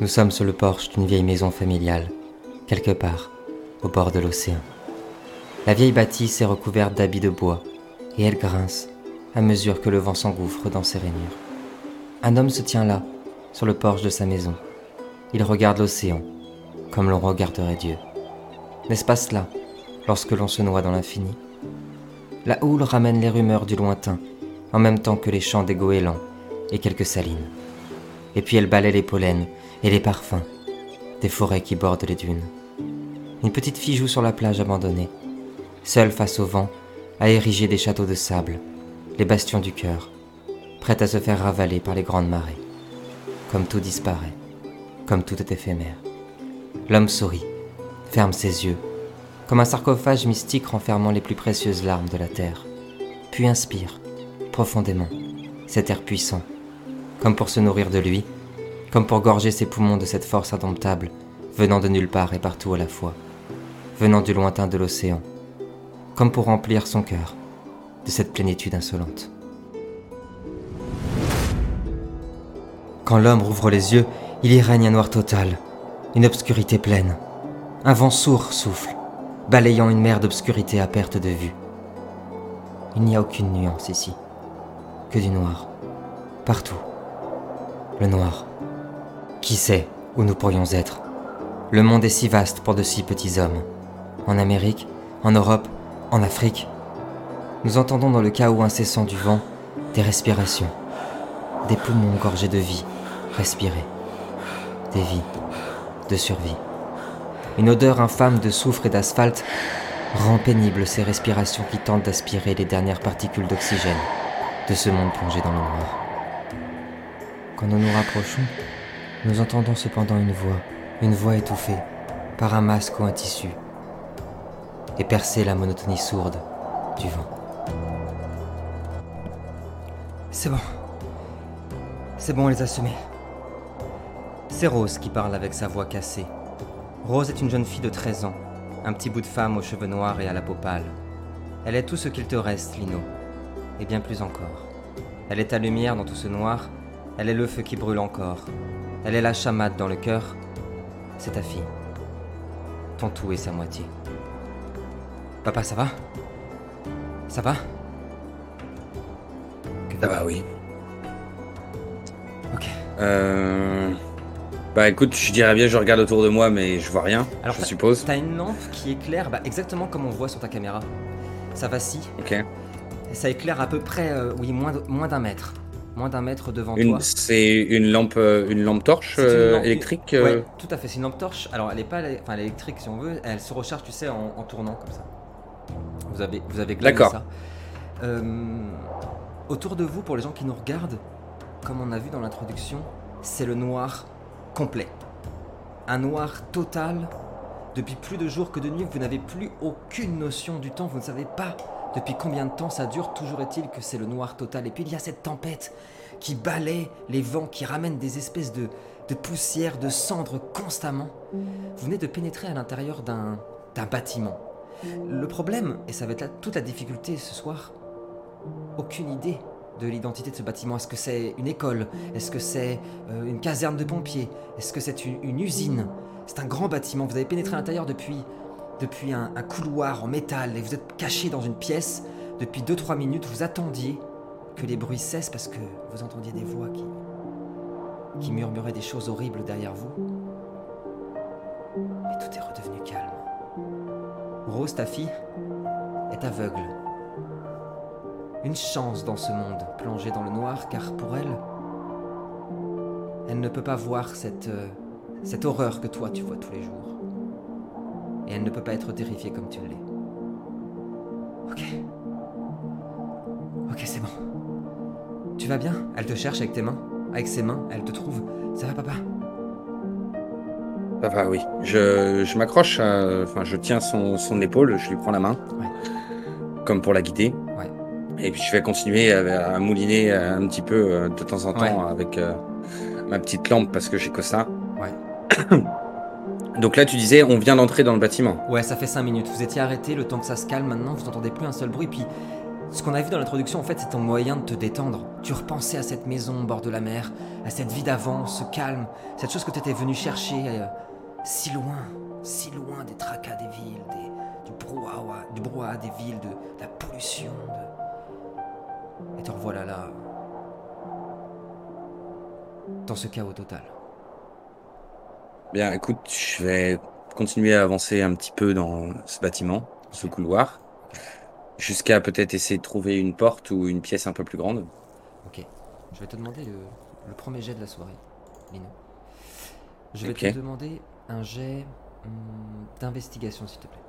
Nous sommes sur le porche d'une vieille maison familiale, quelque part, au bord de l'océan. La vieille bâtisse est recouverte d'habits de bois, et elle grince à mesure que le vent s'engouffre dans ses rainures. Un homme se tient là, sur le porche de sa maison. Il regarde l'océan, comme l'on regarderait Dieu. N'est-ce pas cela, lorsque l'on se noie dans l'infini? La houle ramène les rumeurs du lointain, en même temps que les chants des goélands et quelques salines. Et puis elle balaie les pollens et les parfums des forêts qui bordent les dunes. Une petite fille joue sur la plage abandonnée, seule face au vent, à ériger des châteaux de sable, les bastions du cœur, prête à se faire ravaler par les grandes marées. Comme tout disparaît, comme tout est éphémère. L'homme sourit, ferme ses yeux, comme un sarcophage mystique renfermant les plus précieuses larmes de la terre, puis inspire, profondément, cet air puissant, comme pour se nourrir de lui, comme pour gorger ses poumons de cette force indomptable, venant de nulle part et partout à la fois, venant du lointain de l'océan, comme pour remplir son cœur de cette plénitude insolente. Quand l'homme rouvre les yeux, il y règne un noir total, une obscurité pleine. Un vent sourd souffle, balayant une mer d'obscurité à perte de vue. Il n'y a aucune nuance ici, que du noir, partout. Le noir. Qui sait où nous pourrions être? Le monde est si vaste pour de si petits hommes. En Amérique, en Europe, en Afrique. Nous entendons dans le chaos incessant du vent des respirations, des poumons gorgés de vie, respirer, des vies, de survie. Une odeur infâme de soufre et d'asphalte rend pénible ces respirations qui tentent d'aspirer les dernières particules d'oxygène de ce monde plongé dans le noir. Quand nous nous rapprochons, nous entendons cependant une voix, une voix étouffée, par un masque ou un tissu, et percer la monotonie sourde du vent. C'est bon. C'est bon, on les a semés. C'est Rose qui parle avec sa voix cassée. Rose est une jeune fille de 13 ans, un petit bout de femme aux cheveux noirs et à la peau pâle. Elle est tout ce qu'il te reste, Lino, et bien plus encore. Elle est ta lumière dans tout ce noir, elle est le feu qui brûle encore, elle est la chamade dans le cœur, c'est ta fille. Ton tout et sa moitié. Papa, ça va? Ça va? Ça va, oui. Ok. Euh... Bah écoute, je dirais bien, je regarde autour de moi, mais je vois rien, Alors, je suppose. T'as une lampe qui éclaire bah, exactement comme on voit sur ta caméra. Ça vacille. Ok. Ça éclaire à peu près, euh, oui, moins d'un mètre. Moins d'un mètre devant Une, toi. c'est une lampe, euh, une lampe torche une euh, lampe- électrique. Euh, tout à fait. C'est une lampe torche. Alors, elle est pas, enfin, électrique si on veut. Elle se recharge, tu sais, en, en tournant comme ça. Vous avez, vous avez D'accord. ça. Euh, autour de vous, pour les gens qui nous regardent, comme on a vu dans l'introduction, c'est le noir complet. Un noir total. Depuis plus de jours que de nuits, vous n'avez plus aucune notion du temps. Vous ne savez pas depuis combien de temps ça dure. Toujours est-il que c'est le noir total. Et puis il y a cette tempête qui balaie les vents, qui ramène des espèces de, poussière, de cendres constamment. Vous venez de pénétrer à l'intérieur d'un bâtiment. Le problème, et ça va être là toute la difficulté ce soir, aucune idée de l'identité de ce bâtiment. Est-ce que c'est une école? Est-ce que c'est euh, une caserne de pompiers? Est-ce que c'est une usine? C'est un grand bâtiment. Vous avez pénétré à l'intérieur depuis, depuis un, couloir en métal et vous êtes caché dans une pièce depuis 2-3 minutes. Vous attendiez que les bruits cessent parce que vous entendiez des voix qui, murmuraient des choses horribles derrière vous. Mais tout est redevenu calme. Rose, ta fille, est aveugle. Une chance dans ce monde plongé dans le noir, car pour elle, elle ne peut pas voir cette, euh, cette horreur que toi tu vois tous les jours. Et elle ne peut pas être terrifiée comme tu l'es. Ok. Ok, c'est bon. Tu vas bien? Elle te cherche avec tes mains Avec ses mains, elle te trouve. Ça va, papa? Ça va, oui. Je, je m'accroche, à- enfin, je tiens son, son épaule, je lui prends la main, Ouais. comme pour la guider. Ouais. Et puis je vais continuer à, à mouliner un petit peu euh, de temps en temps Ouais. avec euh, ma petite lampe parce que j'ai que ça. Ouais. Donc là, tu disais, on vient d'entrer dans le bâtiment. Ouais, ça fait 5 minutes. Vous étiez arrêté le temps que ça se calme. Maintenant, vous n'entendez plus un seul bruit. Puis, Ce qu'on a vu dans l'introduction, en fait, c'est ton moyen de te détendre. Tu repensais à cette maison au bord de la mer, à cette vie d'avant, ce calme, cette chose que tu étais venu chercher euh, si loin, si loin des tracas des villes, du brouhaha, du des villes, de, la pollution. Et te revoilà là, dans ce chaos total. Bien, écoute, je vais continuer à avancer un petit peu dans ce bâtiment, ce couloir, jusqu'à peut-être essayer de trouver une porte ou une pièce un peu plus grande. Ok. Je vais te demander le, le premier jet de la soirée, Lino. Je vais te demander un jet hum, d'investigation, s'il te plaît.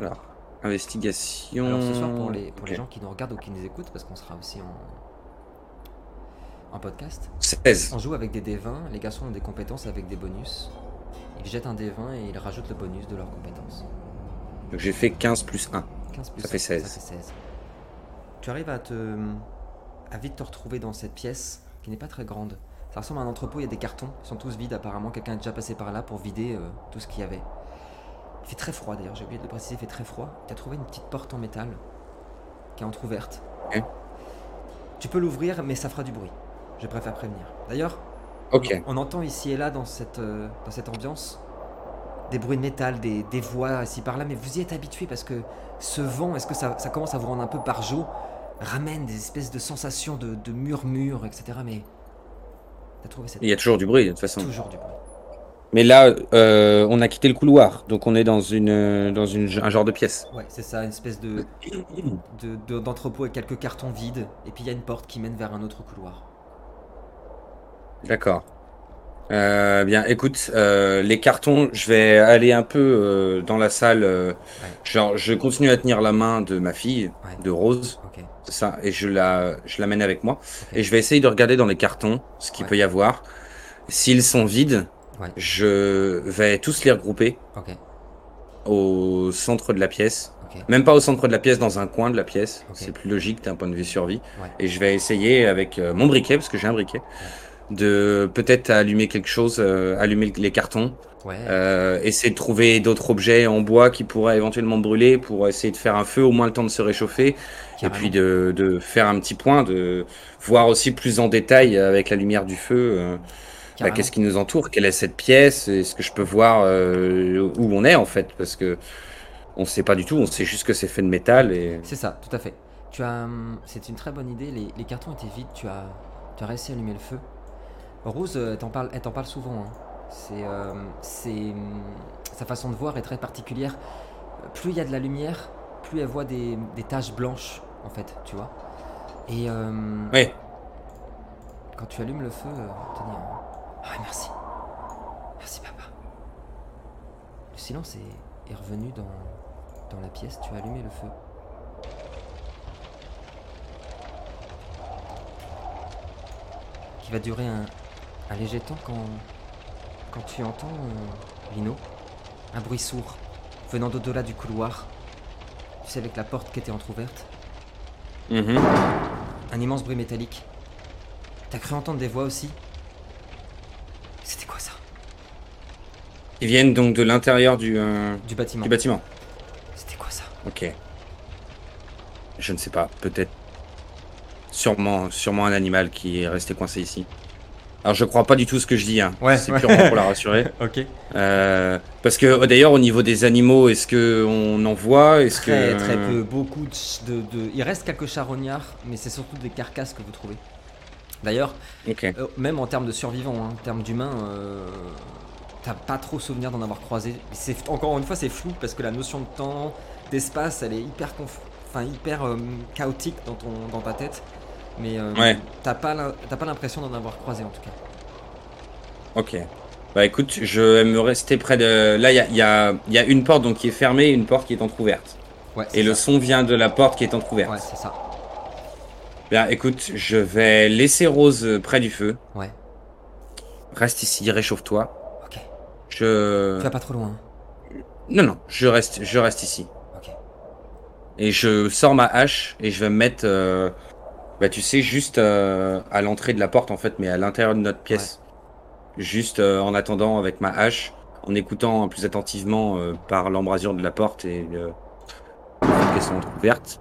Alors, investigation. Alors ce soir, pour les, pour les gens qui nous regardent ou qui nous écoutent, parce qu'on sera aussi en, en podcast, 16. on joue avec des D20. Les garçons ont des compétences avec des bonus. Ils jettent un D20 et ils rajoutent le bonus de leurs compétences. Donc j'ai fait 15 plus 1. 15 plus Ça fait 16. Ça fait 16. Tu arrives à te à vite te retrouver dans cette pièce qui n'est pas très grande. Ça ressemble à un entrepôt, il y a des cartons, ils sont tous vides apparemment. Quelqu'un est déjà passé par là pour vider euh, tout ce qu'il y avait. Il fait très froid d'ailleurs, j'ai oublié de le préciser, il fait très froid. Tu as trouvé une petite porte en métal qui est entr'ouverte. Ok. Tu peux l'ouvrir, mais ça fera du bruit. Je préfère prévenir. D'ailleurs, on, on entend ici et là dans cette, euh, dans cette ambiance des bruits de métal, des, des voix ici par là, mais vous y êtes habitué parce que ce vent, est-ce que ça, ça commence à vous rendre un peu par jour, ramène des espèces de sensations de, de murmures, etc. Mais t'as trouvé cette Il y a toujours du bruit de toute façon. toujours du bruit. Mais là, euh, on a quitté le couloir, donc on est dans une dans une, un genre de pièce. Ouais, c'est ça, une espèce de de- de- d'entrepôt avec quelques cartons vides, et puis il y a une porte qui mène vers un autre couloir. D'accord. Euh, bien, écoute, euh, les cartons, je vais aller un peu euh, dans la salle. euh, genre, je continue à tenir la main de ma fille, Ouais. de Rose, Ok. c'est ça, et je la, je l'amène avec moi. Et je vais essayer de regarder dans les cartons ce qu'il Ouais. peut y avoir. S'ils sont vides, je vais tous les regrouper Ok. au centre de la pièce. Même pas au centre de la pièce, dans un coin de la pièce. C'est plus logique d'un point de vue survie. Ouais. Et je vais essayer avec euh, mon briquet, parce que j'ai un briquet, de peut-être allumer quelque chose, euh, allumer les cartons, Ouais. euh, essayer de trouver d'autres objets en bois qui pourraient éventuellement brûler pour essayer de faire un feu, au moins le temps de se réchauffer, et puis de, de faire un petit point, de voir aussi plus en détail avec la lumière du feu. euh, bah, qu'est-ce qui nous entoure Quelle est cette pièce Est-ce que je peux voir où on est en fait Parce que on sait pas du tout, on sait juste que c'est fait de métal et C'est ça, tout à fait. Tu as, hum, c'est une très bonne idée. Les, les cartons étaient vides. Tu as, tu as réussi à allumer le feu. Rose, euh, elle t'en parle, elle t'en parle souvent. hein. C'est, euh, c'est, sa façon de voir est très particulière. Plus il y a de la lumière, plus elle voit des, des taches blanches, en fait, tu vois. Et euh, quand tu allumes le feu, euh, tenez, hein. Ah, merci. Merci, papa. Le silence est, est revenu dans, dans la pièce. Tu as allumé le feu. Qui va durer un, un léger temps quand, quand tu entends, euh, Lino, un bruit sourd venant d'au-delà du couloir. Tu sais, avec la porte qui était entr'ouverte. Mhm. Un immense bruit métallique. T'as cru entendre des voix aussi? C'était quoi ça? Ils viennent donc de l'intérieur du, euh, Du bâtiment. du bâtiment. C'était quoi ça? Ok. Je ne sais pas, peut-être. Sûrement, sûrement un animal qui est resté coincé ici. Alors je crois pas du tout ce que je dis, hein. Ouais, c'est ouais. purement pour la rassurer. Ok. Euh, parce que oh, d'ailleurs au niveau des animaux, est-ce que on en voit? Est-ce Très, que très peu. Beaucoup de, Il reste quelques charognards, mais c'est surtout des carcasses que vous trouvez. D'ailleurs, Ok. euh, même en termes de survivants, hein, en termes d'humains, euh, t'as pas trop souvenir d'en avoir croisé. C'est encore une fois c'est flou parce que la notion de temps, d'espace, elle est hyper conf- enfin hyper chaotique dans ton dans ta tête. Mais euh, Ouais. t'as pas l'impression d'en avoir croisé en tout cas. Ok. Bah écoute, je vais me rester près de. Là, il y a, y, y une porte donc qui est fermée, et une porte qui est entrouverte. Ouais. Et le son vient de la porte qui est entrouverte. Ouais, c'est ça. Bien, écoute, je vais laisser Rose euh, près du feu. Ouais. Reste ici, réchauffe-toi. Ok. Je. Tu vas pas trop loin. Non, non, je reste, je reste ici. Ok. Et je sors ma hache et je vais me mettre, euh, bah tu sais, juste euh, à l'entrée de la porte en fait, mais à l'intérieur de notre pièce. Juste euh, en attendant avec ma hache, en écoutant plus attentivement euh, par l'embrasure de la porte et le sont ouvertes.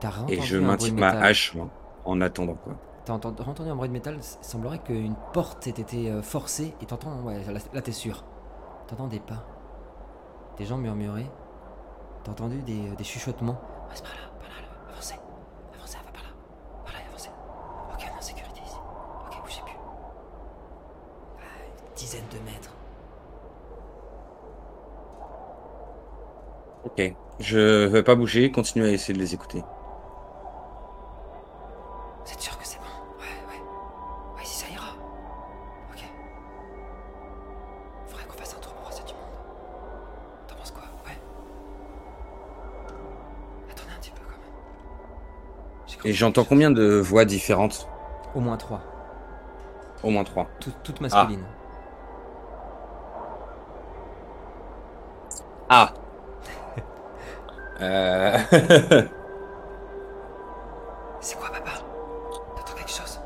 T'as Et je maintiens ma hache moi, en attendant quoi. T'as entendu, entendu un bruit de métal? Il semblerait qu'une porte ait été forcée et t'entends, ouais, là, là, t'es sûr. T'entends des pas. Des gens murmurer. T'as entendu des, des chuchotements. Ouais, c'est par là. avancez. Avancez, va par là. Par là, et avancez. Ok, on est en sécurité ici. Ok, bougez plus. Ah, une dizaine de mètres. Ok. Je vais pas bouger, continuer à essayer de les écouter. Vous êtes sûr que c'est bon? Ouais, ouais. Ouais, si ça ira. Ok. Faudrait qu'on fasse un tour pour voir si y a du monde. T'en penses quoi? Ouais. Attendez un petit peu quand même. Et j'entends combien de voix différentes? Au moins trois. Au moins trois. Tout- toutes masculines. Ah euh... C'est quoi, papa? T'entends quelque chose?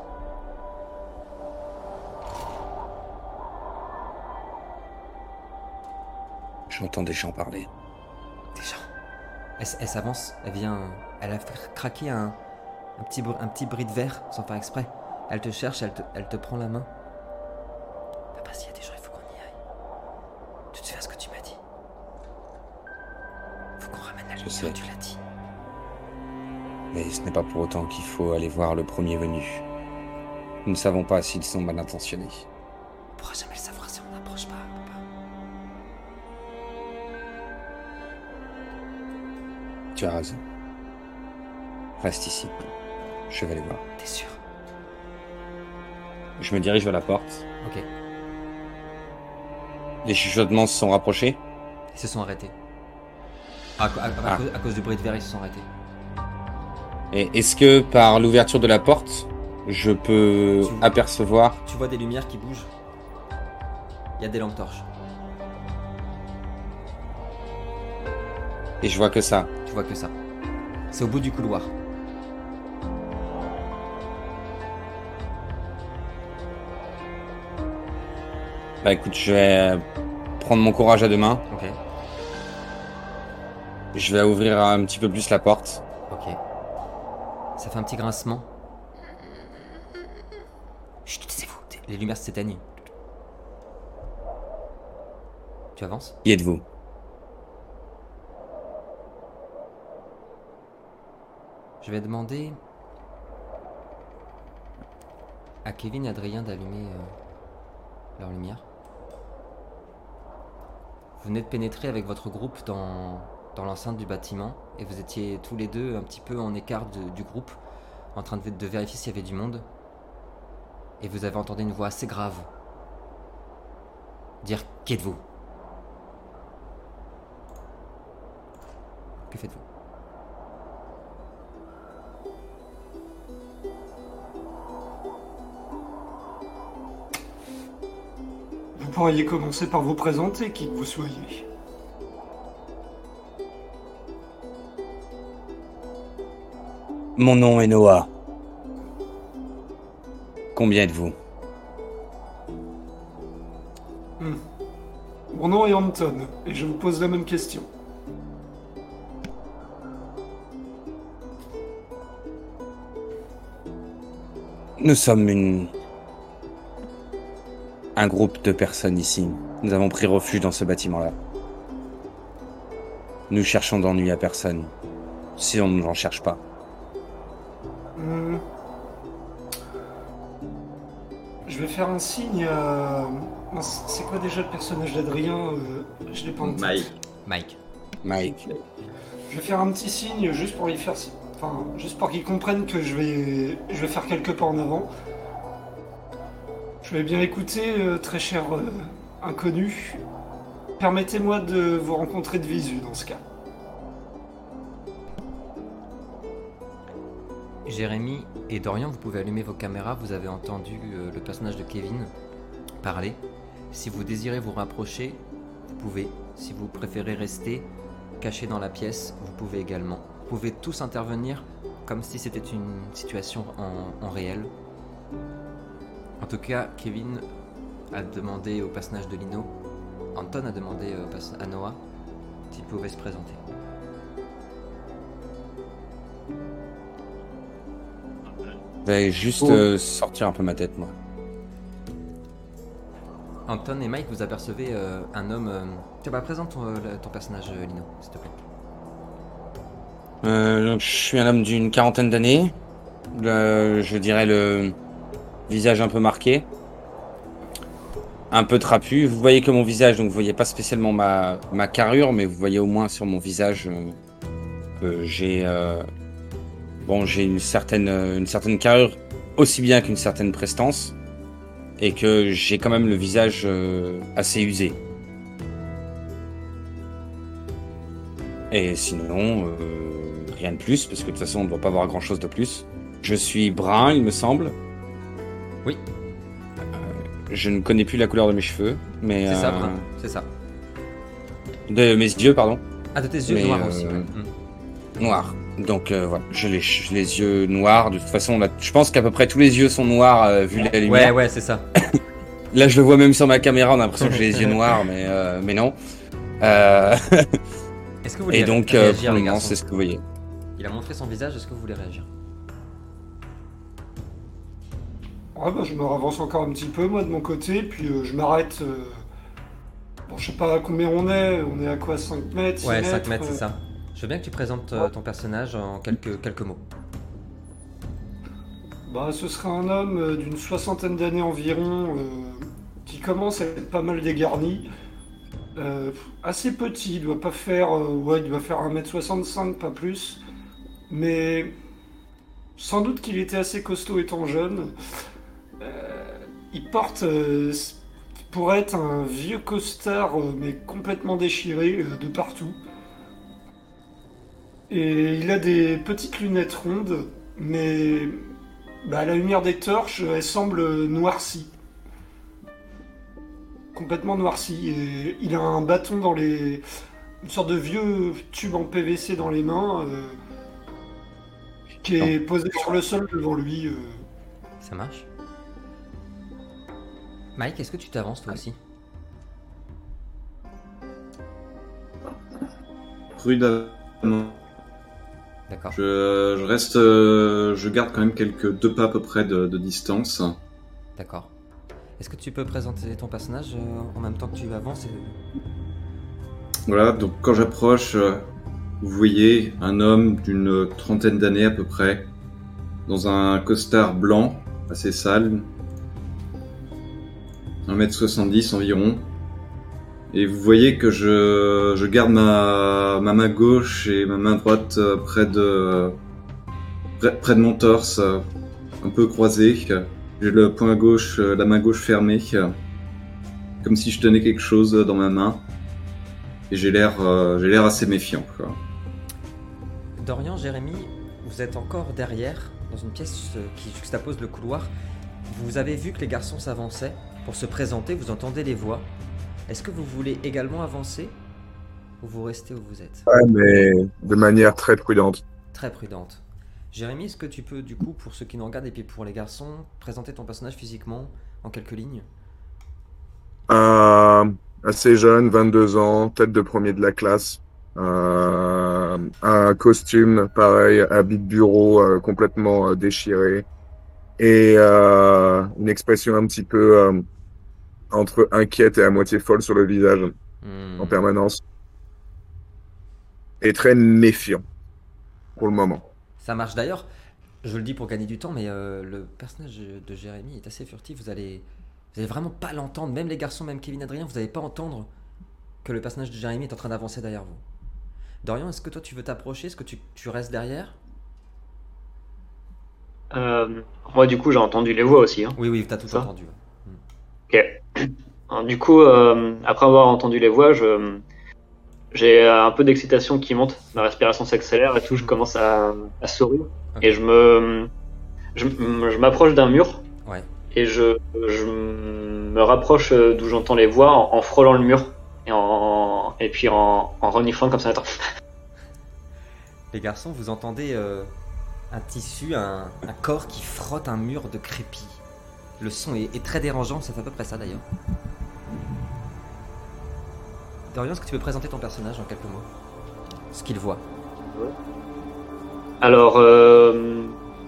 J'entends des gens parler. Des gens? Elle, s'avance, elle vient. Elle a fait craquer un, un, petit, un petit bris de verre sans faire exprès. Elle te cherche, elle te, elle te prend la main. Papa, s'il y a des gens, il faut qu'on y aille. Tu te souviens ce que tu m'as dit Faut qu'on ramène la Je sais. tu l'as dit. Mais ce n'est pas pour autant qu'il faut aller voir le premier venu. Nous ne savons pas s'ils sont mal intentionnés. On pourra jamais le savoir si on n'approche pas, papa. Tu as raison. Reste ici. Je vais aller voir. T'es sûr? Je me dirige vers la porte. Ok. Les chuchotements se sont rapprochés. Ils se sont arrêtés. À, à- Ah. cause, à cause du bruit de verre, ils se sont arrêtés. Et est-ce que par l'ouverture de la porte, je peux Tu- apercevoir Tu vois des lumières qui bougent? Il y a des lampes torches. et je vois que ça Tu vois que ça. C'est au bout du couloir. Bah écoute, je vais prendre mon courage à deux mains. Ok. Je vais ouvrir un petit peu plus la porte. Ok. Ça fait un petit grincement. Chut, taisez-vous. Les lumières s'éteignent. Tu avances? Qui êtes-vous? Je vais demander à Kevin et Adrien d'allumer euh, leur lumière. Vous venez de pénétrer avec votre groupe dans, dans l'enceinte du bâtiment et vous étiez tous les deux un petit peu en écart du groupe, en train de, de vérifier s'il y avait du monde. Et vous avez entendu une voix assez grave dire Qui êtes-vous? Que faites-vous? Vous pourriez commencer par vous présenter, qui que vous soyez. Mon nom est Noah. Combien êtes-vous Mon nom est Anton, et je vous pose la même question. Nous sommes une... un groupe de personnes ici. Nous avons pris refuge dans ce bâtiment-là. Nous cherchons d'ennui à personne. Si on ne n'en cherche pas. Faire un signe. Mince, C'est quoi déjà le personnage d'Adrien euh, Je l'ai pas en tête. Mike. Mike. Mike. Je vais faire un petit signe juste pour lui faire... Enfin, juste pour qu'il comprenne que je vais... je vais faire quelques pas en avant. Je vais bien écouter, euh, très cher euh, inconnu. Permettez-moi de vous rencontrer de visu dans ce cas. Jérémy et Dorian, vous pouvez allumer vos caméras. Vous avez entendu euh, le personnage de Kevin parler. Si vous désirez vous rapprocher, vous pouvez. Si vous préférez rester caché dans la pièce, vous pouvez également. Vous pouvez tous intervenir comme si c'était une situation en, réel. En tout cas, Kevin a demandé au personnage de Lino, Anton a demandé à Noah s'il pouvait se présenter. Je vais juste Oh. euh, sortir un peu ma tête, moi. Anton et Mike, vous apercevez euh, un homme. euh, Tiens, bah, présente ton, euh, ton personnage, Lino, s'il te plaît. Euh, donc, je suis un homme d'une quarantaine d'années. Je dirais le visage un peu marqué. Un peu trapu. Vous voyez que mon visage, donc vous voyez pas spécialement ma, ma carrure, mais vous voyez au moins sur mon visage euh, que j'ai euh, bon, j'ai une certaine, euh, une certaine carrure aussi bien qu'une certaine prestance. Et que j'ai quand même le visage euh, assez usé. Et sinon, euh, rien de plus, parce que de toute façon, on ne doit pas avoir grand chose de plus. Je suis brun, il me semble. Oui. Euh, je ne connais plus la couleur de mes cheveux, mais. C'est ça, brun, c'est ça. De mes yeux, pardon. Ah, de tes yeux Mais, noirs aussi, ouais. Mm. Donc euh, voilà, j'ai les, yeux noirs. De toute façon, là, je pense qu'à peu près tous les yeux sont noirs euh, vu la Ouais, lumière. ouais, c'est ça. Là, je le vois même sur ma caméra, on a l'impression que j'ai les yeux noirs, mais, euh, mais non. Euh, Est-ce que vous voulez et donc, euh, réagir, pour le moment, c'est ce que vous voyez. Il a montré son visage, est-ce que vous voulez réagir? Ouais, bah, je me ravance encore un petit peu, moi, de mon côté, puis euh, je m'arrête. euh, Bon, je sais pas à combien on est, on est à quoi 5 mètres 6 Ouais, mètres, 5 mètres, euh, c'est ça. Je veux bien que tu présentes euh, ton personnage en quelques, quelques mots. Bah, ce serait un homme euh, d'une soixantaine d'années environ, euh, qui commence à être pas mal dégarni. Assez petit, il doit pas faire. ouais, il doit faire 1m65, pas plus. Mais sans doute qu'il était assez costaud étant jeune. Il porte. pour être un vieux costard, mais complètement déchiré de partout. Et il a des petites lunettes rondes, mais bah, à la lumière des torches, elle semble noircie. Complètement noircie. Et il a un bâton dans les. Une sorte de vieux tube en PVC dans les mains, euh, qui est posé sur le sol devant lui. euh. Ça marche? Mike, est-ce que tu t'avances toi aussi? Prudemment. D'accord. Je, je reste, euh, je garde quand même quelques deux pas à peu près de, de distance. D'accord. Est-ce que tu peux présenter ton personnage euh, en même temps que tu avances et- Voilà, donc quand j'approche, euh, vous voyez un homme d'une trentaine d'années à peu près, dans un costard blanc, assez sale, 1m70 environ. Et vous voyez que je, garde ma, ma main gauche et ma main droite euh, près de, près, de mon torse, euh, un peu croisé. J'ai le poing gauche, euh, la main gauche fermée, comme si je tenais quelque chose dans ma main. Et j'ai l'air, j'ai l'air assez méfiant. Dorian, Jérémy, vous êtes encore derrière, dans une pièce qui juxtapose le couloir. Vous avez vu que les garçons s'avançaient pour se présenter, vous entendez les voix. Est-ce que vous voulez également avancer ou vous restez où vous êtes? Ouais, mais de manière très prudente. Très prudente. Jérémy, est-ce que tu peux, du coup, pour ceux qui nous regardent et puis pour les garçons, présenter ton personnage physiquement en quelques lignes? Un assez jeune, 22 ans, tête de premier de la classe. Euh, un costume, pareil, habit de bureau euh, complètement euh, déchiré. Et euh, une expression un petit peu euh, entre inquiète et à moitié folle sur le visage Hmm. en permanence. Et très méfiant pour le moment. Ça marche d'ailleurs. Je le dis pour gagner du temps, mais euh, le personnage de Jérémy est assez furtif. Vous allez, vous allez vraiment pas l'entendre. Même les garçons, même Kevin Adrien, vous n'allez pas entendre que le personnage de Jérémy est en train d'avancer derrière vous. Dorian, est-ce que toi tu veux t'approcher? Est-ce que tu, tu restes derrière? Euh, moi, du coup, j'ai entendu les voix aussi. hein. Oui, oui, t'as tout Ça entendu. Ok. Alors, du coup, euh, après avoir entendu les voix, je j'ai un peu d'excitation qui monte, ma respiration s'accélère et tout, je commence à, à sourire et je me je, je m'approche d'un mur Ouais. et je, je me rapproche d'où j'entends les voix en, en frôlant le mur et en et puis en, en reniflant comme ça. Attends. Les garçons, vous entendez euh, un tissu, un, un corps qui frotte un mur de crépi. Le son est, très dérangeant, c'est à peu près ça d'ailleurs. Dorian, est-ce que tu peux présenter ton personnage en quelques mots? Ce qu'il voit. Alors, euh,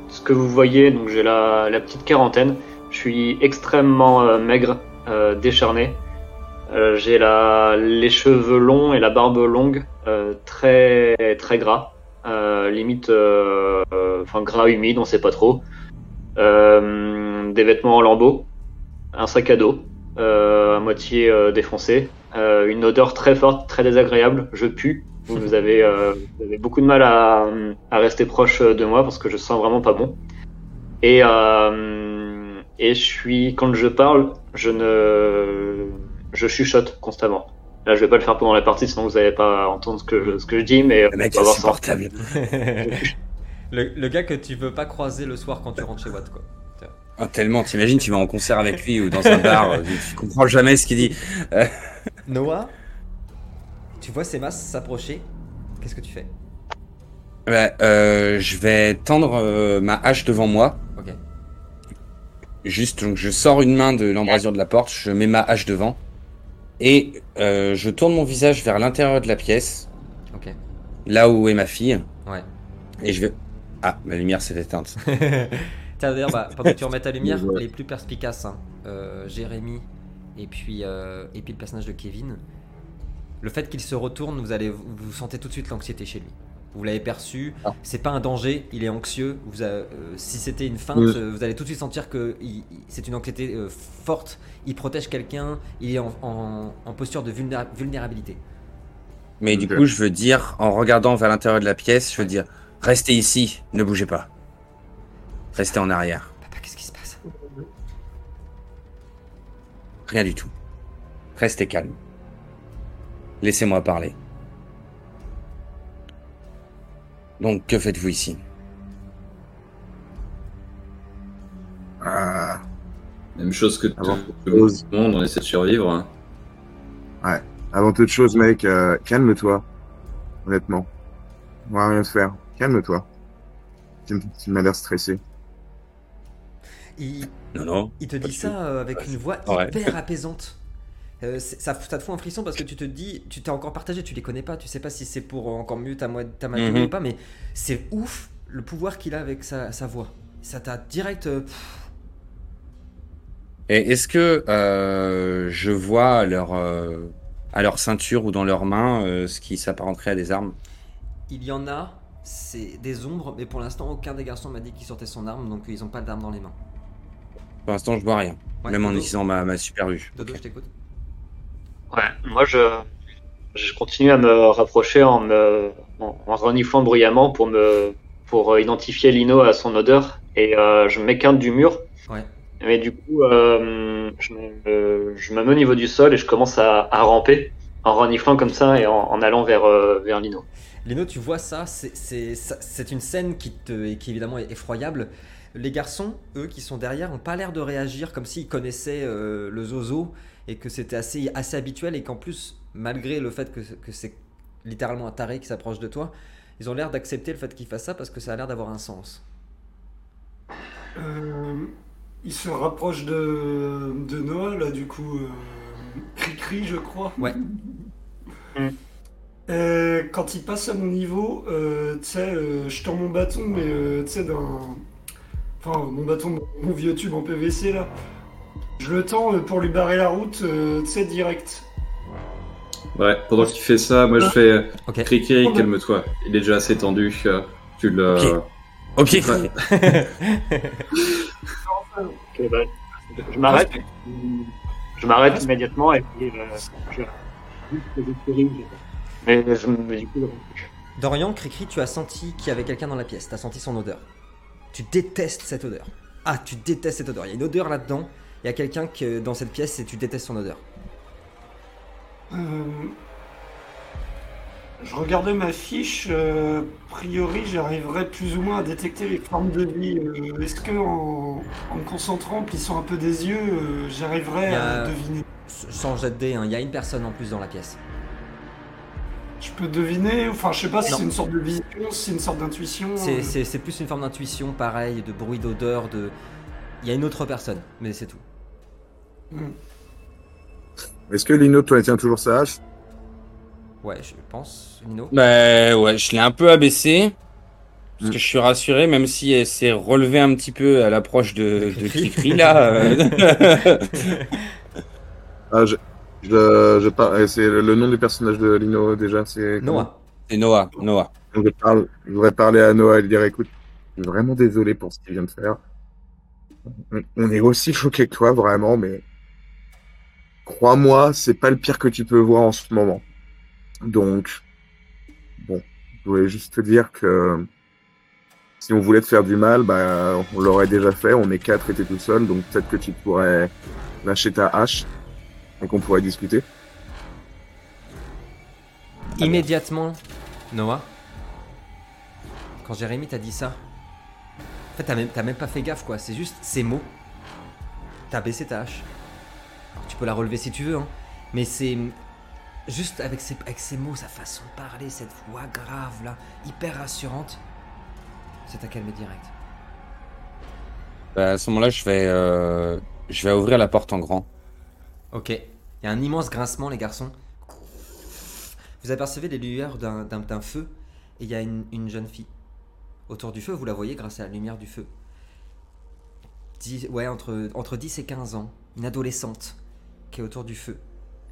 ce que vous voyez, donc j'ai la, petite quarantaine. Je suis extrêmement euh, maigre, euh, décharné. J'ai les cheveux longs et la barbe longue, très très gras, limite, enfin gras humide, on sait pas trop. Des vêtements en lambeaux, un sac à dos, euh, à moitié euh, défoncé, euh, une odeur très forte, très désagréable. Je pue. Vous avez, euh, vous avez beaucoup de mal à, à rester proche de moi parce que je sens vraiment pas bon. Et euh, et je suis quand je parle, je ne je chuchote constamment. Là, je vais pas le faire pendant la partie, sinon vous n'allez pas entendre ce que, ce que je dis, mais Le mec on va voir ça. Le, le gars que tu veux pas croiser le soir quand tu rentres chez Watt, quoi. Ah, tellement, t'imagines, tu vas en concert avec lui ou dans un bar, euh, tu comprends jamais ce qu'il dit. Noah, tu vois ces masses s'approcher. Qu'est-ce que tu fais? Ouais, euh, je vais tendre euh, ma hache devant moi. Ok. Juste, donc je sors une main de l'embrasure de la porte, je mets ma hache devant. Et euh, je tourne mon visage vers l'intérieur de la pièce, Ok. là où est ma fille. Ouais. Et je vais... Ah, ma lumière s'est éteinte. Tiens, d'ailleurs, bah, pendant que tu remets ta lumière, Ouais. les plus perspicaces, hein, euh, Jérémy et puis, euh, et puis le personnage de Kevin, le fait qu'il se retourne, vous allez vous sentez tout de suite l'anxiété chez lui. Vous l'avez perçu, Ah. c'est pas un danger, il est anxieux. Vous a- euh, si c'était une feinte, Oui. vous allez tout de suite sentir que c'est une anxiété euh, forte. Il protège quelqu'un, il est en, en- en posture de vulnéra- vulnérabilité. Mais du coup, je veux dire, en regardant vers l'intérieur de la pièce, je veux dire, restez ici, ne bougez pas. Restez en arrière. Papa, qu'est-ce qui se passe? Rien du tout. Restez calme. Laissez-moi parler. Donc, que faites-vous ici? Ah, Même chose que tout Avant tout le monde, on essaie de survivre. hein. avant toute chose, mec, euh, calme-toi. Honnêtement. On va rien te faire. Calme-toi. Tu m'as l'air stressé. Il, Non, non. Il te dit ça euh, avec une voix Ouais. hyper apaisante. Euh, ça, ça te fout un frisson parce que tu te dis, tu t'es encore partagé, tu les connais pas, tu sais pas si c'est pour euh, encore mieux ta, ta maladie Mhm. ou pas, mais c'est ouf le pouvoir qu'il a avec sa, sa voix. Ça t'a direct. euh, Et est-ce que euh, je vois à leur, à leur ceinture ou dans leurs mains ce qui s'apparenterait à des armes? Il y en a, c'est des ombres, mais pour l'instant, aucun des garçons m'a dit qu'il sortait son arme, donc ils ont pas d'arme dans les mains. Pour l'instant, je vois rien. Ouais, Même en Dodo, utilisant ma, ma super vue. Dodo, je t'écoute. Ouais, moi je, je continue à me rapprocher en me en, en reniflant bruyamment pour me pour euh, identifier Lino à son odeur et euh, je m'écarte du mur. Ouais. Mais du coup, euh, je, me, je me mets au niveau du sol et je commence à, à ramper en reniflant comme ça et en, en allant vers euh, vers Lino. Lino, tu vois ça, c'est- c'est ça- c'est une scène qui, te, qui évidemment est effroyable. Les garçons, eux, qui sont derrière, ont pas l'air de réagir comme s'ils connaissaient euh, le zozo et que c'était assez, assez habituel et qu'en plus, malgré le fait que, que c'est littéralement un taré qui s'approche de toi, ils ont l'air d'accepter le fait qu'il fasse ça parce que ça a l'air d'avoir un sens. Euh, il se rapproche de, de Noah, là, du coup. euh, Cri-cri, je crois. Ouais. Euh, quand il passe à mon niveau, euh, tu sais, euh, je tends mon bâton, mais tu sais, d'un. Enfin, mon bâton, mon vieux tube en PVC, là. Je le tends euh, pour lui barrer la route, euh, tu sais, direct. Ouais, pendant qu'il fait ça, moi je fais euh, Ok. Cricri, calme-toi. Il est déjà assez tendu. euh, Tu le. Ok. Ok. Bah, je m'arrête. Je m'arrête immédiatement et puis euh, je. Mais je me du coup. Dorian, Cricri, tu as senti qu'il y avait quelqu'un dans la pièce, tu as senti son odeur. Tu détestes cette odeur. Ah, tu détestes cette odeur. Il y a une odeur là-dedans, il y a quelqu'un que- dans cette pièce et tu détestes son odeur. Euh, je regardais ma fiche, euh, a priori j'arriverais plus ou moins à détecter les formes de vie. Euh, Est-ce que en, en me concentrant, en plissant un peu des yeux, j'arriverais à deviner? Sans jet de hein, il y a une personne en plus dans la pièce. Je peux deviner, enfin je sais pas si c'est une sorte de vision, si c'est une sorte d'intuition. C'est- euh. C'est c'est plus une forme d'intuition, pareil, de bruit, d'odeur, de... Il y a une autre personne, mais c'est tout. Est-ce que Lino, toi, tient toujours sa hache? Ouais, je pense, Nino. Bah ouais, je l'ai un peu abaissé. Parce que je suis rassuré, même si elle s'est relevée un petit peu à l'approche de, de Cricri, là. euh. Ah, je, je, euh, c'est le nom du personnage de Lino déjà, c'est Noah. C'est Noah, Noah. Donc, Je, parle, je voudrais parler à Noah et lui dire écoute, je suis vraiment désolé pour ce qu'il vient de faire. On, on est aussi choqué que toi, vraiment, mais crois-moi, c'est pas le pire que tu peux voir en ce moment. Donc, bon, je voulais juste te dire que si on voulait te faire du mal, bah, on l'aurait déjà fait. On est quatre et t'es tout seul, donc peut-être que tu pourrais lâcher ta hache et qu'on pourrait discuter. Immédiatement, Noah, quand Jérémy t'a dit ça, en fait, t'as même, t'as même pas fait gaffe, quoi. C'est juste ces mots. T'as baissé ta hache. Alors, tu peux la relever si tu veux, hein. Mais c'est juste avec ces, avec ces mots, sa façon de parler, cette voix grave, là, hyper rassurante. C'est à calmer direct. Bah, à ce moment-là, je vais, euh, je vais ouvrir la porte en grand. Ok. Il y a un immense grincement, les garçons. Vous apercevez les lueurs d'un- feu et il y a une, une jeune fille. Autour du feu, vous la voyez grâce à la lumière du feu. Dix- ouais, entre, entre 10 et 15 ans. Une adolescente qui est autour du feu.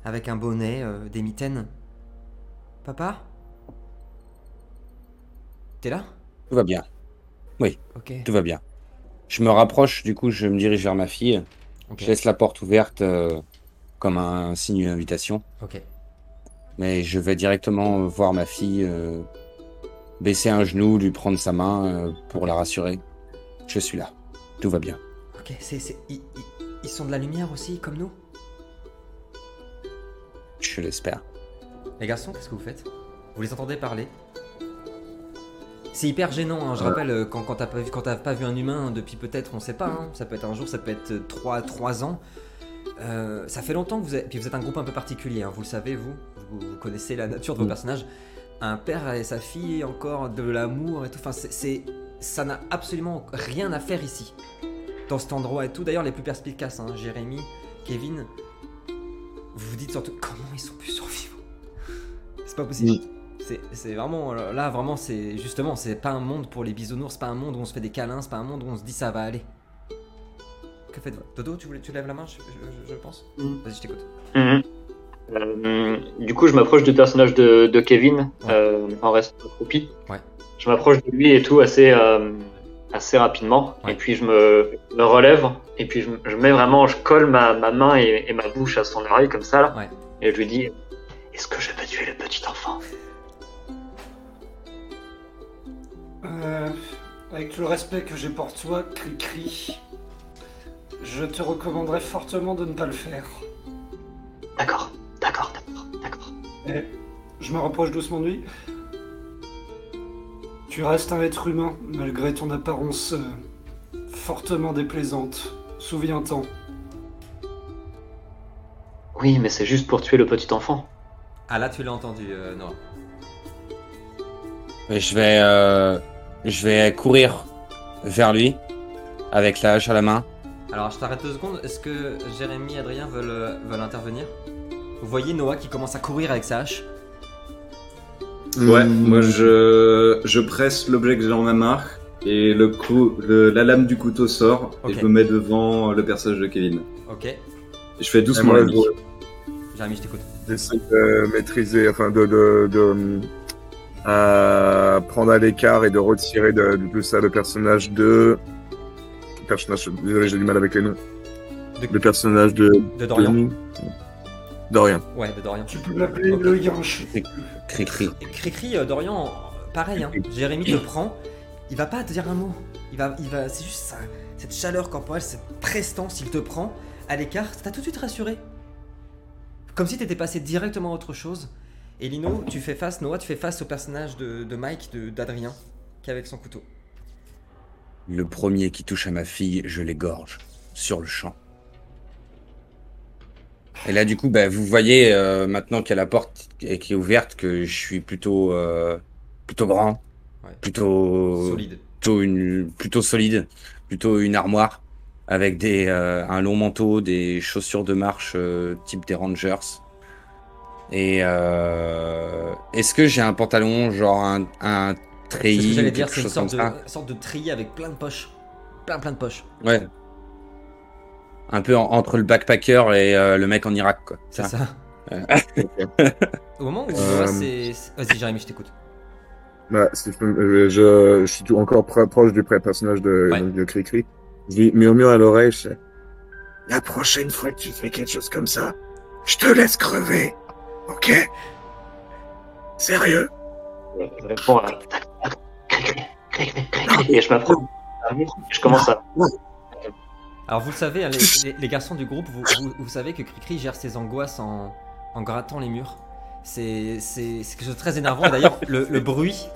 Avec un bonnet, euh, des mitaines. Papa? T'es là? Tout va bien, Ok. tout va bien. Je me rapproche, du coup, je me dirige vers ma fille. Ok. Je laisse la porte ouverte euh, comme un signe d'invitation. Ok. Mais je vais directement voir ma fille, euh, baisser un genou, lui prendre sa main euh, pour la rassurer. Je suis là. Tout va bien. Ok. C'est, c'est- ils, sont de la lumière aussi, comme nous? Je l'espère. Les garçons, qu'est-ce que vous faites? Vous les entendez parler? C'est hyper gênant, hein, je rappelle, euh, quand, quand t'as pas, vu- quand t'as pas vu un humain depuis peut-être, on sait pas, hein, ça peut être un jour, ça peut être 3, trois ans. Euh, ça fait longtemps que vous êtes, puis vous êtes un groupe un peu particulier, hein, vous le savez, vous, vous, vous connaissez la nature de vos Mm. personnages. Un père et sa fille, encore de l'amour et tout, enfin, c'est, ça n'a absolument rien à faire ici, dans cet endroit et tout. D'ailleurs, les plus perspicaces, hein, Jérémy, Kevin, vous vous dites surtout comment ils sont plus survivants. C'est pas possible. C'est, c'est vraiment là vraiment c'est justement c'est pas un monde pour les bisounours, c'est pas un monde où on se fait des câlins, c'est pas un monde où on se dit ça va aller. Que faites-vous Dodo, tu voulais tu lèves la main, je, je- je- je pense. Mm. Vas-y, je t'écoute. Mhm. Euh, du coup, je m'approche du personnage de, de Kevin Ouais. euh, en restant accroupi. Ouais. Je m'approche de lui et tout assez, euh, assez rapidement. Ouais. Et puis je me, me relève et puis je, je mets vraiment, je colle ma, ma main et, et ma bouche à son oreille comme ça là. Ouais. Et je lui dis Est-ce que je peux tuer le petit enfant? Euh, avec le respect que j'ai pour toi, Cri-Cri, je te recommanderais fortement de ne pas le faire. D'accord, d'accord, d'accord, d'accord. Et je me rapproche doucement de lui. Tu restes un être humain, malgré ton apparence euh, fortement déplaisante. Souviens-t'en. Oui, mais c'est juste pour tuer le petit enfant. Ah là tu l'as entendu euh, Noah. Et je vais, euh, je vais courir vers lui avec la hache à la main. Alors je t'arrête deux secondes, est-ce que Jérémy et Adrien veulent, euh, veulent intervenir? Vous voyez Noah qui commence à courir avec sa hache? Ouais, moi je, je presse l'objet que j'ai en ma main et le coup, le- la lame du couteau sort et je me mets devant le personnage de Kevin. Ok, Et je fais doucement la je- Jérémy je t'écoute. J'essaie de maîtriser, enfin de, de, de euh, prendre à l'écart et de retirer de, de tout ça le personnage de. Le Personnage, désolé, j'ai du mal avec les noms. De- Le personnage de. De Dorian de- Dorian. Ouais, de Dorian. Tu peux l'appeler Ok. le Yinche. Cri-cri. Cricri, euh, Dorian, pareil, hein. Jérémy te prend, il va pas te dire un mot. Il va, il va, c'est juste ça, cette chaleur corporelle, cette prestance, il te prend à l'écart, t'as tout de suite rassuré. Comme si t'étais passé directement à autre chose. Et Lino, tu fais face, Noah, tu fais face au personnage de, de Mike, de- d'Adrien, qui est avec son couteau. Le premier qui touche à ma fille, je l'égorge sur le champ. Et là, du coup, bah, vous voyez euh, maintenant qu'il y a la porte qui qui est ouverte que je suis plutôt, euh, plutôt grand, Ouais. plutôt, Solide. plutôt une, plutôt solide, plutôt une armoire avec des, euh, un long manteau, des chaussures de marche type des Rangers. Et est-ce que j'ai un pantalon genre un, un C'est treillis. ce que j'allais dire, c'est une chose sorte de, comme ça. une sorte de treillis avec plein de poches. Plein, plein de poches. Ouais. Un peu en- entre le backpacker et euh, le mec en Irak, quoi. C'est Ça. ça. Au moment où Euh, c'est. c'est- Vas-y, Jérémy, je t'écoute. Bah, si je, peux me- je, je suis tout encore pro- proche du pré- personnage de, Ouais. de Cricri. Je lui murmure à l'oreille, je sais, La prochaine fois que tu fais quelque chose comme ça, je te laisse crever. Ok? Sérieux? Je réponds à. Et je m'approche. Je commence à. Alors, vous le savez, hein, les, les- les garçons du groupe, vous, vous, vous savez que Cricri gère ses angoisses en, en grattant les murs. C'est quelque chose de très énervant. D'ailleurs, le, le bruit.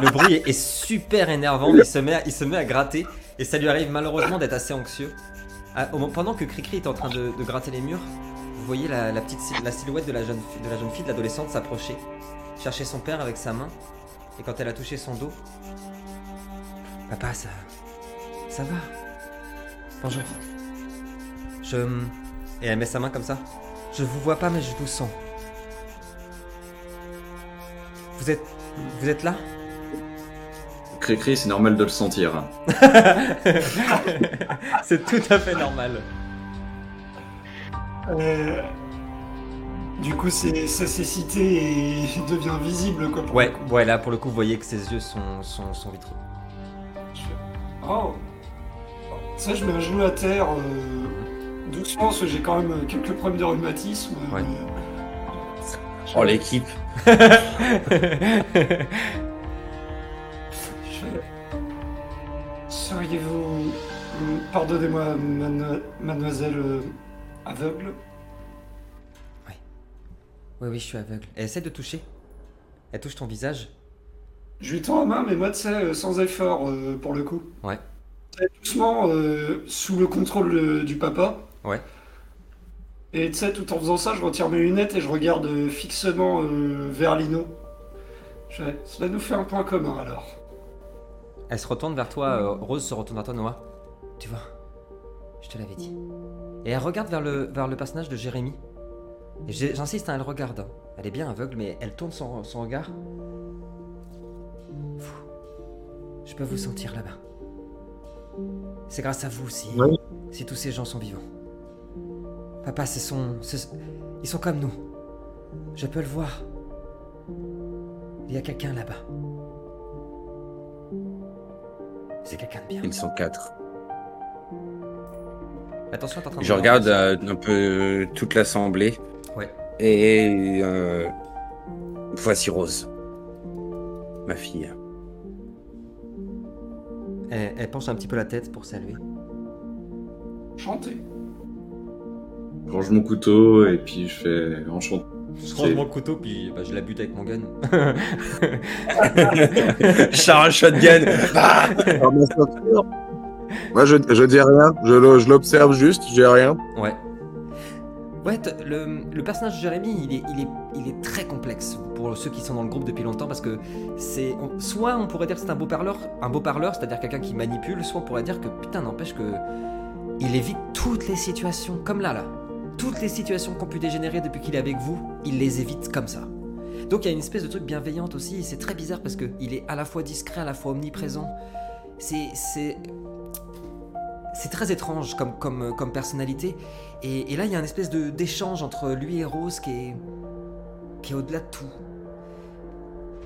Le bruit est, est super énervant. Il se, met à, il se met à gratter. Et ça lui arrive malheureusement d'être assez anxieux. Ah, au moment- pendant que Cricri est en train de, de gratter les murs, vous voyez la, la petite la silhouette de la jeune, fi- de la jeune fille, de l'adolescente, s'approcher, chercher son père avec sa main. Et quand elle a touché son dos, Papa, ça. Ça va Bonjour. Je. Et elle met sa main comme ça. Je vous vois pas, mais je vous sens. Vous êtes. Vous êtes là? Cricri, c'est normal de le sentir. C'est tout à fait normal. Euh, Du coup, c'est sa cécité et devient visible, quoi. pour Ouais, le coup. ouais, là pour le coup, vous voyez que ses yeux sont, sont, sont vitreux. Oh Ça, je mets un genou à terre euh, doucement, parce que j'ai quand même quelques problèmes de rhumatisme. euh. Oh, l'équipe. Je Seriez-vous. Pardonnez-moi, mademoiselle euh, aveugle? Oui, oui, je suis aveugle. Elle essaie de toucher. Elle touche ton visage. Je lui tends la main, mais moi, tu sais, euh, sans effort, euh, pour le coup. Ouais. Sais, Doucement, euh, sous le contrôle euh, du papa. Ouais. Et tu sais, tout en faisant ça, je retire mes lunettes et je regarde euh, fixement vers Lino. Je fais, Cela nous fait un point commun, alors. Elle se retourne vers toi, euh, Rose se retourne vers toi, Noah. Tu vois, je te l'avais dit. Et elle regarde vers le, vers le personnage de Jérémy. J'insiste, hein, elle regarde. Elle est bien aveugle, mais elle tourne son, son regard. Fou. Je peux vous sentir là-bas. C'est grâce à vous si, Oui. si tous ces gens sont vivants. Papa, ce sont, ce- ils sont comme nous. Je peux le voir. Il y a quelqu'un là-bas. C'est quelqu'un de bien. Ils sont quatre. Attention, t'es en train de Je regarde euh, un peu euh, toute l'assemblée. Ouais. Et euh, voici Rose, ma fille. Elle, elle penche un petit peu la tête pour saluer. Chanter. Je range mon couteau et puis je fais enchanté. Je range mon couteau puis bah, je la bute avec mon gun. Charles Shotgun. Ah. Moi, je, je dis rien. Je, je l'observe juste, je dis rien. ouais. Ouais, le, personnage de Jérémy, il est, très complexe pour ceux qui sont dans le groupe depuis longtemps parce que c'est. soit on pourrait dire que c'est un beau parleur, un beau parleur, c'est-à-dire quelqu'un qui manipule, soit on pourrait dire que putain, n'empêche que. Il évite toutes les situations, comme là, là. Toutes les situations qui ont pu dégénérer depuis qu'il est avec vous, il les évite comme ça. Donc il y a une espèce de truc bienveillante aussi, et c'est très bizarre parce qu'il est à la fois discret, à la fois omniprésent. C'est. Très étrange comme personnalité. Et, là, il y a une espèce d'échange entre lui et Rose qui est. qui est au-delà de tout.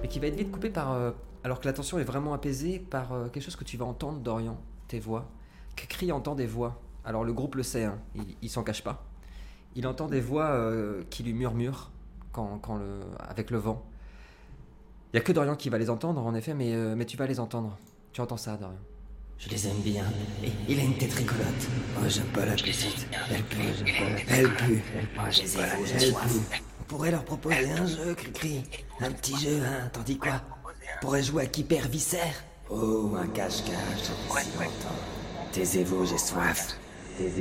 Mais qui va être vite coupé par. euh, alors que la tension est vraiment apaisée, par euh, quelque chose que tu vas entendre, Dorian, tes voix. Cricri entend des voix. Alors le groupe le sait, hein, il, il s'en cache pas. Il entend des voix euh, qui lui murmurent quand, quand le, avec le vent. Il y a que Dorian qui va les entendre, en effet, mais, mais tu vas les entendre. Tu entends ça, Dorian. Je les aime bien. Il a une tête rigolote. Moi, j'aime pas la petite. Elle pue. Elle pue. Moi, je les aime. Elle pue. On pourrait leur proposer un jeu, Cricri. Un petit jeu, hein. T'en dis quoi On pourrait jouer à qui perd viscère. Oh, un cache-cache. si longtemps. Taisez-vous, j'ai soif.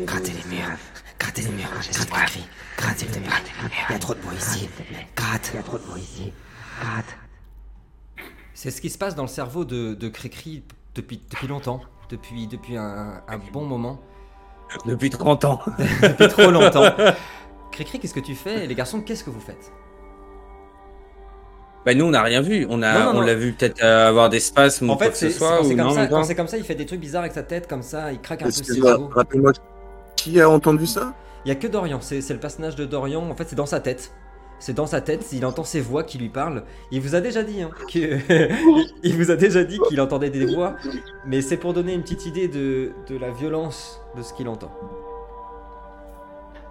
Grattez les murs. Grattez les murs. Gratte, Cricri. Gratte, s'il te plaît. Il y a trop de bruit ici. Gratte. Il y a trop de bruit ici. Gratte. C'est ce qui se passe dans le cerveau de, de Cricri depuis, depuis longtemps, depuis, depuis un, un bon moment, Depuis 30 ans. depuis trop longtemps. Cricri, qu'est-ce que tu fais? Les garçons, qu'est-ce que vous faites? Bah nous on n'a rien vu, on a Non, non, on l'a vu peut-être euh, avoir des spasmes ou En quoi fait, ce soit quand c'est ou comme, non ça, même quand pas c'est comme ça, il fait des trucs bizarres avec sa tête, comme ça, il craque un peu ses rappelle-moi. Qui a entendu ça? Il y a que Dorian, c'est c'est le personnage de Dorian, en fait c'est dans sa tête. C'est dans sa tête, il entend ses voix qui lui parlent. Il vous a déjà dit, hein, que... il vous a déjà dit qu'il entendait des voix, mais c'est pour donner une petite idée de, de la violence de ce qu'il entend.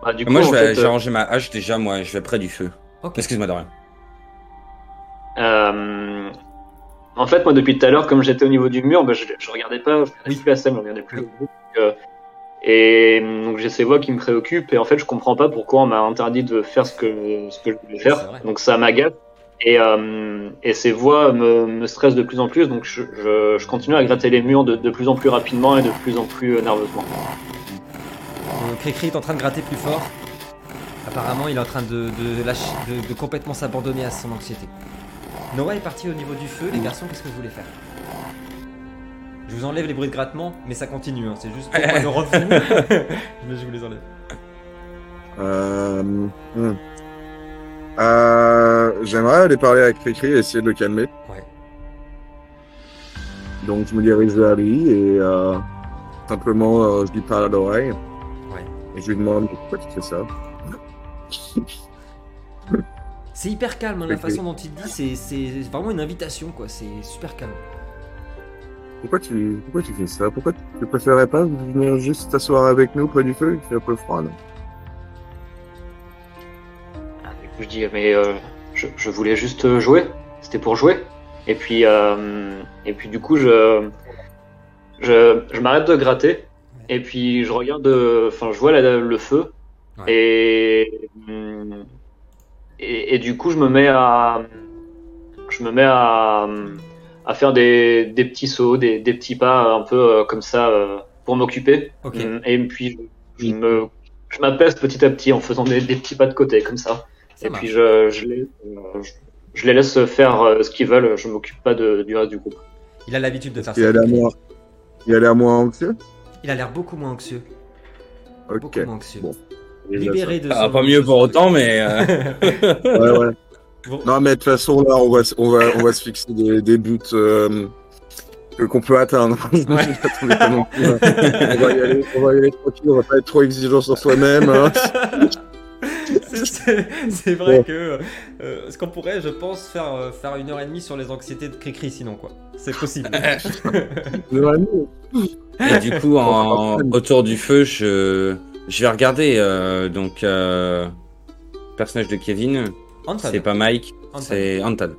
Bah, du coup, Moi je en vais fait, j'ai euh, rangé ma hache déjà moi, je vais près du feu. Excuse-moi de rien. Euh, en fait, moi, depuis tout à l'heure, comme j'étais au niveau du mur, bah, je, je regardais pas, je regardais Oui. plus la scène, je regardais plus le groupe. euh, et hum, donc j'ai ces voix qui me préoccupent et en fait je comprends pas pourquoi on m'a interdit de faire ce que ce que je voulais faire. Donc ça m'agace et euh, et ces voix me, me stressent de plus en plus. Donc je, je, je continue à gratter les murs de, de plus en plus rapidement et de plus en plus euh, nerveusement. Euh, Cricri est en train de gratter plus fort. Apparemment, il est en train de, de, lâcher- de- de complètement s'abandonner à son anxiété. Noah est parti au niveau du feu. Les garçons, qu'est-ce que vous voulez faire? Je vous enlève les bruits de grattement, mais ça continue. hein, C'est juste pour pas refou. mais je vous les enlève. Euh, hmm. Euh, J'aimerais aller parler avec Cricri et essayer de le calmer. Ouais. Donc je me dirige vers lui et euh, simplement euh, je lui parle à l'oreille. Ouais. Et je lui demande pourquoi tu fais ça? C'est hyper calme, hein, la façon dont il dit, c'est- c'est vraiment une invitation, quoi. C'est super calme. Pourquoi tu, pourquoi tu fais ça? Pourquoi tu préférerais pas venir juste t'asseoir avec nous près du feu? Il fait un peu froid, non? Ah, Du coup je dis mais euh, je, je voulais juste jouer. C'était pour jouer. Et puis euh, et puis du coup je je, je m'arrête de gratter et puis je regarde, euh, enfin je vois la- le feu Ouais. et, et et du coup je me mets à je me mets à, à faire des, des petits sauts, des, des petits pas un peu euh, comme ça euh, pour m'occuper. Hum, Et puis je, je me je m'apaise petit à petit en faisant des, des petits pas de côté comme ça. Ça et marche. puis je, je, les, euh, je, je les laisse faire euh, ce qu'ils veulent. Je m'occupe pas de, du reste du groupe. Il a l'habitude de faire Il a ça. l'air moins, il a l'air moins anxieux? Il a l'air beaucoup moins anxieux. Ok. Beaucoup moins anxieux. Bon. Libéré de Ah, son- pas mieux pour autant mais euh, Ouais, ouais. Bon. Non, mais de toute façon, là, on va, s- on va, on va se fixer des, des buts euh, que- qu'on peut atteindre. Non plus, hein. on, va y aller, on va y aller tranquille, on va pas être trop exigeant sur soi-même. hein. C'est- vrai que euh, ce qu'on pourrait, je pense, faire, euh, faire une heure et demie sur les anxiétés de Cricri sinon quoi. C'est possible. Et du coup en, autour du feu je je vais regarder euh, donc euh, personnage de Kevin. Anton, C'est pas Mike, Anton. c'est Anton.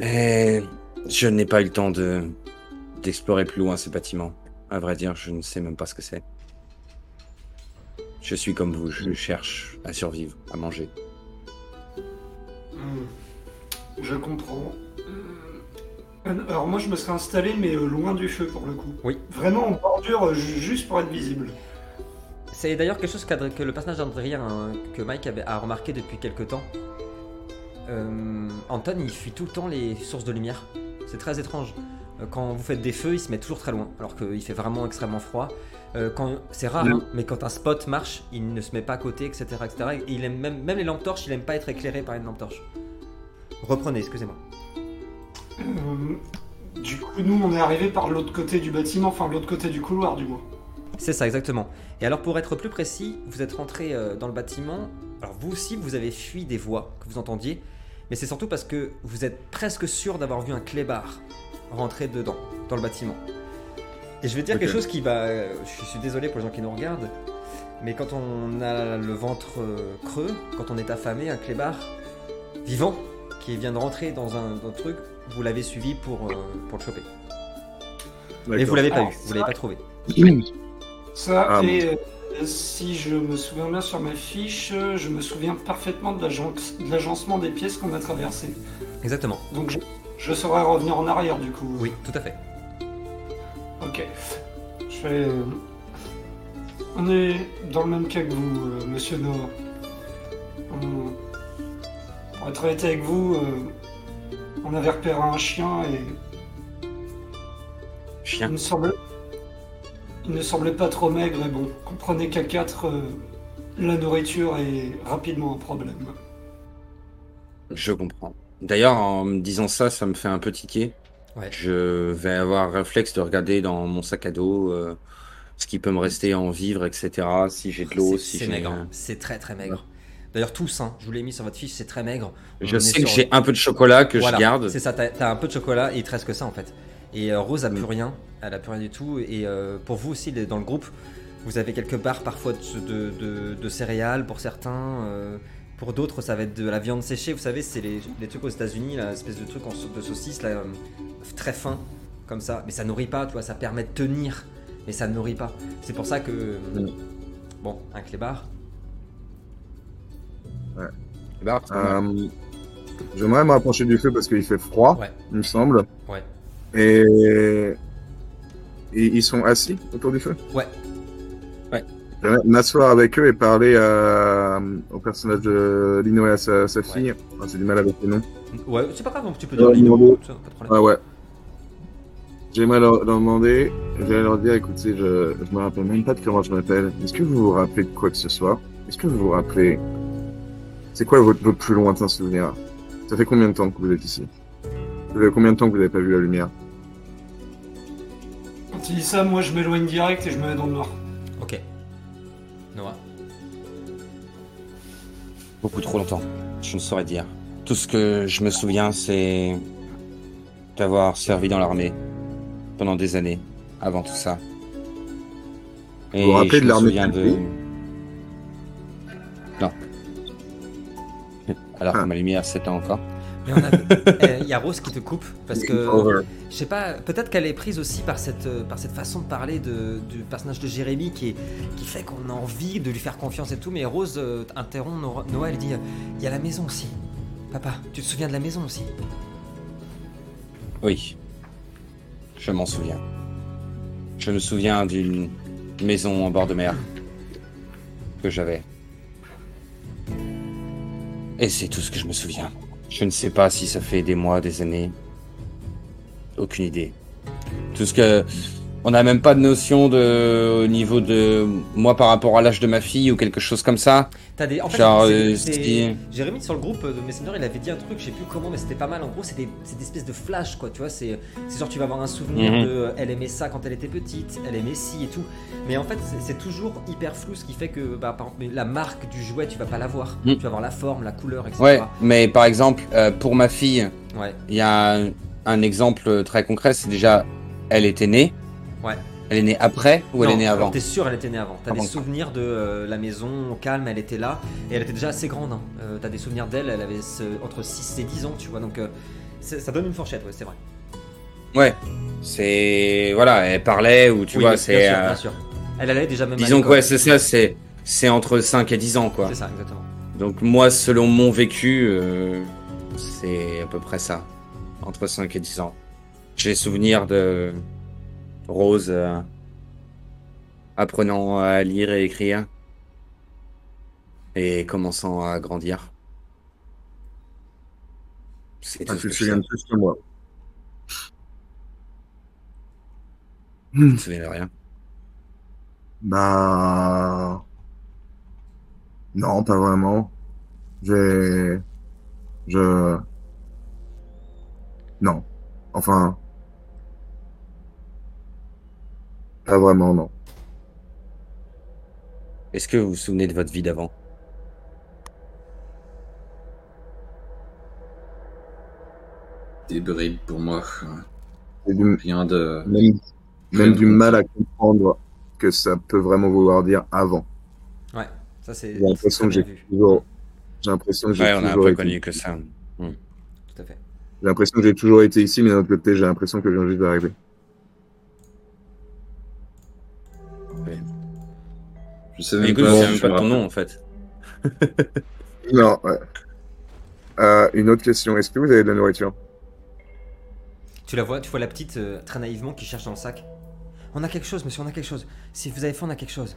Et je n'ai pas eu le temps de d'explorer plus loin ce bâtiment. À vrai dire, je ne sais même pas ce que c'est. Je suis comme vous, je cherche à survivre, à manger. Hmm. Je comprends. Euh, Alors moi je me serais installé mais euh, loin du feu pour le coup. Oui. Vraiment en bordure euh, ju- juste pour être visible. C'est d'ailleurs quelque chose que le personnage d'Andrien, hein, que Mike avait, a remarqué depuis quelques temps. Euh, Anton, il fuit tout le temps les sources de lumière. C'est très étrange. Euh, Quand vous faites des feux, il se met toujours très loin, alors qu'il fait vraiment extrêmement froid. Euh, quand c'est rare, hein, mais quand un spot marche, il ne se met pas à côté, etc., etc. Et il aime même, même les lampes torches, il aime pas être éclairé par une lampe torche. Reprenez, excusez-moi. Euh, du coup nous on est arrivé par l'autre côté du bâtiment, enfin l'autre côté du couloir du moins. C'est ça, exactement. Et alors, pour être plus précis, vous êtes rentré euh, dans le bâtiment. Alors, vous aussi, vous avez fui des voix que vous entendiez. Mais c'est surtout parce que vous êtes presque sûr d'avoir vu un clébard rentrer dedans, dans le bâtiment. Et je vais dire quelque chose qui va. euh, je suis désolé pour les gens qui nous regardent. Mais quand on a le ventre euh, creux, quand on est affamé, un clébard vivant qui vient de rentrer dans un, dans un truc, vous l'avez suivi pour, euh, pour le choper. Mais vous l'avez pas eu, vous l'avez pas trouvé. Ça, Ah, et euh, si je me souviens bien sur ma fiche, je me souviens parfaitement de l'agen- de l'agencement des pièces qu'on a traversées. Exactement. Donc je, je saurais revenir en arrière du coup. Oui, tout à fait. Ok. Je vais. euh, On est dans le même cas que vous, euh, monsieur Noah. On- Pour être honnête avec vous, euh, on avait repéré un chien et il Chien. Il ne semblait pas trop maigre et bon, comprenez qu'à 4, la nourriture est rapidement un problème. Je comprends. D'ailleurs, en me disant ça, ça me fait un peu tiquer. Ouais. Je vais avoir réflexe de regarder dans mon sac à dos euh, ce qui peut me rester en vivre, etc. Si j'ai de l'eau, C'est si c'est j'ai. maigre, hein. c'est très très maigre. D'ailleurs tous, hein, je vous l'ai mis sur votre fiche, c'est très maigre. On Je sais que sur- j'ai un peu de chocolat que Voilà, je garde. C'est ça, t'as as un peu de chocolat et il te reste que ça en fait. Et euh, Rose a plus rien, elle a plus rien du tout. Et euh, pour vous aussi, dans le groupe, vous avez quelques barres parfois de, de- de- de céréales pour certains. euh, pour d'autres, ça va être de la viande séchée. Vous savez, c'est les, les trucs aux États-Unis, la espèce de truc en de saucisse là, très fin, comme ça. Mais ça nourrit pas, tu vois, ça permet de tenir, mais ça ne nourrit pas. C'est pour ça que. Mm. Bon, un clébard. Mal. Euh, J'aimerais me rapprocher du feu parce qu'il fait froid, Ouais. il me semble. Ouais. Et... et ils sont assis autour du feu? Ouais. Ouais. J'aimerais m'asseoir avec eux et parler à- au personnage de Lino et à sa, sa fille. Ah, J'ai du mal avec les noms. Ouais, c'est pas grave, tu peux Ouais, dire Lino, Lino. ça, pas de problème. Ah ouais. J'aimerais leur, leur demander, j'aimerais leur dire, écoutez, je, je me rappelle même pas de comment je m'appelle. Est-ce que vous vous rappelez de quoi que ce soit? Est-ce que vous vous rappelez? C'est quoi votre, votre plus lointain souvenir? Ça fait combien de temps que vous êtes ici? Ça fait combien de temps que vous n'avez pas vu la lumière Quand il dit ça, moi je m'éloigne direct et je me mets dans le noir. Ok. Noah. Beaucoup trop longtemps. Je ne saurais dire. Tout ce que je me souviens, c'est d'avoir servi dans l'armée pendant des années avant tout ça. Et Vous vous rappelez je de me l'armée souviens de de. Non. Alors que Ah. ma lumière s'éteint encore. Mais on a- Eh, Il y a Rose qui te coupe parce que je sais pas, peut-être qu'elle est prise aussi par cette, euh, par cette façon de parler de, du personnage de Jérémy qui, est, qui fait qu'on a envie de lui faire confiance et tout. Mais Rose euh, interrompt Nora- Noah, elle dit euh, Il y a la maison aussi. Papa, tu te souviens de la maison aussi? Oui. Je m'en souviens. Je me souviens d'une maison en bord de mer que j'avais. Et c'est tout ce que je me souviens. Je ne sais pas si ça fait des mois, des années. Aucune idée. Tout ce que... On n'a même pas de notion de... au niveau de moi par rapport à l'âge de ma fille ou quelque chose comme ça. T'as des. En fait, Genre, euh, Jérémy sur le groupe de Messenger, il avait dit un truc, je sais plus comment, mais c'était pas mal. En gros, c'est des, des espèces de flash, quoi. Tu vois, c'est genre tu vas avoir un souvenir Mhm. de. Elle aimait ça quand elle était petite, elle aimait ci et tout. Mais en fait, c'est- toujours hyper flou, ce qui fait que, bah, par exemple, la marque du jouet, tu vas pas la voir. Mhm. Tu vas voir la forme, la couleur, etc. Ouais, mais par exemple, euh, pour ma fille, Ouais. il y a un, un exemple très concret, c'est déjà, elle était née. Ouais. Elle est née après ou elle Non, est née avant T'es sûr, elle était née avant. T'as Avant. des souvenirs de euh, la maison au calme, elle était là. Et elle était déjà assez grande. hein. Euh, T'as des souvenirs d'elle, elle avait ce- entre 6 et 10 ans, tu vois. Donc euh, ça donne une fourchette, ouais, c'est vrai. Ouais. C'est voilà, elle parlait ou tu Oui, vois, bien c'est sûr, euh, bien sûr. Elle allait déjà même disons que ouais, c'est ça, c'est c'est entre 5 et 10 ans quoi. C'est ça, exactement. Donc moi, selon mon vécu, c'est à peu près ça, entre 5 et 10 ans. J'ai souvenir de Rose euh, apprenant à lire et écrire et commençant à grandir. C'est Ah, tout tu ce que te je souviens sais. de plus que moi. Je me souviens de rien. Bah. Non, pas vraiment. J'ai. Je. Non. Enfin. Pas vraiment, non. Est-ce que vous vous souvenez de votre vie d'avant? Des bribes pour moi. J'ai du, Rien de. même, même du mal à comprendre que ça peut vraiment vouloir dire avant. Ouais, ça c'est. J'ai l'impression que j'ai toujours. J'ai l'impression que j'ai Ouais, on a un toujours peu été- connu que ça. Tout à fait. J'ai l'impression que j'ai toujours été ici, mais d'un autre côté, j'ai l'impression que je viens juste d'arriver. Je sais Mais même écoute, pas je si sais même pas ton nom en fait. Non, ouais. Euh, une autre question. Est-ce que vous avez de la nourriture? Tu la vois, tu vois la petite euh, très naïvement qui cherche dans le sac. On a quelque chose, monsieur, on a quelque chose. Si vous avez faim, on a quelque chose.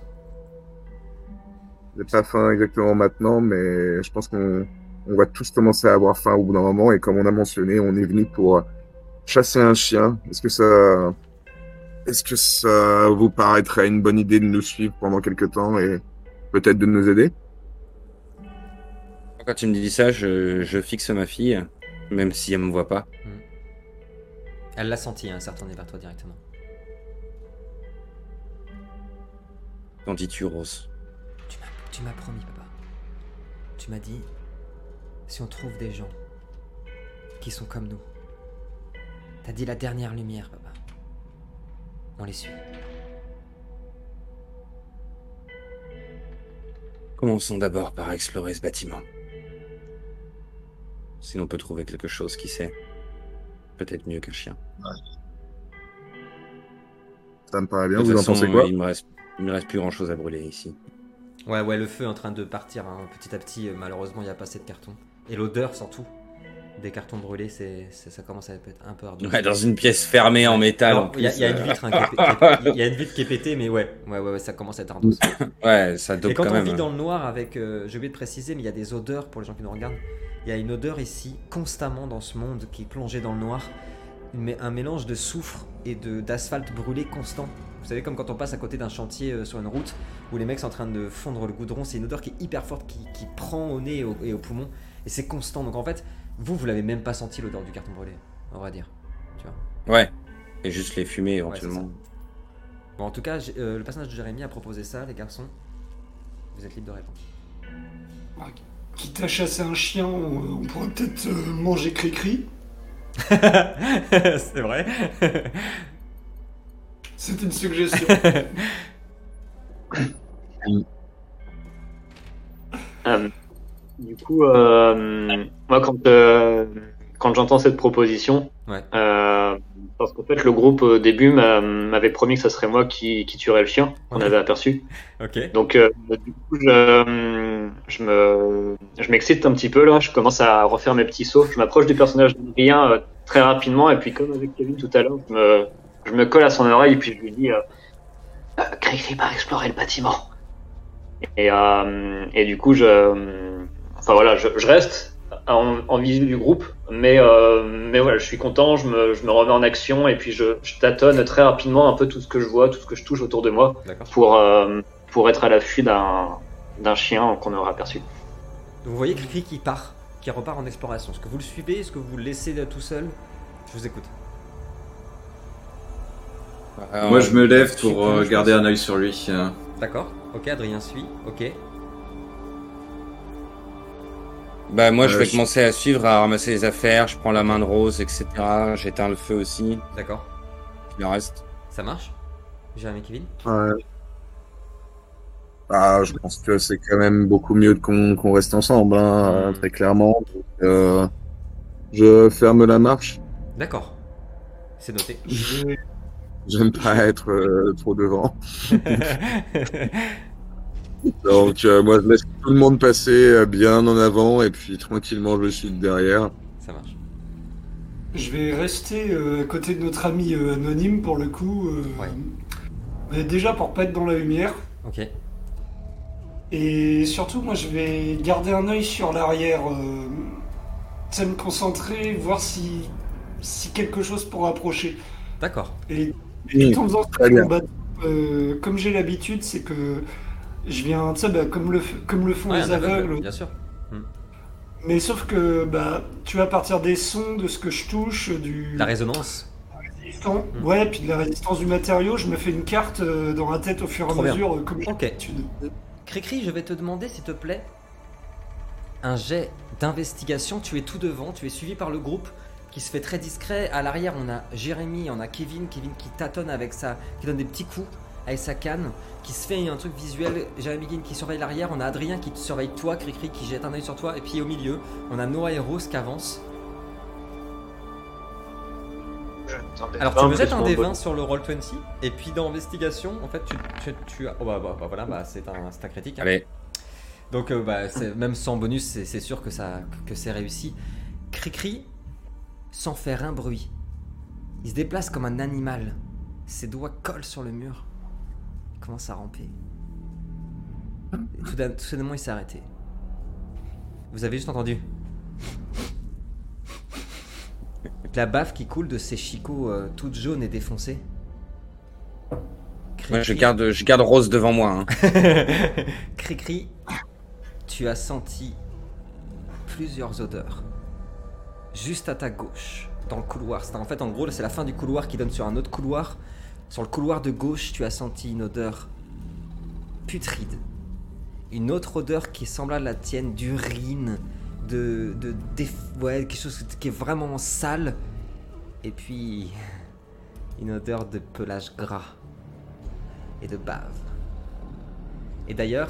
J'ai pas faim exactement maintenant, mais je pense qu'on on va tous commencer à avoir faim au bout d'un moment. Et comme on a mentionné, on est venu pour chasser un chien. Est-ce que ça, est-ce que ça vous paraîtrait une bonne idée de nous suivre pendant quelques temps et peut-être de nous aider? Quand tu me dis ça, je, je fixe ma fille Même si elle me voit pas. Elle l'a senti, hein, ça retourné vers toi directement. Qu'en dis-tu, Rose Tu m'as, tu m'as promis, papa. Tu m'as dit, si on trouve des gens qui sont comme nous, t'as dit la dernière lumière, papa. On les suit. Commençons d'abord par explorer ce bâtiment. Si l'on peut trouver quelque chose, qui sait Peut-être mieux qu'un chien. Ça me paraît bien. De Vous en pensez quoi? Il me reste, il me reste plus grand chose à brûler ici. Ouais, ouais, le feu est en train de partir hein, petit à petit. euh, Malheureusement, il n'y a pas assez de cartons. Et l'odeur, surtout, des cartons brûlés, c'est, ça commence à être un peu ardu. Ouais, dans une pièce fermée en métal. En Il y, a- plus, il y a une vitre, hein, qui est- qui est- il y a une vitre qui est pétée, mais ouais, ouais, ouais, ouais, ça commence à être ardu. Ouais, ça dope Et quand quand on même. vit hein. dans le noir avec, euh, j'ai oublié de préciser, mais il y a des odeurs pour les gens qui nous regardent. Il y a une odeur ici, constamment dans ce monde qui est plongé dans le noir, mais un mélange de soufre et de d'asphalte brûlé constant. Vous savez, comme quand on passe à côté d'un chantier euh, sur une route où les mecs sont en train de fondre le goudron, c'est une odeur qui est hyper forte, qui, qui prend au nez et au, et au poumon, et c'est constant. Donc en fait, vous, vous l'avez même pas senti l'odeur du carton brûlé, on va dire. Tu vois. Ouais. Et juste les fumer c'est éventuellement. Bon, en tout cas, euh, le personnage de Jérémy a proposé ça, les garçons. Vous êtes libres de répondre. Quitte à chasser un chien, on, on pourrait peut-être euh, manger Cricri. c'est vrai. C'est une suggestion. Euh, du coup, euh, moi, quand, euh, quand j'entends cette proposition, Ouais. euh, parce qu'en fait, le groupe au début m'a- m'avait promis que ça serait moi qui, qui tuerais le chien qu'on Ouais. avait aperçu. ok. Donc, euh, du coup, je, je me, je m'excite un petit peu là. Je commence à refaire mes petits sauts. Je m'approche du personnage d'Adrien euh, très rapidement, et puis comme avec Kevin tout à l'heure, je me, je me colle à son oreille et puis je lui dis euh, euh, Cricri part explorer le bâtiment. Et, euh, et du coup, je, enfin voilà, je, je reste en, en visu du groupe, mais, euh, mais voilà, je suis content, je me, je me remets en action et puis je, je tâtonne très rapidement un peu tout ce que je vois, tout ce que je touche autour de moi pour, euh, pour être à l'affût d'un d'un chien qu'on aura aperçu. Vous voyez Cricri qui part, qui repart en exploration. Est-ce que vous le suivez? Est-ce que vous le laissez euh, tout seul? Je vous écoute. Alors, Moi, je me lève pour euh, garder un œil sur lui. D'accord. Ok, Adrien suit. Ok. Bah moi je Euh, vais je- commencer à suivre, à ramasser les affaires, je prends la main de Rose, etc. J'éteins le feu aussi, D'accord. il en reste. Ça marche? Jérémy Kevin? Ouais. Ah, je pense que c'est quand même beaucoup mieux qu'on qu'on reste ensemble, hein, euh, Mm. très clairement. Donc, euh, je ferme la marche. D'accord. C'est noté. J'aime pas être euh, trop devant. Donc, euh, moi, je laisse tout le monde passer euh, bien en avant et puis tranquillement, je suis derrière. Ça marche. Je vais rester euh, à côté de notre ami euh, anonyme pour le coup. euh, Ouais. mais déjà pour pas être dans la lumière. Ok. Et surtout, moi je vais garder un œil sur l'arrière. Euh, tu sais, me concentrer, voir si, si quelque chose pourra approcher. D'accord. Et, Oui, et tout en faisant ça, euh, comme j'ai l'habitude, c'est que je viens, tu sais, bah, comme, le, comme le font Ouais, les aveugles. bien sûr. Mais sauf que, bah, tu vois, à partir des sons, de ce que je touche, du. La résonance. ouais, puis de la résistance du matériau, je me fais une carte euh, dans la tête au fur et Trop à mesure, euh, comme Ok. Cricri, je vais te demander, s'il te plaît, un jet d'investigation. Tu es tout devant, tu es suivi par le groupe qui se fait très discret. À l'arrière, on a Jérémy, on a Kevin, Kevin qui tâtonne avec sa, qui donne des petits coups avec sa canne, qui se fait un truc visuel. Jérémy Kevin qui surveille l'arrière, on a Adrien qui surveille toi, Cricri qui jette un œil sur toi, et puis au milieu, on a Noah et Rose qui avancent. Alors tu me jettes un D20 sur le roll 20 et puis dans investigation en fait tu, tu, tu as oh bah, bah, bah, voilà bah c'est un, c'est un critique hein. Allez, donc euh, bah, même sans bonus c'est sûr que ça que c'est réussi Cricri sans faire un bruit il se déplace comme un animal ses doigts collent sur le mur commence à ramper et tout d'un- tout soudainement il s'est arrêté vous avez juste entendu la baffe qui coule de ses chicots euh, toutes jaunes et défoncées moi je garde, je garde Rose devant moi. hein. Cricri, tu as senti plusieurs odeurs. juste à ta gauche, dans le couloir. C'est en fait, en gros, c'est la fin du couloir qui donne sur un autre couloir. Sur le couloir de gauche, tu as senti une odeur putride. Une autre odeur qui est semblable à la tienne, d'urine, de, de, ouais, quelque chose qui est vraiment sale. Et puis, une odeur de pelage gras et de bave. Et d'ailleurs,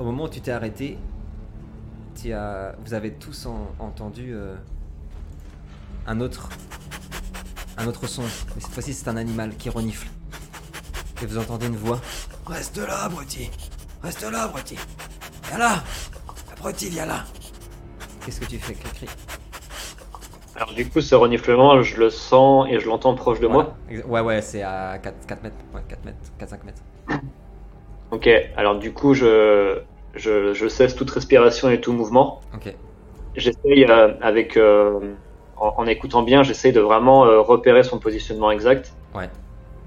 au moment où tu t'es arrêté, tu as, vous avez tous en- entendu euh, un autre, un autre son. Mais cette fois-ci, c'est un animal qui renifle. Et vous entendez une voix. Reste là, abruti. Reste là, abruti. Viens là. Abruti, viens là. Qu'est-ce que tu fais, Cricri Alors du coup, ce reniflement, je le sens et je l'entends proche de moi. Voilà. Ouais, ouais, c'est à 4, 4 mètres, ouais, 4 mètres, 4-5 mètres. Ok, alors du coup, je, je, je cesse toute respiration et tout mouvement. Ok. J'essaye, euh, avec, euh, en, en écoutant bien, j'essaye de vraiment euh, repérer son positionnement exact. Ouais.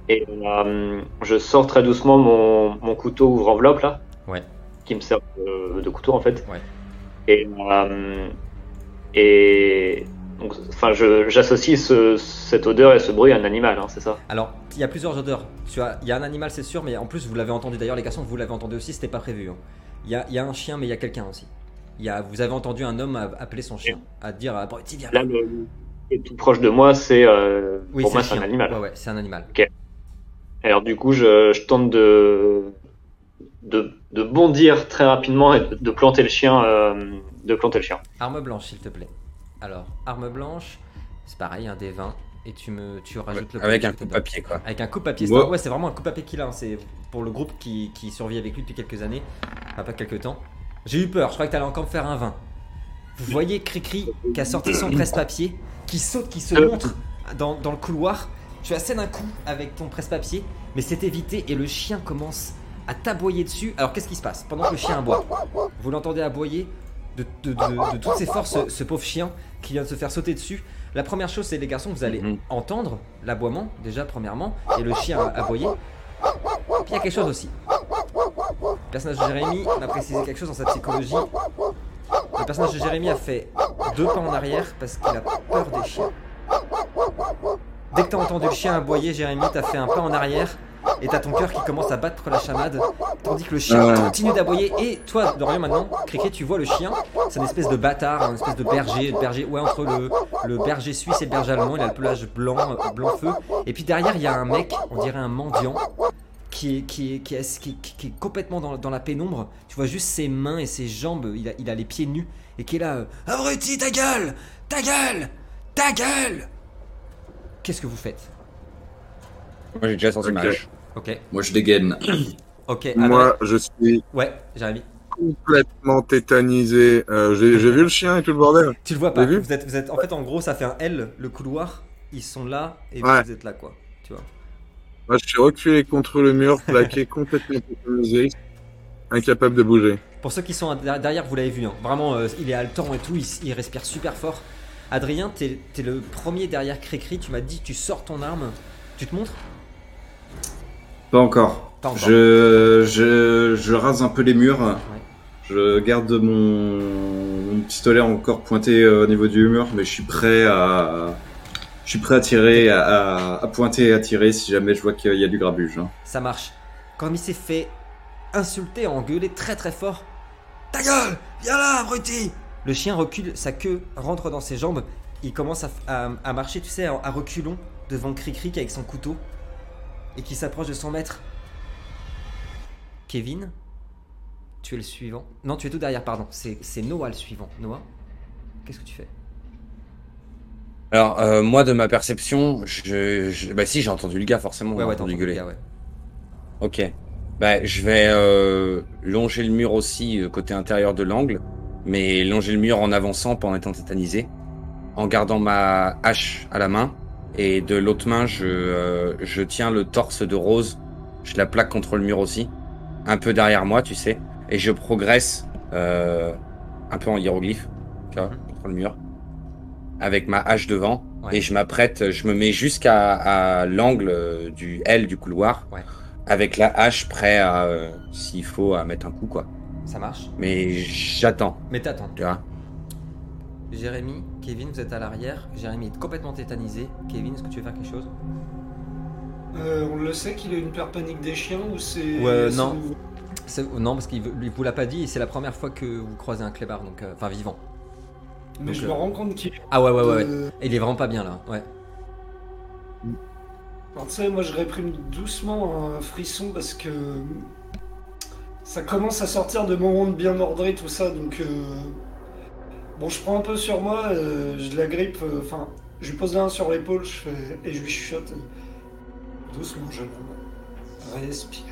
Et euh, je sors très doucement mon, mon couteau ouvre-enveloppe là. Ouais. Qui me sert de, de couteau en fait. Ouais. Et, euh, et donc, enfin, j'associe ce- cette odeur et ce bruit à un animal, hein, c'est ça? Alors, il y a plusieurs odeurs. Tu as, il y a un animal, c'est sûr, mais en plus, vous l'avez entendu d'ailleurs, les garçons, vous l'avez entendu aussi, c'était pas prévu. hein. Il y, a, il y a un chien, mais il y a quelqu'un aussi. Il y a, vous avez entendu un homme appeler son chien, à dire ah, abruti, viens là. Là, le, tout proche de moi, c'est euh, Oui, pour moi c'est un animal. Ouais, ouais, c'est un animal. Alors du coup, je, je tente de, de de bondir très rapidement et de, de planter le chien, euh, de planter le chien. Arme blanche, s'il te plaît. Alors, arme blanche, c'est pareil, un des 20, et tu me, tu rajoutes le Avec un coup de papier, quoi. Avec un coup de papier, ouais, c'est vraiment un coup de papier qu'il a. hein. C'est pour le groupe qui, qui survit avec lui depuis quelques années, enfin pas quelques temps. J'ai eu peur, je crois que t'allais encore me faire un 20. Vous voyez Cricri qui a sorti son presse-papier, qui saute, qui se montre dans, dans le couloir. Tu as d'un coup avec ton presse-papier, mais c'est évité et le chien commence à t'aboyer dessus. Alors qu'est-ce qui se passe Pendant que le chien aboie, vous l'entendez aboyer de, de- de- de toutes ses forces, ce, ce pauvre chien qui vient de se faire sauter dessus. La première chose, c'est les garçons, vous allez Mhm. entendre l'aboiement, déjà premièrement, et le chien aboyer. Puis il y a quelque chose aussi. Le personnage de Jérémy m'a précisé quelque chose dans sa psychologie. Le personnage de Jérémy a fait deux pas en arrière parce qu'il a peur des chiens. Dès que t'as entendu le chien aboyer, Jérémy, t'as fait un pas en arrière et t'as ton cœur qui commence à battre la chamade, tandis que le chien Ouais. continue d'aboyer. Et toi, Dorian, maintenant, Cricket, tu vois le chien, c'est une espèce de bâtard, une espèce de berger, berger ouais, entre le, le berger suisse et le berger allemand. Il a le pelage blanc, euh, blanc feu. Et puis derrière, il y a un mec, on dirait un mendiant, qui est, qui est, qui est, qui est- qui est complètement dans, dans la pénombre. Tu vois juste ses mains et ses jambes, il a, il a les pieds nus, et qui est là. euh, Abruti, ta gueule Ta gueule Ta gueule Qu'est-ce que vous faites? Moi, j'ai déjà sorti ma Ok. hache. Ok, Moi, je dégaine. ok. Adrien- Moi, je suis Ouais, Jérémy. complètement tétanisé. Euh, J'ai vu le chien et tout le bordel. Tu le vois pas. Vu? Vous êtes, vous êtes, en fait, en gros, ça fait un L, le couloir. Ils sont là et Ouais. vous êtes là, quoi. Tu vois. Moi, je suis reculé contre le mur, plaqué, complètement tétanisé, incapable de bouger. Pour ceux qui sont derrière, derrière, vous l'avez vu. hein. Vraiment, euh, il est haletant et tout. Il, il respire super fort. Adrien, t'es es le premier derrière Cricri. Tu m'as dit, tu sors ton arme. Tu te montres? Pas encore. Pas encore. Je, je, je rase un peu les murs. Je garde mon, mon pistolet encore pointé euh, au niveau du mur, mais je suis prêt à, je suis prêt à tirer, à, pointer et à tirer si jamais je vois qu'il y a du grabuge. hein. Ça marche. Quand il s'est fait insulter, engueuler très très fort, Ta gueule Viens là, abruti le chien recule, sa queue rentre dans ses jambes. Il commence à, à- à marcher, tu sais, à, à reculons devant Cricri avec son couteau et qui s'approche de son maître. Kevin, tu es le suivant. Non, tu es tout derrière, pardon. C'est Noah le suivant. Noah, qu'est-ce que tu fais? Alors, euh, moi, de ma perception, je, je- bah si, j'ai entendu le gars, forcément, Ouais, ouais, entendu entendu le gueuler. gars, ouais. Ok. Bah, je vais euh, longer le mur aussi euh, côté intérieur de l'angle, mais longer le mur en avançant pas en étant tétanisé, en gardant ma hache à la main et de l'autre main je euh, je tiens le torse de Rose, je la plaque contre le mur aussi, un peu derrière moi, tu sais, et je progresse euh, un peu en hiéroglyphe, tu vois, contre le mur, avec ma hache devant. Ouais. Et je m'apprête, je me mets jusqu'à à l'angle euh, du L du couloir, Ouais. avec la hache prêt à, euh, s'il faut, à mettre un coup, quoi. Ça marche Mais j'attends, Mais t'attends. tu vois. Jérémy, Kevin, vous êtes à l'arrière. Jérémy est complètement tétanisé. Kevin, est-ce que tu veux faire quelque chose? Euh, on le sait qu'il a une peur panique des chiens ou c'est. Ouais, non. Non, parce qu'il lui vous l'a pas dit et c'est la première fois que vous croisez un clébard, donc euh, enfin vivant. Mais Donc, je euh, me rends compte qu'il. Ah ouais, ouais, ouais. de- Et il est vraiment pas bien là. Ouais. Alors, tu sais, moi je réprime doucement un frisson parce que ça commence à sortir de mon monde bien ordré, tout ça, donc. Bon, je prends un peu sur moi, euh, je la grippe, euh, enfin, je lui pose la main sur l'épaule je fais... et je lui chuchote. euh, Doucement, jeune homme. Respire.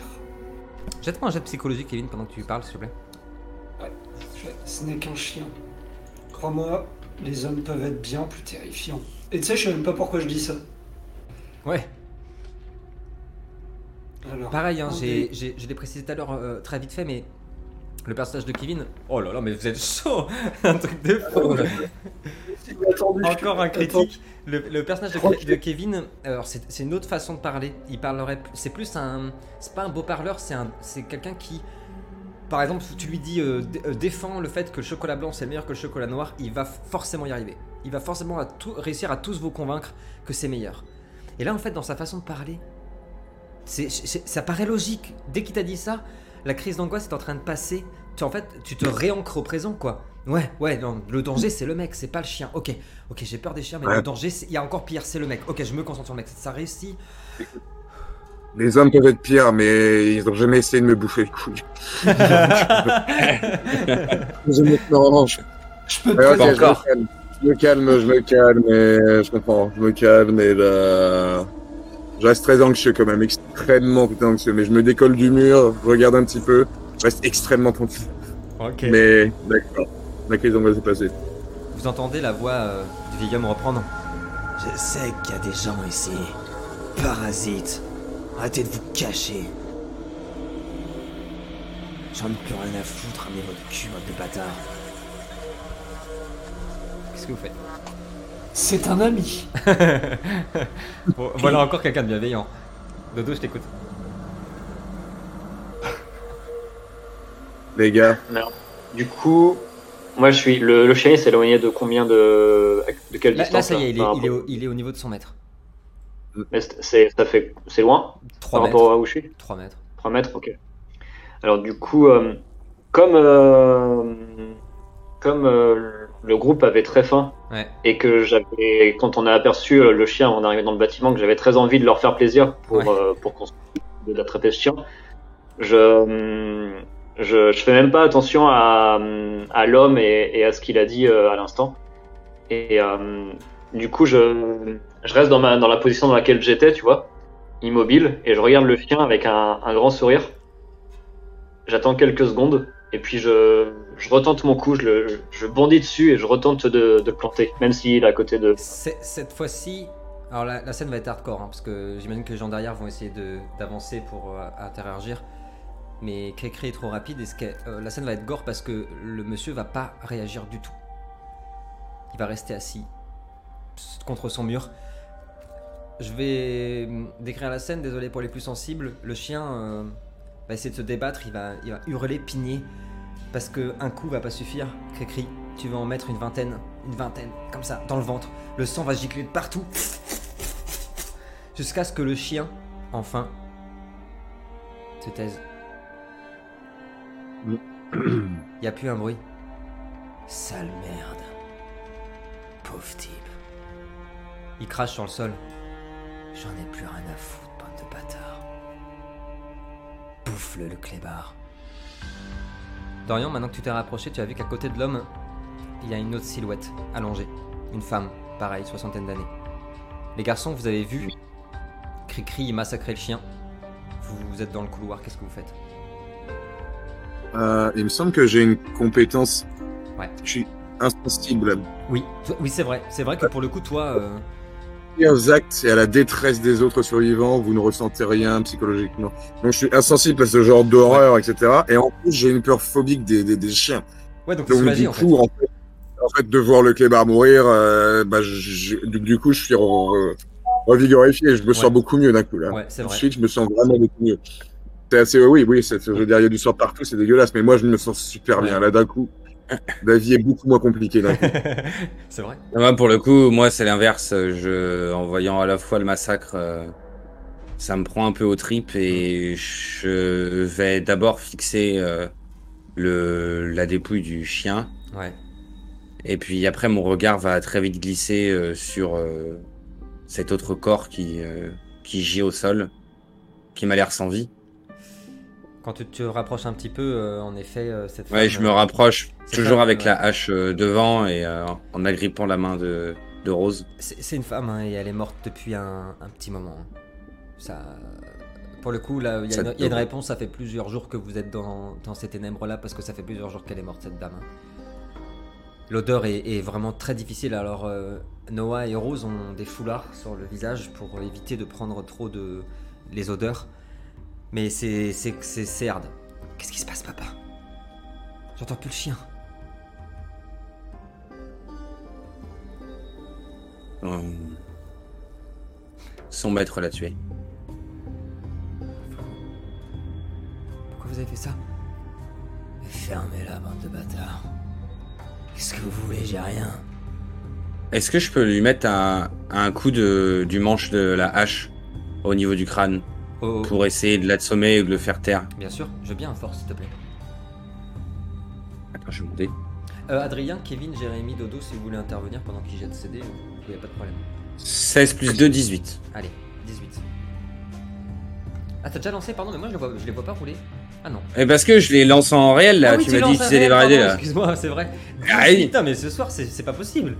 Jette-moi un jet de psychologie, Kevin, pendant que tu parles, s'il te plaît. Je fais, Ce n'est qu'un chien. Crois-moi, les hommes peuvent être bien plus terrifiants. Et tu sais, je sais même pas pourquoi je dis ça. Ouais. Alors, Pareil, hein, j'ai, j'ai, je l'ai précisé tout à l'heure euh, très vite fait, mais le personnage de Kevin. Oh là là, mais vous êtes chaud Un truc de fou Attendu, Encore un critique. Le, le personnage de, de Kevin, alors c'est, une autre façon de parler. Il parlerait, c'est plus un, c'est pas un beau parleur, c'est un, c'est quelqu'un qui, par exemple, tu lui dis euh, euh, défends le fait que le chocolat blanc c'est meilleur que le chocolat noir, il va forcément y arriver. Il va forcément à tout- réussir à tous vous convaincre que c'est meilleur. Et là, en fait, dans sa façon de parler, c'est- ça paraît logique. Dès qu'il t'a dit ça, la crise d'angoisse est en train de passer. Tu, en fait, tu te réancres au présent, quoi. Ouais, ouais, non, le danger, c'est le mec, c'est pas le chien. Ok, ok, j'ai peur des chiens, mais Ouais. le danger, il y a encore pire, c'est le mec. Ok, je me concentre sur le mec. Ça réussit. Les hommes peuvent être pires, mais ils ont jamais essayé de me bouffer les couilles. je me... calme. Je me calme, je me calme, et je comprends. Je me calme, et là... Je reste très anxieux quand même, extrêmement putain anxieux. Mais je me décolle du mur, je regarde un petit peu, je reste extrêmement tranquille. Ok. Mais d'accord, la crise d'angoisse est passée. Vous entendez la voix euh, du vieil homme reprendre. Je sais qu'il y a des gens ici. Parasites. Arrêtez de vous cacher. J'en ai plus rien à foutre, ramenez votre cul, votre de bâtard. Qu'est-ce que vous faites? C'est un ami. Bon, Voilà encore quelqu'un de bienveillant. Dodo, je t'écoute. Les gars, Du coup, moi je suis. Le, le chien il s'est éloigné de combien de. De quelle Là, là, distance ça y est, il est, par il est au, il est au niveau de son. Mais c'est- c'est ça fait c'est loin 3 par mètres. rapport à où je suis? 3 mètres. 3 mètres, ok. Alors du coup, euh, comme euh, comme euh, le groupe avait très faim Ouais. et que j'avais, quand on a aperçu euh, le chien avant d'arriver dans le bâtiment, que j'avais très envie de leur faire plaisir pour Ouais. euh, pour qu'on d'attraper ce chien, je hum, je, je fais même pas attention à, hum, à l'homme et, et à ce qu'il a dit euh, à l'instant. Et euh, du coup, je, je reste dans, ma, dans la position dans laquelle j'étais, tu vois, immobile, et je regarde le chien avec un, un grand sourire. J'attends quelques secondes, et puis je, je retente mon coup, je, bondis dessus et je retente de, planter, même s'il est à côté de. Cette fois-ci, alors la, scène va être hardcore, hein, parce que j'imagine que les gens derrière vont essayer d'avancer pour euh, interagir. Mais Cricri est trop rapide et ce euh, la scène va être gore parce que le monsieur va pas réagir du tout. Il va rester assis contre son mur. Je vais hum, décrire la scène, désolé pour les plus sensibles. Le chien euh, va essayer de se débattre, il va, il va hurler, pigner. Parce que un coup va pas suffire, Cricri. Tu vas en mettre une vingtaine, une vingtaine, comme ça, dans le ventre. Le sang va gicler de partout. Jusqu'à ce que le chien, enfin, se taise. Il n'y a plus un bruit. Sale merde. Pauvre type. Il crache sur le sol. J'en ai plus rien à foutre, bande de bâtards. Bouffe-le, le clébard. Dorian, maintenant que tu t'es rapproché, tu as vu qu'à côté de l'homme, il y a une autre silhouette, allongée. Une femme, pareil, soixantaine d'années. Les garçons, vous avez vu Cricri massacrer le chien. Vous, vous êtes dans le couloir, qu'est-ce que vous faites euh, il me semble que j'ai une compétence. Ouais. Je suis insensible Oui, oui c'est vrai. C'est vrai que pour le coup, toi, euh, aux actes et à la détresse des autres survivants, vous ne ressentez rien psychologiquement. Donc je suis insensible à ce genre d'horreur, etc. Et en plus, j'ai une peur phobique des, des, des chiens. ouais, donc du coup, en fait, en fait, de voir le clébard mourir, euh, bah, je- du, du coup, je suis re- revigorifié. Je me sens Ouais. beaucoup mieux d'un coup là. Ouais, vrai. Ensuite, je me sens vraiment beaucoup mieux. C'est assez, oui, oui, je veux dire, il y a du sang partout, c'est dégueulasse, mais moi, je me sens super Ouais. bien. Là, d'un coup, La vie est beaucoup moins compliquée coup. c'est vrai. Moi, pour le coup, moi, c'est l'inverse. Je, en voyant à la fois le massacre, euh, ça me prend un peu aux tripes et je vais d'abord fixer euh, le, la dépouille du chien. Ouais. Et puis après, mon regard va très vite glisser euh, sur euh, cet autre corps qui, euh, qui gît au sol, qui m'a l'air sans vie. Quand tu te rapproches un petit peu, euh, en effet, euh, cette Ouais, femme, je me euh, rapproche toujours avec ouais. la hache devant et en agrippant la main de, de Rose. C'est une femme hein, et elle est morte depuis un, un petit moment. hein. Ça, pour le coup, là, il y, a une- y a réponse. Ça fait plusieurs jours que vous êtes dans, dans ces ténèbres-là parce que ça fait plusieurs jours qu'elle est morte cette dame. hein. L'odeur est, est vraiment très difficile. Alors euh, Noah et Rose ont des foulards sur le visage pour éviter de prendre trop de les odeurs. Mais c'est c'est c'est c'est hard. Qu'est-ce qui se passe, papa? J'entends plus le chien. Euh, Son maître l'a tué. Pourquoi vous avez fait ça? Fermez-la, bande de bâtards. Qu'est-ce que vous voulez J'ai rien. Est-ce que je peux lui mettre un, un coup de, du manche de la hache au niveau du crâne? Oh, oh, pour essayer de l'assommer ou de le faire taire Bien sûr, je veux bien un force, s'il te plaît. Attends, je vais monter. Euh, Adrien, Kevin, Jérémy, Dodo, si vous voulez intervenir pendant qu'il jette CD, il n'y a pas de problème. 16 plus 2, 18. Allez, 18. Ah, t'as déjà lancé, pardon, mais moi je, le vois, je les vois pas rouler. Ah non. Et parce que je les lance en réel là, ah, oui, tu m'as dit que tu baradés pardon, là. Excuse-moi, c'est vrai. Ah oui. Putain, mais ce soir, c'est pas possible.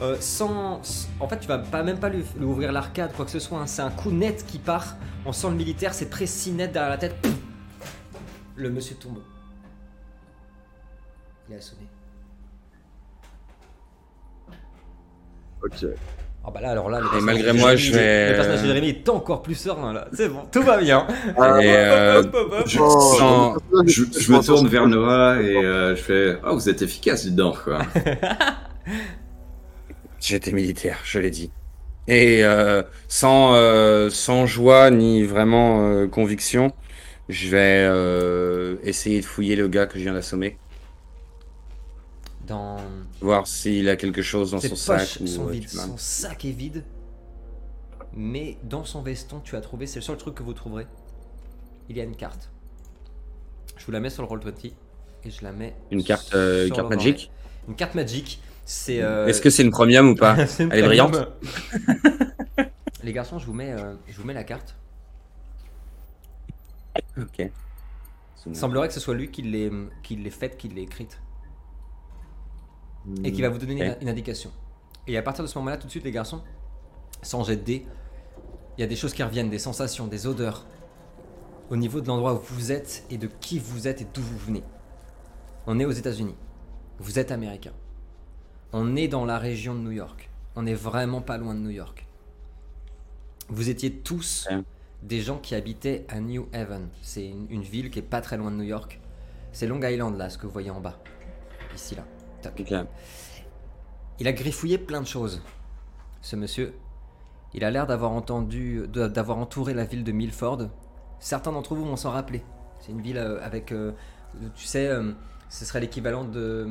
Euh, sans, en fait, tu vas pas même pas lui, lui ouvrir l'arcade, quoi que ce soit. hein. C'est un coup net qui part. On sent le militaire, c'est précis net derrière la tête. Pouf. Le monsieur tombe. Il est assommé. Ok. Ah bah là, alors là, le Et personnage malgré de moi, je vais- Le personnage de Jérémy est encore plus serein là. C'est bon, tout va bien. Et, euh, Hop, hop, hop. Je, sans- je, je me tourne vers Noah et euh, je fais Oh, vous êtes efficace dedans, quoi. J'étais militaire, je l'ai dit. Et euh, sans, euh, sans joie ni vraiment euh, conviction, je vais essayer de fouiller le gars que je viens d'assommer, Dans voir s'il a quelque chose dans ses son sac. ou, sont vides, son sac est vide. Mais dans son veston, tu as trouvé, c'est le seul truc que vous trouverez. Il y a une carte. Je vous la mets sur le roll 20 et je la mets. Une carte, sur carte magique. Une carte magique. C'est. euh, Est-ce que c'est une premium ou pas une Elle est brillante Les garçons, je vous mets, euh, je vous mets la carte. Ok. Il semblerait que ce soit lui qui l'ait, qui l'ait faite, qui l'ait écrite. et qui va vous donner une, indication. Et à partir de ce moment-là, tout de suite, les garçons, sans jet de dés, il y a des choses qui reviennent, des sensations, des odeurs, au niveau de l'endroit où vous êtes et de qui vous êtes et d'où vous venez. On est aux États-Unis. Vous êtes américain. On est dans la région de New York. On est vraiment pas loin de New York. Vous étiez tous des gens qui habitaient à New Haven. C'est une, une ville qui est pas très loin de New York. C'est Long Island là, ce que vous voyez en bas. Ici là. Ok. Il a griffouillé plein de choses. Ce monsieur, il a l'air d'avoir entendu, d'avoir entouré la ville de Milford. Certains d'entre vous vont s'en rappeler. C'est une ville euh, avec, euh, tu sais, euh, ce serait l'équivalent de,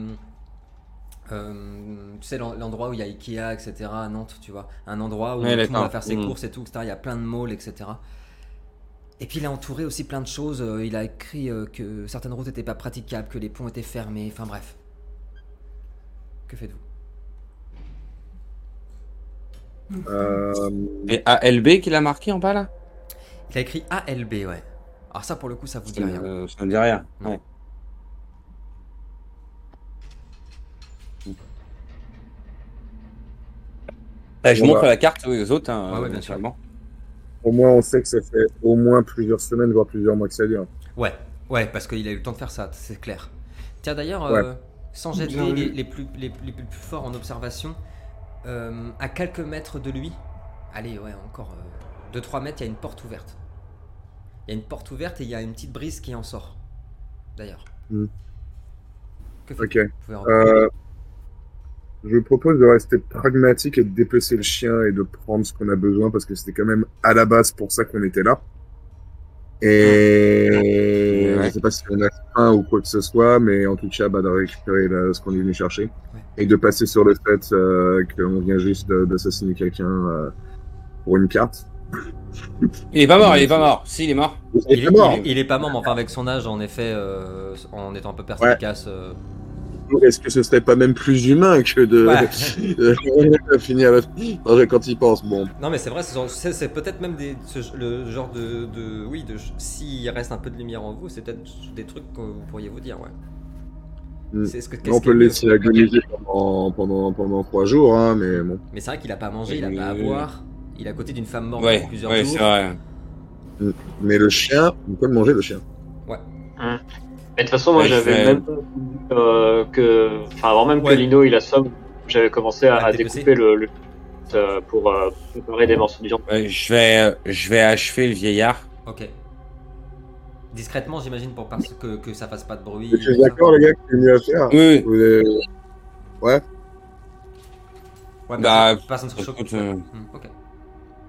euh, tu sais, l'en- l'endroit où il y a Ikea, etc. à Nantes, tu vois, un endroit où Ouais, tout le monde va faire ses Mm. courses et tout, etc. Il y a plein de malls, etc. Et puis il a entouré aussi plein de choses. Euh, Il a écrit euh, que certaines routes n'étaient pas praticables, que les ponts étaient fermés. Enfin bref. Que faites-vous? Euh, Et ALB qu'il a marqué en bas là? Il a écrit ALB, ouais. Alors ça, pour le coup, ça vous dit rien. me- ça me dit rien. Non. Ouais. Ah, je Bon, montre bah. la carte aux autres, hein, Ouais, ouais, bien sûr. au moins, on sait que ça fait au moins plusieurs semaines, voire plusieurs mois que ça dure. Ouais, ouais, parce qu'il a eu le temps de faire ça, c'est clair. Tiens, d'ailleurs, Ouais. euh, sans jet de Bien dés, vu. les, les plus, les, les plus forts en observation, euh, à quelques mètres de lui, allez, ouais, encore 2-3 mètres, il y a une porte ouverte. Il y a une porte ouverte et il y a une petite brise qui en sort. D'ailleurs. Hmm. Que Ok. pouvez Euh, je propose de rester pragmatique et de dépecer le chien et de prendre ce qu'on a besoin parce que c'était quand même à la base pour ça qu'on était là. Et Ouais. Je sais pas si on a faim ou quoi que ce soit, mais en tout cas, bah, de récupérer là, ce qu'on est venu chercher. Et de passer sur le fait euh, qu'on vient juste d'assassiner quelqu'un euh, pour une carte. Il est pas mort, il est pas mort. Si, il est mort. Il, est mort. il- il est pas mort, mais enfin avec son âge, en effet, euh, en étant un peu perspicace. euh, Est-ce que ce serait pas même plus humain que de Ouais. de finir le- quand il pense? Bon, Non mais c'est vrai, c'est peut-être même des, ce- le genre de, de oui, de s'il reste un peu de lumière en vous, c'est peut-être des trucs que vous pourriez vous dire, ouais. Mm. C'est ce que qu'est-ce on peut le laisser agoniser pendant, pendant, pendant trois jours, hein, mais bon. Mais c'est vrai qu'il a pas à manger, il a pas à oui, boire, il est à côté d'une femme morte Ouais, plusieurs ouais, jours. c'est vrai. Mais le chien, on peut le manger, le chien. Mais de toute façon, moi, Ouais, j'avais vais- même pas euh, que, enfin, avant même Ouais. que Lino il assomme, j'avais commencé à, À découper le, le euh, pour euh, préparer des morceaux de viande. Ouais, je vais, je vais achever le vieillard. Ok. Discrètement, j'imagine, pour parce que, que ça fasse pas de bruit. Je suis d'accord, les gars, que c'est mieux à faire. Oui. Vous avez- Ouais, Bah, personne- personne se choque. écoute, euh, ok.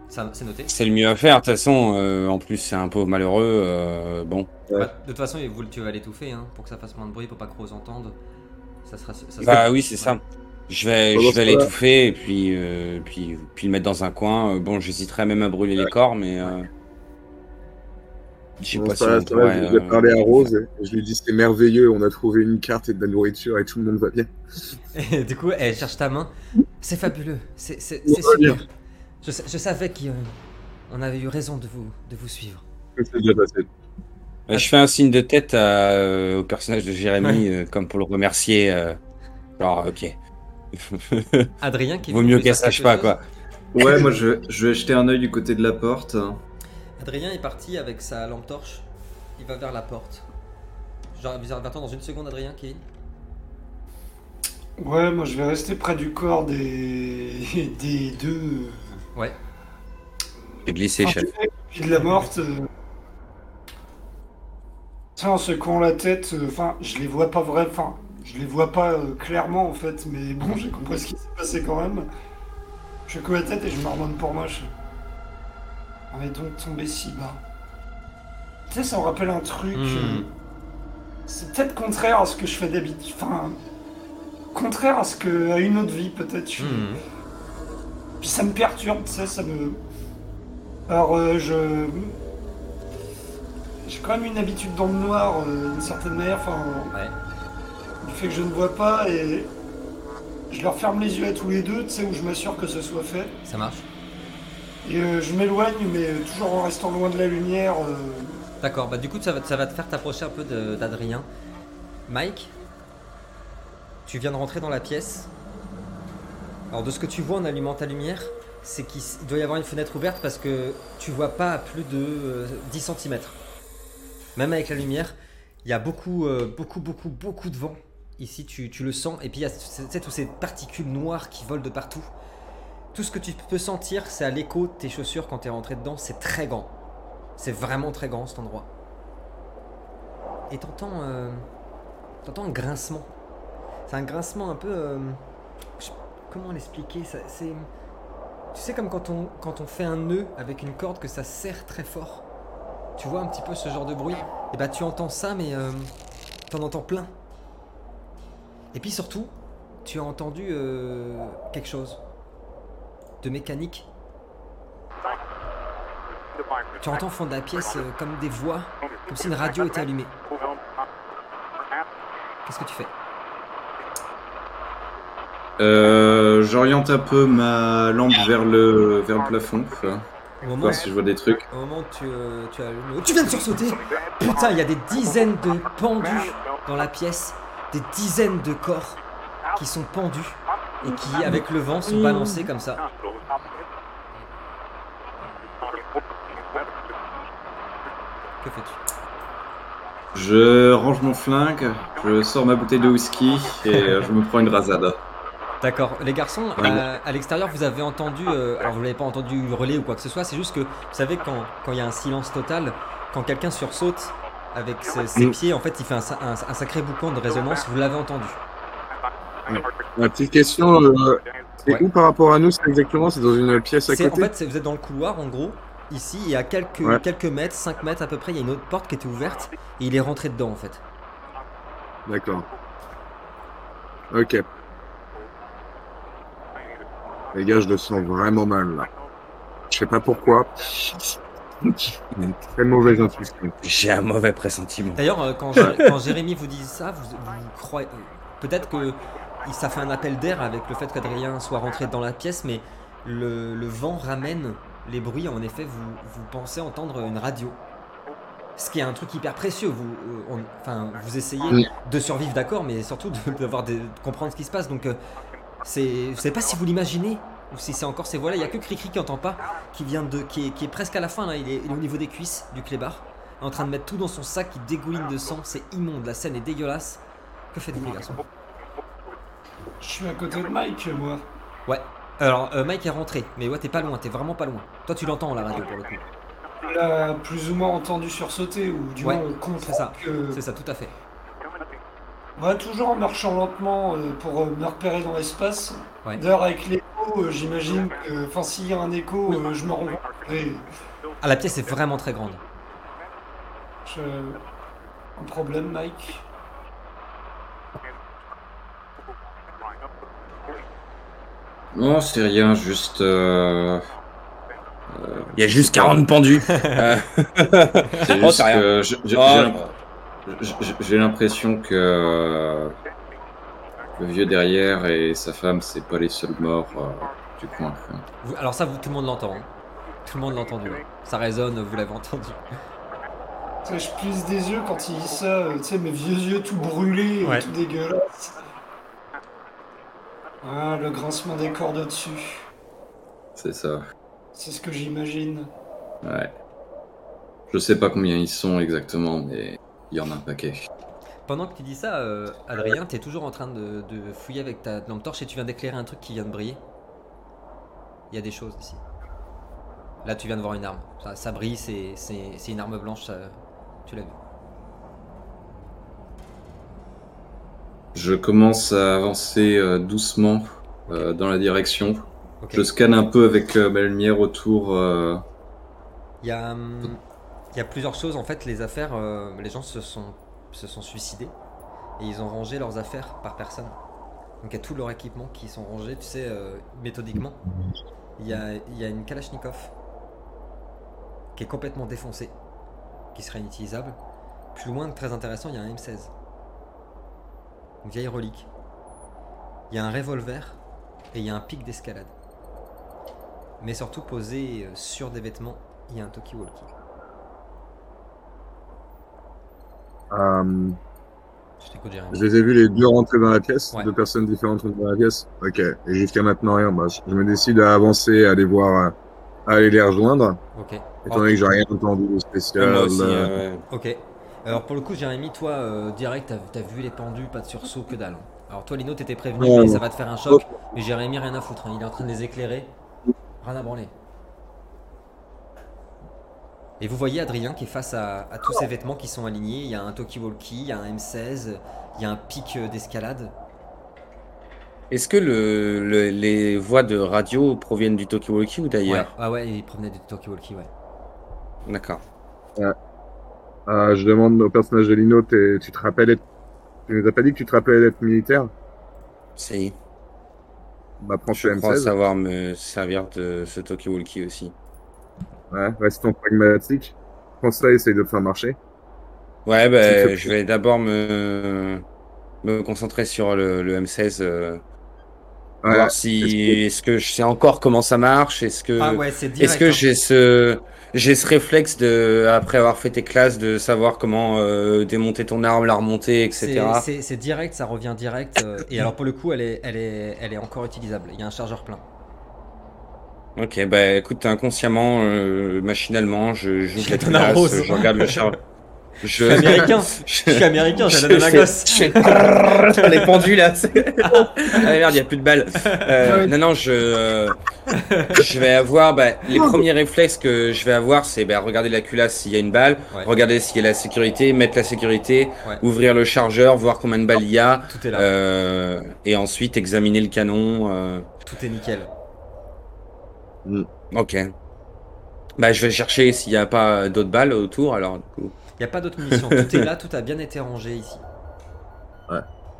Ça, c'est noté. c'est le mieux à faire. De toute façon, euh, en plus, c'est un pauvre malheureux. euh, bon. Ouais. Bah, de toute façon, vous, tu vas l'étouffer, hein, pour que ça fasse moins de bruit, pour pas que Rose entende. Ça sera. Ça sera- Bah oui, c'est ça. Je vais, je vais l'étouffer et puis, euh, puis, puis le mettre dans un coin. Euh, Bon, j'hésiterais même à brûler les corps, mais euh, je sais pas si on pourrait, je vais euh, parler à Rose et je lui dis c'est merveilleux, on a trouvé une carte et de la nourriture et tout le monde va bien. Et du coup, elle cherche ta main. C'est fabuleux. C'est c'est- c'est super. Je, sa- je savais qu'on avait eu raison de vous, de vous suivre. S'est bien passé. Je fais un signe de tête à, euh, au personnage de Jérémy, euh, comme pour le remercier. euh, genre, ok. Adrien qui Vaut mieux qu'elle sache pas, quoi. Ouais, moi je, je vais jeter un œil du côté de la porte. Adrien est parti avec sa lampe torche. Il va vers la porte. J'arrive vers toi dans une seconde, Adrien, Kevin. Ouais, moi je vais rester près du corps des, des deux. Ouais. Et glisser, chef. Puis de la morte. Ça, en secouant la tête, euh, enfin, je les vois pas vrai, enfin, je les vois pas euh, clairement en fait, mais bon, j'ai compris ce qui s'est passé quand même. Je secoue la tête et je me remonte pour moche. On est donc tombé si bas. Tu sais, ça me rappelle un truc. Hmm. euh, C'est peut-être contraire à ce que je fais d'habitude. Enfin, contraire à ce que à une autre vie peut-être. je- Mhm. puis ça me perturbe, tu sais, ça me. Alors, je. J'ai quand même une habitude dans le noir, euh, d'une certaine manière, enfin, Ouais. du fait que je ne vois pas et. Je leur ferme les yeux à tous les deux, tu sais, où je m'assure que ce soit fait. Ça marche. Et euh, je m'éloigne, mais euh, toujours en restant loin de la lumière. euh, D'accord, bah du coup ça va, ça va te faire t'approcher un peu d'Adrien. Mike, tu viens de rentrer dans la pièce. Alors de ce que tu vois en allumant ta lumière, c'est qu'il doit y avoir une fenêtre ouverte parce que tu vois pas à plus de euh, 10 cm. Même avec la lumière, il y a beaucoup, euh, beaucoup, beaucoup, beaucoup de vent. Ici tu, le sens, et puis il y a toutes ces particules noires qui volent de partout. Tout ce que tu peux sentir, c'est à l'écho de tes chaussures quand tu es rentré dedans, c'est très grand. C'est vraiment très grand cet endroit. Et t'entends, euh, t'entends un grincement. C'est un grincement un peu, euh, je comment l'expliquer C'est, tu sais comme quand on quand on fait un nœud avec une corde que ça serre très fort. Tu vois un petit peu ce genre de bruit. Et bah tu entends ça, mais euh, t'en entends plein. Et puis surtout, tu as entendu euh, quelque chose de mécanique tu entends au fond de la pièce euh, comme des voix, comme si une radio était allumée. Qu'est-ce que tu fais? Euh, J'oriente un peu ma lampe vers le, plafond, Au moment, si je vois des trucs. au moment où tu, euh, tu as le- Tu viens de sursauter Putain, il y a des dizaines de pendus dans la pièce, des dizaines de corps qui sont pendus et qui, avec le vent, sont balancés comme ça. Que fais-tu? Je range mon flingue, je sors ma bouteille de whisky et euh, je me prends une rasade. D'accord. Les garçons, Ouais. à, à l'extérieur, vous avez entendu, euh, alors vous l'avez pas entendu hurler ou quoi que ce soit, c'est juste que, vous savez, quand quand il y a un silence total, quand quelqu'un sursaute avec ses, ses Mm. pieds, en fait, il fait un, sa- un- un sacré boucan de résonance, vous l'avez entendu. Ma petite question, euh, c'est Ouais. où par rapport à nous C'est exactement C'est dans une pièce à C'est- En côté fait, vous êtes dans le couloir, en gros, ici et à quelques, Ouais. quelques mètres, 5 mètres à peu près, il y a une autre porte qui était ouverte et il est rentré dedans en fait. D'accord. Ok. Les gars, je le sens vraiment mal là. Je sais pas pourquoi. Une très mauvaise intuition. J'ai un mauvais pressentiment. D'ailleurs, euh, quand, Jé- quand Jérémy vous dit ça, vous, vous croyez. Peut-être que ça fait un appel d'air avec le fait qu'Adrien soit rentré dans la pièce, mais le, le vent ramène les bruits. En effet, vous, vous pensez entendre une radio. Ce qui est un truc hyper précieux. Vous, euh, on- enfin, vous essayez Oui. de survivre, d'accord, mais surtout de, de comprendre ce qui se passe. Donc, euh, c'est, je sais pas si vous l'imaginez ou si c'est encore ces voix-là. Il y a que Cricri qui entend pas, qui vient de, qui est, qui est presque à la fin là. Il est, il est au niveau des cuisses du clébard en train de mettre tout dans son sac qui dégouline de sang. C'est immonde, la scène est dégueulasse. Que faites-vous, les garçons? Je suis à côté de Mike, moi. Ouais. Alors, euh, Mike est rentré, mais ouais, t'es pas loin, t'es vraiment pas loin. Toi, tu l'entends la radio pour le coup. Plus ou moins entendu sursauter, ou du Ouais, moins on comprend c'est ça. que... C'est ça, tout à fait. Ouais, toujours en marchant lentement euh, pour euh, me repérer dans l'espace. Ouais. D'ailleurs, avec l'écho, euh, j'imagine que, enfin, s'il y a un écho, euh, je me rends compte. Et Ah, la pièce est vraiment très grande. je... Un problème, Mike Non, c'est rien, juste. euh, Il y a juste 40 pendus. C'est Oh, juste c'est rien. que je- je- oh, j'ai- l'impression que euh, le vieux derrière et sa femme, c'est pas les seuls morts euh, du coin. alors ça, vous, tout le monde l'entend. hein. Tout le monde l'a entendu. hein. Ça résonne, vous l'avez entendu. Tu sais, je plisse des yeux quand il dit ça, euh, tu sais, mes vieux yeux tout brûlés, Ouais. tout dégueulasse. Ah, le grincement des cordes au-dessus. C'est ça. C'est ce que j'imagine. Ouais. Je sais pas combien ils sont exactement, mais il y en a un paquet. Pendant que tu dis ça, euh, Adrien, t'es toujours en train de, de fouiller avec ta lampe torche et tu viens d'éclairer un truc qui vient de briller. Il y a des choses ici. Là, tu viens de voir une arme. Ça, ça brille, c'est c'est- c'est une arme blanche, ça- tu l'as vu. Je commence à avancer euh, doucement euh, dans la direction. Je scanne un peu avec euh, ma lumière autour. Il y, a, hum, il y a plusieurs choses. En fait, les affaires, euh, les gens se sont, se sont suicidés et ils ont rangé leurs affaires par personne. Donc il y a tout leur équipement qui sont rangés, tu sais, euh, méthodiquement. Il y a, il y a une Kalachnikov qui est complètement défoncée, qui serait inutilisable. Plus loin, très intéressant, il y a un M16. Une vieille relique. Il y a un revolver et il y a un pic d'escalade. Mais surtout posé euh, sur des vêtements, il y a un Toki-Walkie. Euh, Je t'écoute, Jérémy. je les ai vus les deux rentrer dans la pièce, Ouais. deux personnes différentes rentrent dans la pièce. Ok. Et jusqu'à maintenant rien. Bah, je je me décide à avancer, à aller voir, à aller les rejoindre. Ok. Étant donné que j'ai rien entendu de spécial. moi aussi. euh, euh, ouais. Ok. Alors pour le coup, Jérémy, toi, euh, direct, t'as vu les pendus, pas de sursaut, que dalle. Alors toi, Lino, t'étais prévenu, Ouais. mais ça va te faire un choc. Mais Jérémy, rien à foutre. hein, Il est en train de les éclairer. Rien à branler. Et vous voyez Adrien qui est face à, à tous ces vêtements qui sont alignés. Il y a un Toki-Walkie, il y a un M16, il y a un pic euh, d'escalade. Est-ce que le, le- les voix de radio proviennent du Tokiwoki ou Ouais, d'ailleurs ah ouais, il promenait du Toki-Walkie, ouais. D'accord. euh, je demande au personnage de Lino, tu te rappelles être... Tu nous as pas dit que tu te rappelais d'être militaire? Si. Bah prends Je crois M16. savoir me servir de ce Tokiwoki aussi. Ouais, restons pragmatiques. Prends ça et essaye de le faire marcher. Ouais, bah, fais- je vais d'abord me, me concentrer sur le, le M16. euh, Ouais, voir si est-ce que je sais encore comment ça marche. Est-ce que Ah ouais, c'est direct. est-ce que hein. j'ai ce j'ai ce réflexe de après avoir fait tes classes de savoir comment euh, démonter ton arme, la remonter, etc. C'est direct, ça revient direct. euh, et alors pour le coup, elle est, elle est, elle est encore utilisable. Il y a un chargeur plein. Ok, bah écoute, inconsciemment, euh, machinalement, je joue Je la Rose. je regarde le char. Je Je suis américain. Je suis américain, je la gosse. je fais- les pendus là. c'est- ah merde, il y a plus de balles. Euh, non, non, je, euh, je vais avoir bah, les premiers réflexes que je vais avoir, c'est bah, regarder la culasse s'il y a une balle, Ouais. regarder s'il y a la sécurité, mettre la sécurité, Ouais. ouvrir le chargeur, voir combien de balles il y a, Tout est là. euh, et ensuite examiner le canon. euh, Tout est nickel. Ok. Bah, je vais chercher s'il n'y a pas d'autres balles autour, alors du coup. Il n'y a pas d'autres munitions. tout est là, tout a bien été rangé ici.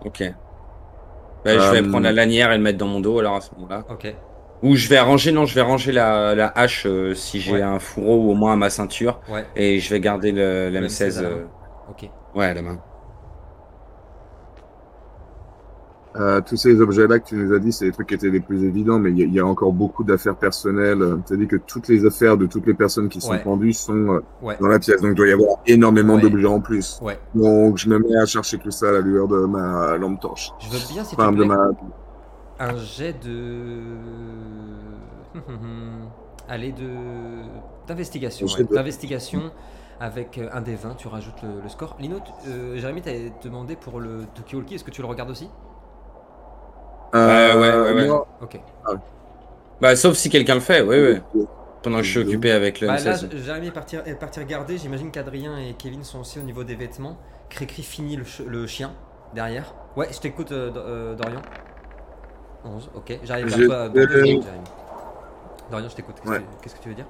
Ok. Bah, je vais Euh, prendre la lanière et le mettre dans mon dos alors à ce moment-là. Ok. Ou je vais ranger, non, je vais ranger la, la hache euh, si j'ai Ouais. un fourreau ou au moins à ma ceinture. Ouais. Et je vais garder le, Le l'M16. M16 à la main. euh, Ok. ouais, à la main. Euh, tous ces objets-là que tu nous as dit, c'est les trucs qui étaient les plus évidents, mais il y, a- il y a encore beaucoup d'affaires personnelles. Tu as dit que toutes les affaires de toutes les personnes qui sont Ouais. pendues sont euh, Ouais. dans la pièce, donc il doit y avoir énormément Ouais. d'objets en plus. Donc je me mets à chercher tout ça à la lueur de ma lampe torche. Je veux bien, Enfin, de ma... un jet de. Allez, de. D'investigation. D'investigation avec euh, un des 20, tu rajoutes le, le score. Lino, euh, Jérémy, t'as demandé pour le Tokyo-Walkie, est-ce que tu le regardes aussi? Ouais, ouais, ouais, ouais. Ok. Bah, sauf si quelqu'un le fait, oui, oui. Pendant que je suis occupé avec le Bah, là, M16. Jérémy est parti, est parti regarder. J'imagine qu'Adrien et Kevin sont aussi au niveau des vêtements. Cricri finit le, ch- le chien derrière. Ouais, je t'écoute, euh, euh, Dorian. 11, ok. J'arrive vers toi dans deux euh, secondes, Jérémy. Dorian, je t'écoute. Qu'est-ce Ouais. que- tu veux dire?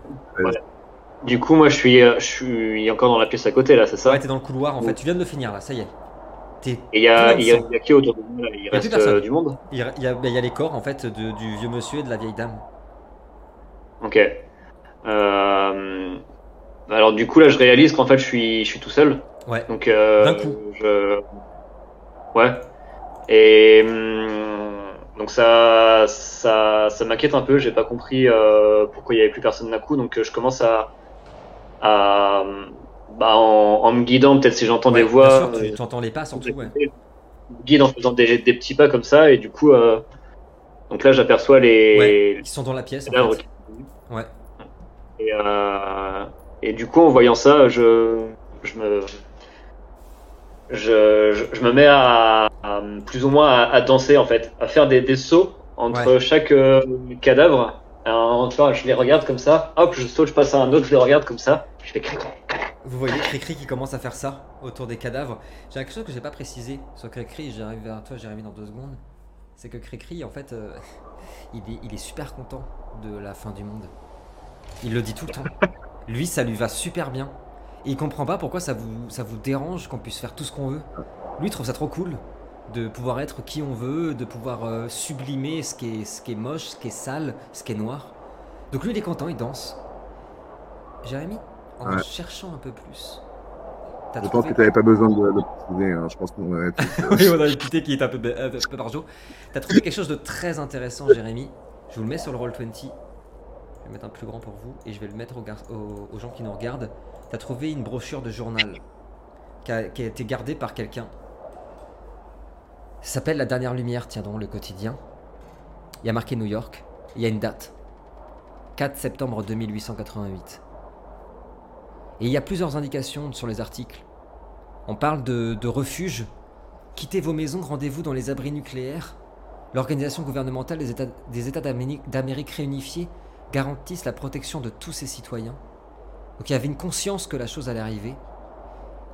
Du coup, moi, je suis, euh, je suis encore dans la pièce à côté, là, c'est ça? Ouais, t'es dans le couloir en fait. Tu viens de le finir là, ça y est. T'es Et il y a, qui autour de moi là? Il reste euh, du monde? Il y a, il y a- il y a les corps en fait de- du vieux monsieur et de la vieille dame. Ok. Euh, Alors, du coup, là, je réalise qu'en fait, je suis, je suis tout seul. Ouais. Donc, euh, D'un coup. Je... Ouais. Et hum, donc ça, ça, ça m'inquiète un peu. J'ai pas compris euh, pourquoi il y avait plus personne d'un coup. Donc, je commence à, à bah, en, en me guidant, peut-être si j'entends Ouais, des voix. Sûr, tu euh, entends les pas surtout. Ouais. je me guide en faisant des, des petits pas comme ça. Et du coup, euh, donc là, j'aperçois les, Ouais, Ils sont dans la pièce. En fait. Ouais. Et, euh, et du coup, en voyant ça, je, je me, je, je, je me mets à, à plus ou moins à, à danser en fait, à faire des, des sauts entre chaque cadavre. Alors, tu vois, je les regarde comme ça, hop, je saute, je passe à un autre, je les regarde comme ça, je fais cric. Vous voyez Cricri qui commence à faire ça autour des cadavres. J'ai quelque chose que j'ai pas précisé sur Cricri. J'arrive vers toi, Jérémy, dans deux secondes. C'est que Cricri, en fait, euh, il, est, super content de la fin du monde. Il le dit tout le temps. Lui, ça lui va super bien. Et il comprend pas pourquoi ça vous, dérange qu'on puisse faire tout ce qu'on veut. Lui, trouve ça trop cool de pouvoir être qui on veut, de pouvoir euh, sublimer ce qui, est, ce qui est moche, ce qui est sale, ce qui est noir. Donc lui, il est content, il danse. Jérémy, en Ouais. cherchant un peu plus, Je pense trouvé... que tu n'avais pas besoin de de le préciser. hein. Je pense qu'on euh, oui, on a une petite qui est un peu, un peu barjot. T'as trouvé quelque chose de très intéressant, Jérémy. Je vous le mets sur le Roll20. Je vais mettre un plus grand pour vous et je vais le mettre aux, gar- aux- aux gens qui nous regardent. T'as trouvé une brochure de journal qui a, qui a été gardée par quelqu'un. Ça s'appelle La Dernière Lumière, tiens donc, le quotidien. Il y a marqué New York. Il y a une date. 4 septembre 2888. Et il y a plusieurs indications sur les articles. On parle de, de refuge. Quittez vos maisons, rendez-vous dans les abris nucléaires. L'organisation gouvernementale des États, d'Amérique réunifiés garantissent la protection de tous ses citoyens. Donc il y avait une conscience que la chose allait arriver.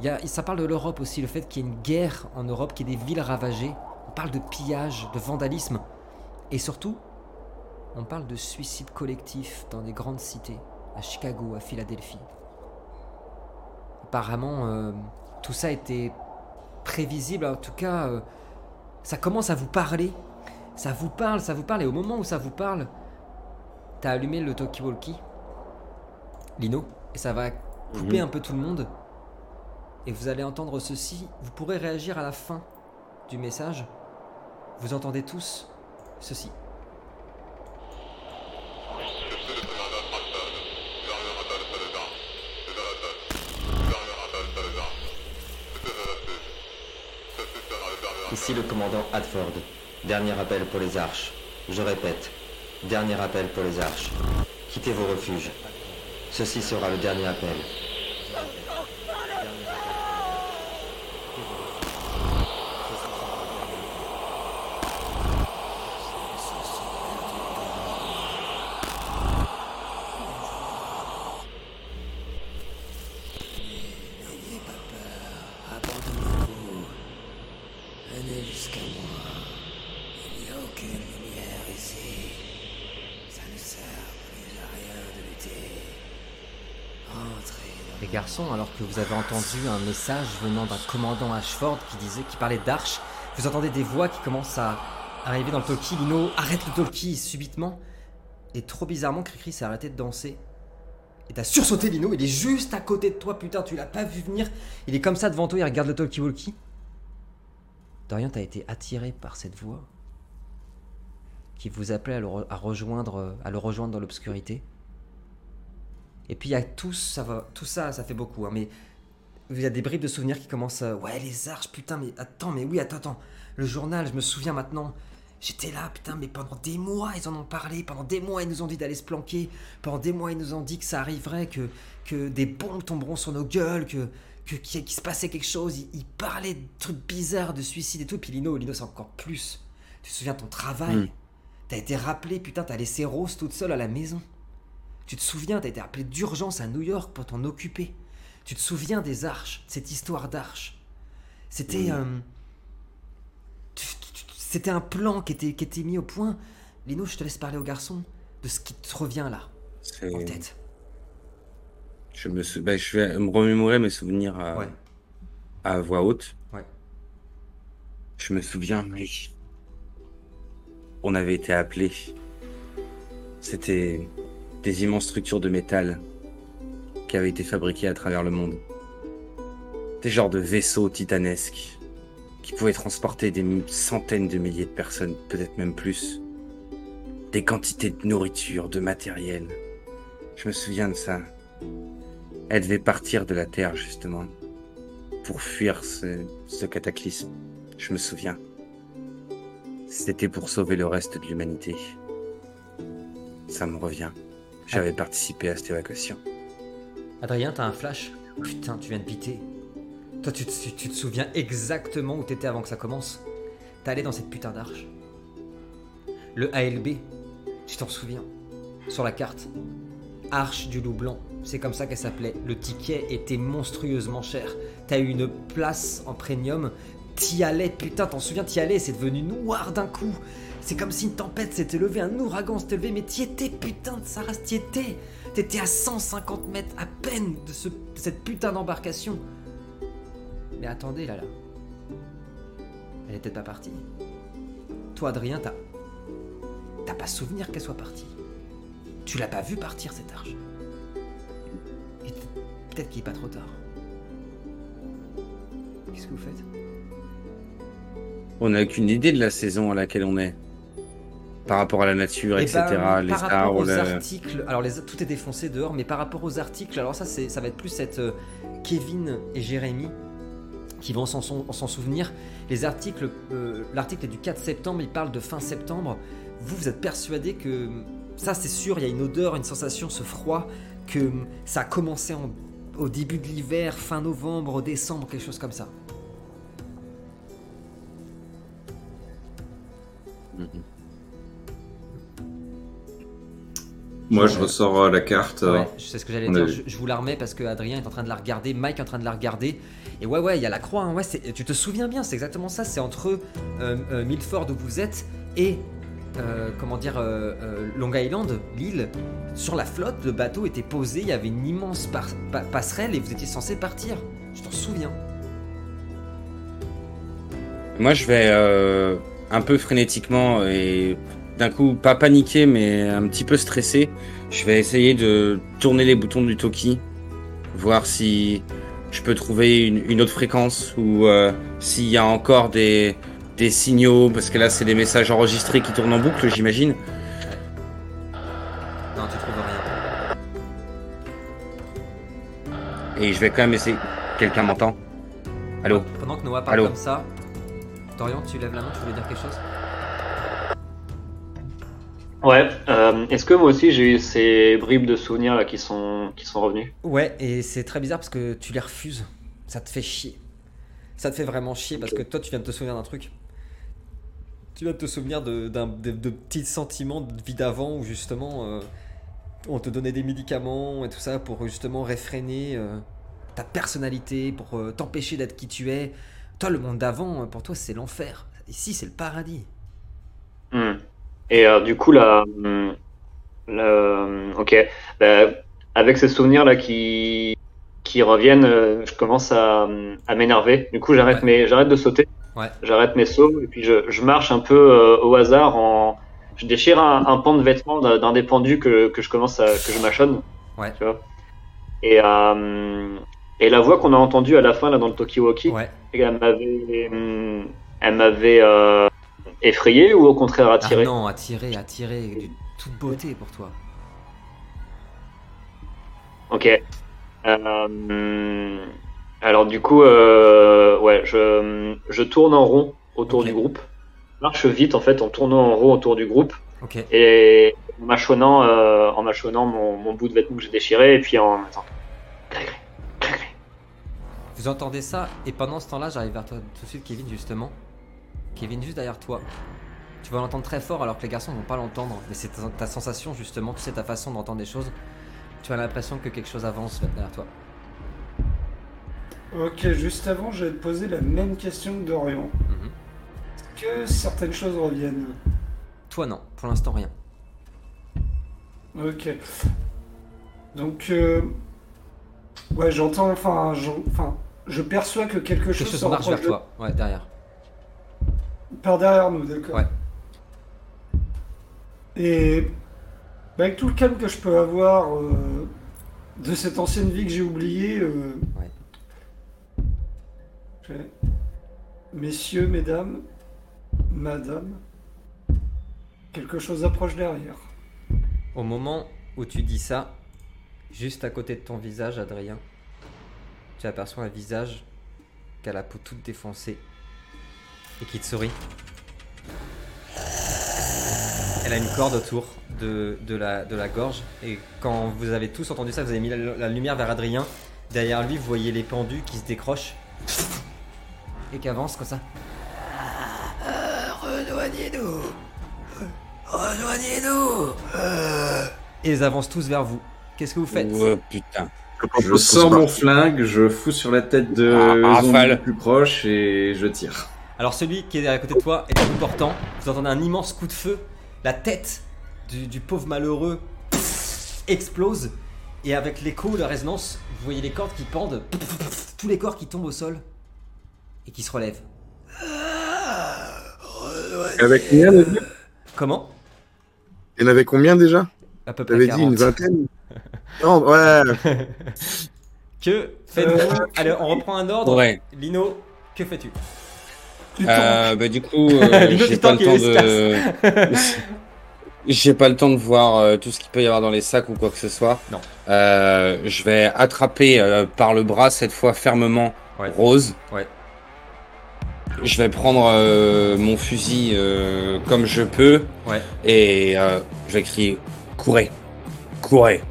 Y a, ça parle de l'Europe aussi, le fait qu'il y ait une guerre en Europe, qu'il y ait des villes ravagées. On parle de pillage, de vandalisme. Et surtout, on parle de suicide collectif dans des grandes cités, à Chicago, à Philadelphie. Apparemment, euh, tout ça était prévisible. En tout cas, euh, ça commence à vous parler. Ça vous parle, ça vous parle. Et au moment où ça vous parle, t'as allumé le talkie-walkie, Lino, et ça va couper Mhm. un peu tout le monde. Et vous allez entendre ceci. Vous pourrez réagir à la fin du message. Vous entendez tous ceci. Ici le commandant Hadford. Dernier appel pour les arches. Je répète, dernier appel pour les arches. Quittez vos refuges. Ceci sera le dernier appel. Alors que vous avez entendu un message venant d'un commandant Ashford qui disait, qui parlait d'Arche, vous entendez des voix qui commencent à arriver dans le talkie. Lino arrête le talkie subitement. Et trop bizarrement, Cricri s'est arrêté de danser. Et t'as sursauté Lino, il est juste à côté de toi, putain, tu l'as pas vu venir. Il est comme ça devant toi, il regarde le talkie-walkie. Dorian, t'as été attiré par cette voix qui vous appelait à rejoindre, à le rejoindre dans l'obscurité. Et puis il y a tout ça, va, tout ça, ça fait beaucoup, hein, mais il y a des bribes de souvenirs qui commencent à... Ouais, les arches, putain, mais attends, mais oui, attends, attends. Le journal, je me souviens maintenant. J'étais là, putain, mais pendant des mois, ils en ont parlé. Pendant des mois, ils nous ont dit d'aller se planquer. Pendant des mois, ils nous ont dit que ça arriverait, que, que des bombes tomberont sur nos gueules, que qu'il se passait quelque chose. Ils, ils parlaient de trucs bizarres, de suicide et tout. Puis Lino, Lino, c'est encore plus. Tu te souviens de ton travail? Mm. T'as été rappelé, putain, t'as laissé Rose toute seule à la maison. Tu te souviens, t'as été appelé d'urgence à New York pour t'en occuper? Tu te souviens des arches, cette histoire d'arches? C'était. euh, C'était un plan qui était, qui était mis au point. Lino, je te laisse parler au garçon de ce qui te revient là, C'est- en tête. Je, me sou- bah, je vais me remémorer mes souvenirs à, Ouais. à voix haute. Ouais. Je me souviens, mais on avait été appelés. C'était des immenses structures de métal qui avaient été fabriquées à travers le monde. Des genres de vaisseaux titanesques qui pouvaient transporter des centaines de milliers de personnes, peut-être même plus. Des quantités de nourriture, de matériel. Je me souviens de ça. Elle devait partir de la Terre, justement, pour fuir ce, ce cataclysme. Je me souviens. C'était pour sauver le reste de l'humanité. Ça me revient. J'avais participé à cette évacuation. Adrien, t'as un flash? Putain, tu viens de piter. Toi, tu te, souviens exactement où t'étais avant que ça commence? T'es allé dans cette putain d'arche. Le ALB, tu t'en souviens? Sur la carte. Arche du loup blanc, c'est comme ça qu'elle s'appelait. Le ticket était monstrueusement cher. T'as eu une place en premium. T'y allais, putain, t'en souviens, t'y allais, c'est devenu noir d'un coup. C'est comme si une tempête s'était levée, un ouragan s'était levé, mais t'y étais, putain de sa race, t'y étais. T'étais à 150 mètres à peine de ce- cette putain d'embarcation. Mais attendez, là, là. Elle peut-être pas partie. Toi, Adrien, t'as. T'as pas souvenir qu'elle soit partie. Tu l'as pas vu partir, cette arche. Et peut- peut-être qu'il est pas trop tard. Qu'est-ce que vous faites? On n'a aucune idée de la saison à laquelle on est. Par rapport à la nature, Eh etc. ben, les par rapport arbres, aux le- articles, alors les, tout est défoncé dehors, mais par rapport aux articles, alors ça, ça va être plus cette euh, Kevin et Jérémy qui vont s'en, souvenir. Les articles, euh, l'article est du 4 septembre, il parle de fin septembre. Vous, vous êtes persuadé que ça, c'est sûr, il y a une odeur, une sensation, ce froid, que ça a commencé en- au début de l'hiver, fin novembre, décembre, quelque chose comme ça. Moi, je ressors euh, la carte. euh, Ouais, je sais ce que j'allais dire. Je, je vous la remets parce que Adrien est en train de la regarder, Mike est en train de la regarder. Et ouais, ouais, il y a la croix. hein, ouais, c'est- tu te souviens bien, c'est exactement ça. C'est entre euh, euh, Milford où vous êtes et euh, comment dire euh, euh, Long Island, l'île. Sur la flotte, le bateau était posé. Il y avait une immense pa- passerelle et vous étiez censé partir. Je t'en souviens. Moi, je vais euh, un peu frénétiquement et d'un coup, pas paniquer, mais un petit peu stressé. Je vais essayer de tourner les boutons du Toki, voir si je peux trouver une, une autre fréquence ou euh, s'il y a encore des, des signaux, parce que là, c'est des messages enregistrés qui tournent en boucle, j'imagine. Non, tu trouves rien. Et je vais quand même essayer. Quelqu'un m'entend? Allô? Pendant que Noah parle Allô? comme ça, Dorian, tu lèves la main, tu voulais dire quelque chose? Ouais, euh, est-ce que moi aussi j'ai eu ces bribes de souvenirs là qui sont, qui sont revenus? Ouais, et c'est très bizarre parce que tu les refuses. Ça te fait chier. Ça te fait vraiment chier parce que toi, tu viens de te souvenir d'un truc. Tu viens de te souvenir de, d'un- de, de petits sentiments de vie d'avant où justement euh, on te donnait des médicaments et tout ça pour justement réfréner euh, ta personnalité, pour t'empêcher d'être qui tu es. Toi, le monde d'avant, pour toi, c'est l'enfer. Ici, c'est le paradis. Hmm. Et euh, du coup, là, hum, hum, ok, Bah, avec ces souvenirs là qui, qui reviennent, euh, je commence à, à m'énerver. Du coup, j'arrête Ouais. mes, j'arrête de sauter. Ouais. J'arrête mes sauts et puis je, je marche un peu euh, au hasard en, je déchire un, un pan de vêtements d'un des pendus que, que je commence à, que je mâchonne. Ouais. Tu vois. Et, et la voix qu'on a entendue à la fin là dans le Tokiwoki, elle m'avait, hum, elle m'avait effrayé ou au contraire Ah attiré. non, attiré, attiré, de toute beauté pour toi. Ok. Euh, alors du coup, euh, ouais, je, je tourne en rond autour du groupe. Je marche vite en fait en tournant en rond autour du groupe et en mâchonnant, euh, en mâchonnant mon, mon bout de vêtement que j'ai déchiré et puis en attends. Vous entendez ça? Et pendant ce temps-là, j'arrive vers toi tout de suite, Kevin, justement. Kevin, juste derrière toi. Tu vas l'entendre très fort alors que les garçons vont pas l'entendre. Mais c'est ta, ta sensation, justement, tu sais, ta façon d'entendre des choses. Tu as l'impression que quelque chose avance derrière toi. Ok, juste avant, j'avais posé la même question que Dorian. Mhm. Que certaines choses reviennent? Toi, non, pour l'instant, rien. Ok. Donc, euh, ouais, j'entends, enfin, je perçois que quelque chose Quelque chose se marche vers de- toi. Ouais, derrière. Par derrière nous, d'accord. Ouais. Et bah, avec tout le calme que je peux avoir euh, de cette ancienne vie que j'ai oubliée, euh, Ouais. messieurs, mesdames, madame, quelque chose approche derrière. Au moment où tu dis ça, juste à côté de ton visage, Adrien, tu aperçois un visage qui a la peau toute défoncée et qui te sourit. Elle a une corde autour de, de la, de la gorge et quand vous avez tous entendu ça, vous avez mis la, la lumière vers Adrien. Derrière lui, vous voyez les pendus qui se décrochent et qui avancent comme ça. Rejoignez-nous Rejoignez-nous Et ils avancent tous vers vous. Qu'est-ce que vous faites Oh, putain. Je sors mon flingue, je fous sur la tête de Ah, rafale. le plus proche et je tire. Alors celui qui est à côté de toi est bout portant. Vous entendez un immense coup de feu. La tête du, du pauvre malheureux explose. Et avec l'écho, la résonance, vous voyez les cordes qui pendent. Tous les corps qui tombent au sol. Et qui se relèvent. Avec combien déjà Comment? Il y en avait combien déjà? À peu près T'avais 40. dit une vingtaine Non, ouais. Que faites-vous Euh, Allez, on reprend un ordre. Ouais. Lino, que fais-tu? Tu Euh, bah, du coup, euh, j'ai pas le temps de. J'ai pas le temps de voir euh, tout ce qu'il peut y avoir dans les sacs ou quoi que ce soit. Non. Je vais attraper par le bras cette fois fermement Ouais. Rose. Ouais. Je vais prendre mon fusil comme je peux Ouais. et je vais crier courez, courez,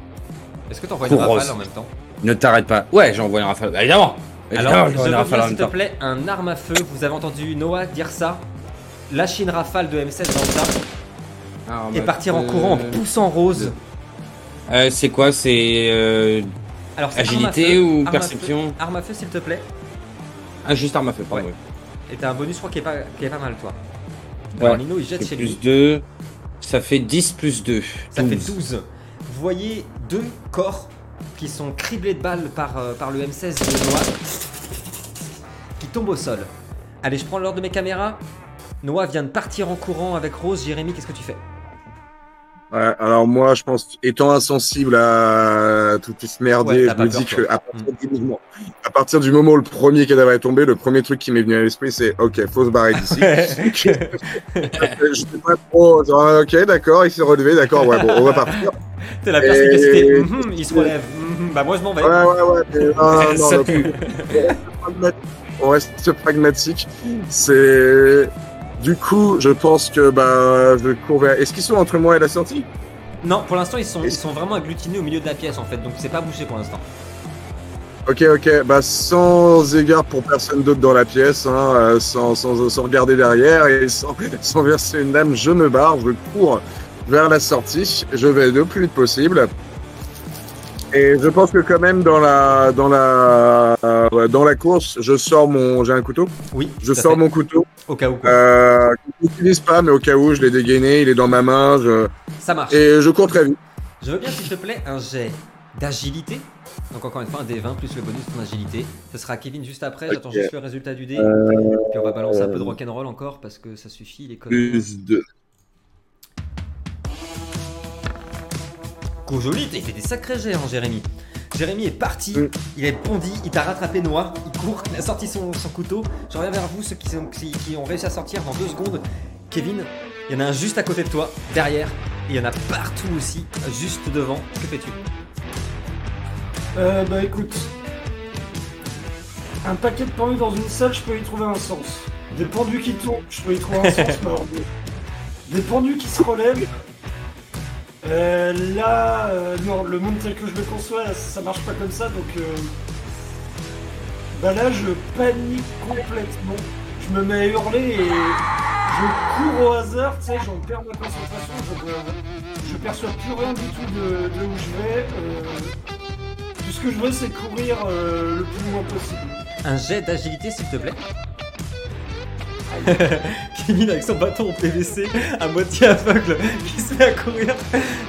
Est-ce que t'envoies une rafale en même temps? Ne t'arrête pas. Ouais, j'envoie une rafale. Bah, évidemment. Alors, je veux s'il te plaît, un arme à feu. Vous avez entendu Noah dire ça? Lâcher une rafale de M16 dans le tas Alors, et bah, partir en euh, courant en poussant Rose. euh, c'est quoi? C'est euh, Alors, Agilité arme à feu, ou arme à perception? feu, Arme à feu, s'il te plaît. ah, juste arme à feu, pardon. Ouais. Et t'as un bonus, je crois, qui est pas, qui est pas mal, toi. Ouais. Alors, Lino, il jette chez plus lui. 2. Ça fait 10 plus 2. Ça fait 12. Vous voyez deux corps qui sont criblés de balles par, euh, par le M16 de Noah qui tombent au sol. Allez, je prends l'ordre de mes caméras. Noah vient de partir en courant avec Rose. Jérémy, qu'est-ce que tu fais? Ouais, alors moi, je pense, étant insensible à tout ce Ouais, merdier, t'as je me dis que à partir, du moment, à partir du moment où le premier cadavre est tombé, le premier truc qui m'est venu à l'esprit, c'est OK, faut se barrer d'ici. je sais pas trop. ah, Ok, d'accord, il s'est relevé, d'accord, ouais, bon, on va partir. T'es la Et- perspicacité. Mhm, il se relève. Mhm, bah, moi, je m'en vais. Ouais, ouais, ouais. mais non, non, Ça non, pue. on reste pragmatique. C'est. Du coup, je pense que bah, je cours vers. Est-ce qu'ils sont entre moi et la sortie? Non, pour l'instant, ils sont, ils sont vraiment agglutinés au milieu de la pièce, en fait. Donc, c'est pas bouché pour l'instant. Ok, ok. Bah, sans égard pour personne d'autre dans la pièce, hein, euh, sans, sans, sans regarder derrière et sans, sans verser une lame, je me barre, je cours vers la sortie. Je vais le plus vite possible. Et je pense que quand même dans la dans la euh, dans la course, je sors mon j'ai un couteau. Oui, Je sors fait. mon couteau. Au cas où, quoi. Euh, je l'utilise pas, mais au cas où, je l'ai dégainé, il est dans ma main, je... Ça marche. et je cours très vite. Je veux bien, s'il te plaît, un jet d'agilité Donc encore une fois, un D20 plus le bonus de ton agilité. Ce sera Kevin juste après. J'attends juste le résultat du dé. Euh, Puis on va balancer un peu de rock'n'roll encore parce que ça suffit. Les conneries. Plus 2. Go joli, il fait des sacrés jets, hein, Jérémy. Jérémy est parti, Mm. il est bondi, il t'a rattrapé Noah, il court, il a sorti son, son couteau. Je reviens vers vous, ceux qui, sont- qui- qui ont réussi à sortir dans deux secondes. Kevin, il y en a un juste à côté de toi, derrière, et il y en a partout aussi, juste devant. Que fais-tu? Euh, bah écoute. Un paquet de pendus dans une salle, je peux y trouver un sens. Des pendus qui tournent, je peux y trouver un sens. Des pendus qui se relèvent. Euh, là, euh, non, le monde tel que je le conçois, ça marche pas comme ça, donc. Euh, bah là, je panique complètement. Je me mets à hurler et je cours au hasard, tu sais, j'en perds ma concentration, je, je perçois plus rien du tout de, de où je vais. euh, tout ce que je veux, c'est courir euh, le plus loin possible. Un jet d'agilité, s'il te plaît. Kevin avec son bâton en PVC, à moitié aveugle, qui se met à courir.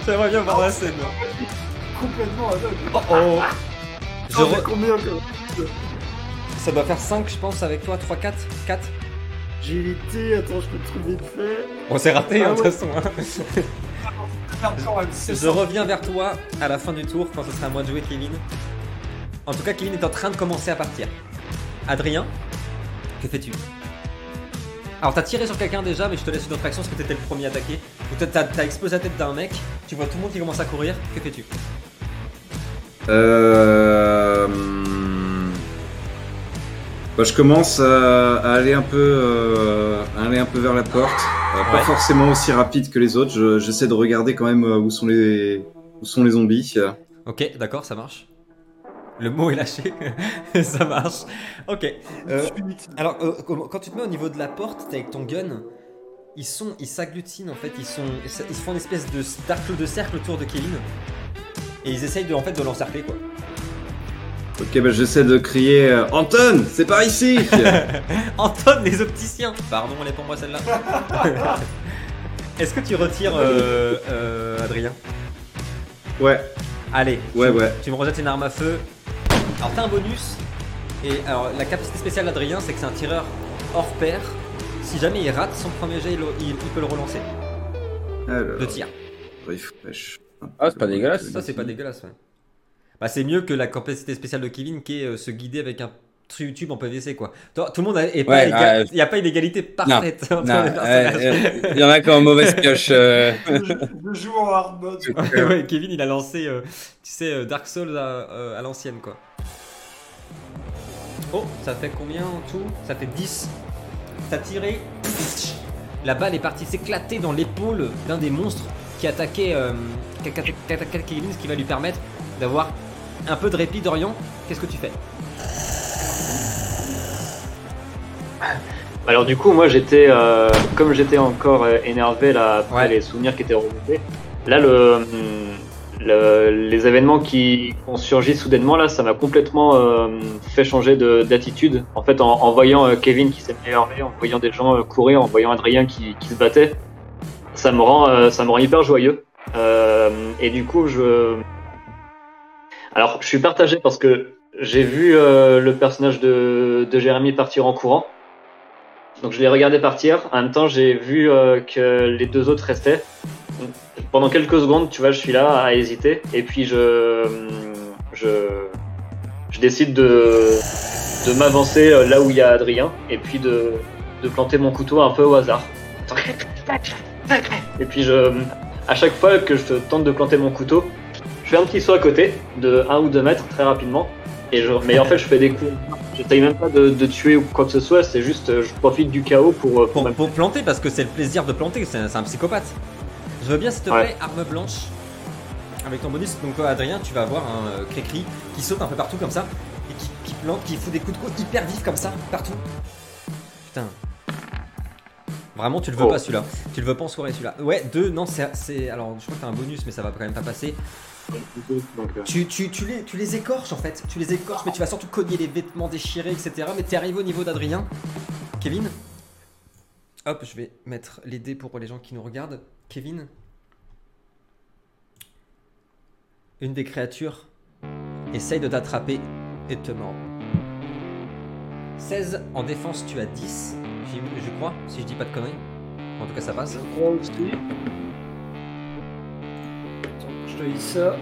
J'aimerais bien voir la scène. Complètement aveugle. Oh Je Oh, re- mais combien que- Ça doit faire 5, je pense, avec toi. 3, 4 4 Agilité, attends, je peux te trouver vite fait. Bon, c'est raté, Ah hein, de toute façon. hein. Je reviens vers toi à la fin du tour, quand ce sera à moi de jouer, Kevin. En tout cas, Kevin est en train de commencer à partir. Adrien, que fais-tu? Alors, t'as tiré sur quelqu'un déjà, mais je te laisse une autre action parce que t'étais le premier attaqué. Donc, t'as- t'as explosé la tête d'un mec, tu vois tout le monde qui commence à courir. Que fais-tu? Euh... Bah, je commence à, à aller un peu, euh, à aller un peu vers la porte. Euh, Ouais. Pas forcément aussi rapide que les autres. Je- J'essaie de regarder quand même euh, où sont les, où sont les zombies. Ok, d'accord, ça marche. Le mot est lâché, ça marche. Ok. Euh, alors, euh, quand tu te mets au niveau de la porte, t'es avec ton gun. Ils sont, ils s'agglutinent en fait. Ils sont, ils se font une espèce de cercle de cercle autour de Kevin. Et ils essayent de, en fait, de l'encercler quoi. Ok, bah, j'essaie de crier euh, Anton, c'est par ici. Anton, les opticiens. Pardon, elle est pour moi celle-là. Est-ce que tu retires euh, euh, Adrien? Ouais, Allez. ouais, tu, ouais. Tu me rejettes une arme à feu. Alors t'as un bonus. Et alors la capacité spéciale d'Adrien, c'est que c'est un tireur hors pair. Si jamais il rate son premier jet, il, il- il peut le relancer Alors, de tir. refresh. Ah, c'est pas dégueulasse. Ça c'est pas dégueulasse. Ouais. Bah c'est mieux que la capacité spéciale de Kevin qui est euh, se guider avec un tru- tube en PVC quoi. Toi, tout le monde a, est pas Ouais, égal- il n'y a pas une égalité parfaite entre Non, les personnages. euh, il y en a qui ont mauvaise pioche. euh. Je, je joue en hard mode. ouais, Kevin il a lancé, euh, tu sais, euh, Dark Souls à, euh, à l'ancienne quoi. Oh, ça fait combien en tout? Ça fait 10. T'as tiré. La balle est partie s'éclater dans l'épaule d'un des monstres qui attaquait, euh, qui attaquait qui attaquait Kevin, ce qui va lui permettre d'avoir un peu de répit d'Orient. Qu'est-ce que tu fais? Alors du coup, moi j'étais, euh, comme j'étais encore euh, énervé là après Ouais. les souvenirs qui étaient remontés, là le, le- les événements qui ont surgi soudainement là, ça m'a complètement euh, fait changer de- d'attitude. En fait, en, en voyant euh, Kevin qui s'est énervé, en voyant des gens courir, en voyant Adrien qui, qui se battait, ça me rend, ça me rend hyper joyeux. Et du coup, je, alors je suis partagé parce que j'ai vu euh, le personnage de, de Jérémy partir en courant. Donc je l'ai regardé partir. En même temps, j'ai vu euh, que les deux autres restaient. Pendant quelques secondes, tu vois, je suis là à hésiter. Et puis je, je, je décide de, de m'avancer euh, là où il y a Adrien. Et puis de, de planter mon couteau un peu au hasard. Et puis je, à chaque fois que je tente de planter mon couteau, je fais un petit saut à côté de 1 ou 2 mètres très rapidement. Et mais en fait, je fais des coups. J'essaye même pas de, de tuer ou quoi que ce soit, c'est juste euh, je profite du chaos pour, euh, pour pour, planter, parce que c'est le plaisir de planter, c'est un, psychopathe. Je veux bien, s'il te Ouais. plaît, arme blanche. Avec ton bonus, donc toi, Adrien, tu vas avoir un euh, Cricri qui saute un peu partout comme ça, et qui, qui plante, qui fout des coups de coude hyper vifs comme ça, partout. Putain. Vraiment, tu le veux Oh. pas celui-là. Tu le veux pas en soirée celui-là. Ouais, deux, non, c'est. c'est- Alors, je crois que t'as un bonus, mais ça va quand même pas passer. Tu, tu, les, tu les écorches en fait, tu les écorches, mais tu vas surtout cogner les vêtements déchirés, etc. Mais t'es arrivé au niveau d'Adrien. Kevin Hop, je vais mettre les dés pour les gens qui nous regardent. Kevin Une des créatures essaye de t'attraper et te mord. 16 en défense, tu as 10, j'y- je crois, si je dis pas de conneries. En tout cas, ça passe. Je crois. Ça.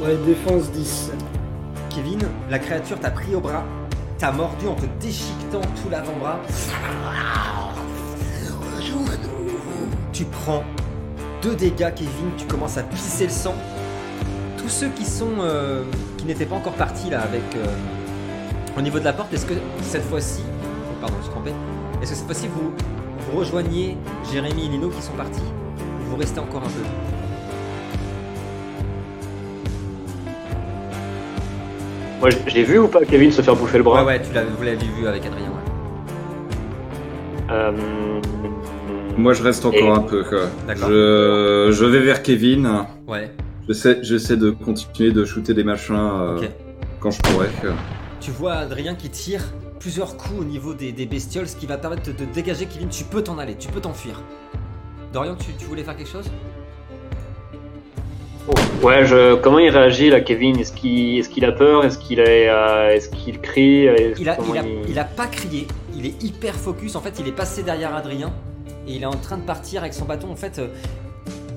Ouais, défense 10. Kevin, la créature t'a pris au bras, t'a mordu en te déchiquetant tout l'avant-bras. Tu prends deux dégâts, Kevin, tu commences à pisser le sang. Tous ceux qui sont euh, qui n'étaient pas encore partis là avec euh, au niveau de la porte, est-ce que cette fois-ci, pardon, je me suis trompé, est-ce que cette fois-ci vous, vous rejoignez Jérémy et Lino qui sont partis? Ou vous restez encore un peu Moi, j'ai- vu ou pas Kevin se faire bouffer le bras Ouais, ouais, tu l'avais, vous l'avez vu avec Adrien. ouais. Euh, Moi, je reste encore Et- un peu. quoi. D'accord. Je, je vais vers Kevin. Ouais. J'essaie, j'essaie de continuer de shooter des machins euh, quand je pourrais. quoi. Tu vois Adrien qui tire plusieurs coups au niveau des, des bestioles, ce qui va te permettre de te dégager, Kevin. Tu peux t'en aller, tu peux t'enfuir. Dorian, tu, tu voulais faire quelque chose? Ouais, je... comment il réagit là, Kevin? Est-ce qu'il est a peur? Est-ce qu'il est, euh, crie? Il a, il, a, il a pas crié, il est hyper focus. En fait, il est passé derrière Adrien et il est en train de partir avec son bâton. En fait, euh,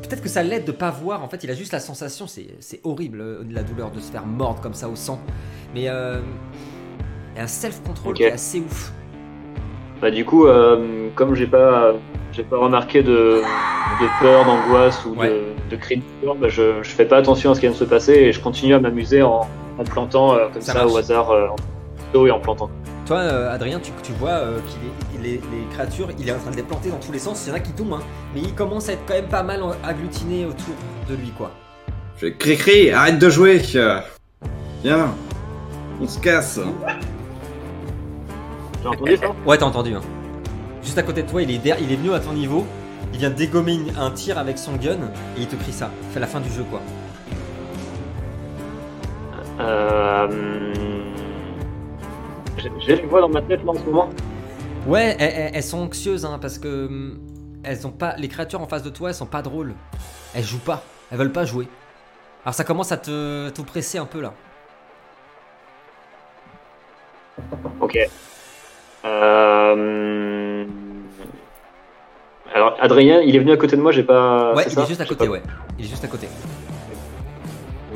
peut-être que ça l'aide de pas voir. En fait, il a juste la sensation, c'est horrible euh, la douleur de se faire mordre comme ça au sang. Mais euh, il y a un self-control qui est assez ouf. Bah du coup, comme j'ai pas, j'ai pas remarqué de, de peur, d'angoisse ou Ouais. de, de cri de peur, bah je, je fais pas attention à ce qui vient de se passer et je continue à m'amuser en, en plantant euh, comme Ça au hasard, euh, en plutôt et en plantant. Toi, euh, Adrien, tu, tu vois euh, qu'il est- les créatures, il est en train de les planter dans tous les sens. Il y en a qui tombent, hein, mais il commence à être quand même pas mal agglutiné autour de lui, quoi. Je fais cri cri, arrête de jouer. Viens, on se casse. J'ai entendu ça? Ouais, t'as entendu. Hein. Juste à côté de toi, il est, der- il est venu à ton niveau. Il vient dégommer un tir avec son gun et il te crie ça. C'est la fin du jeu, quoi. euh, j'ai- les voix dans ma tête là en ce moment. Ouais, elles, sont anxieuses, hein, parce que hum, elles ont pas, les créatures en face de toi, elles sont pas drôles. Elles jouent pas. Elles veulent pas jouer. Alors ça commence à te, te presser un peu là. Ok. Euh, Alors Adrien, il est venu à côté de moi, j'ai pas. ouais, il ça est juste à côté, pas- ouais. Il est juste à côté.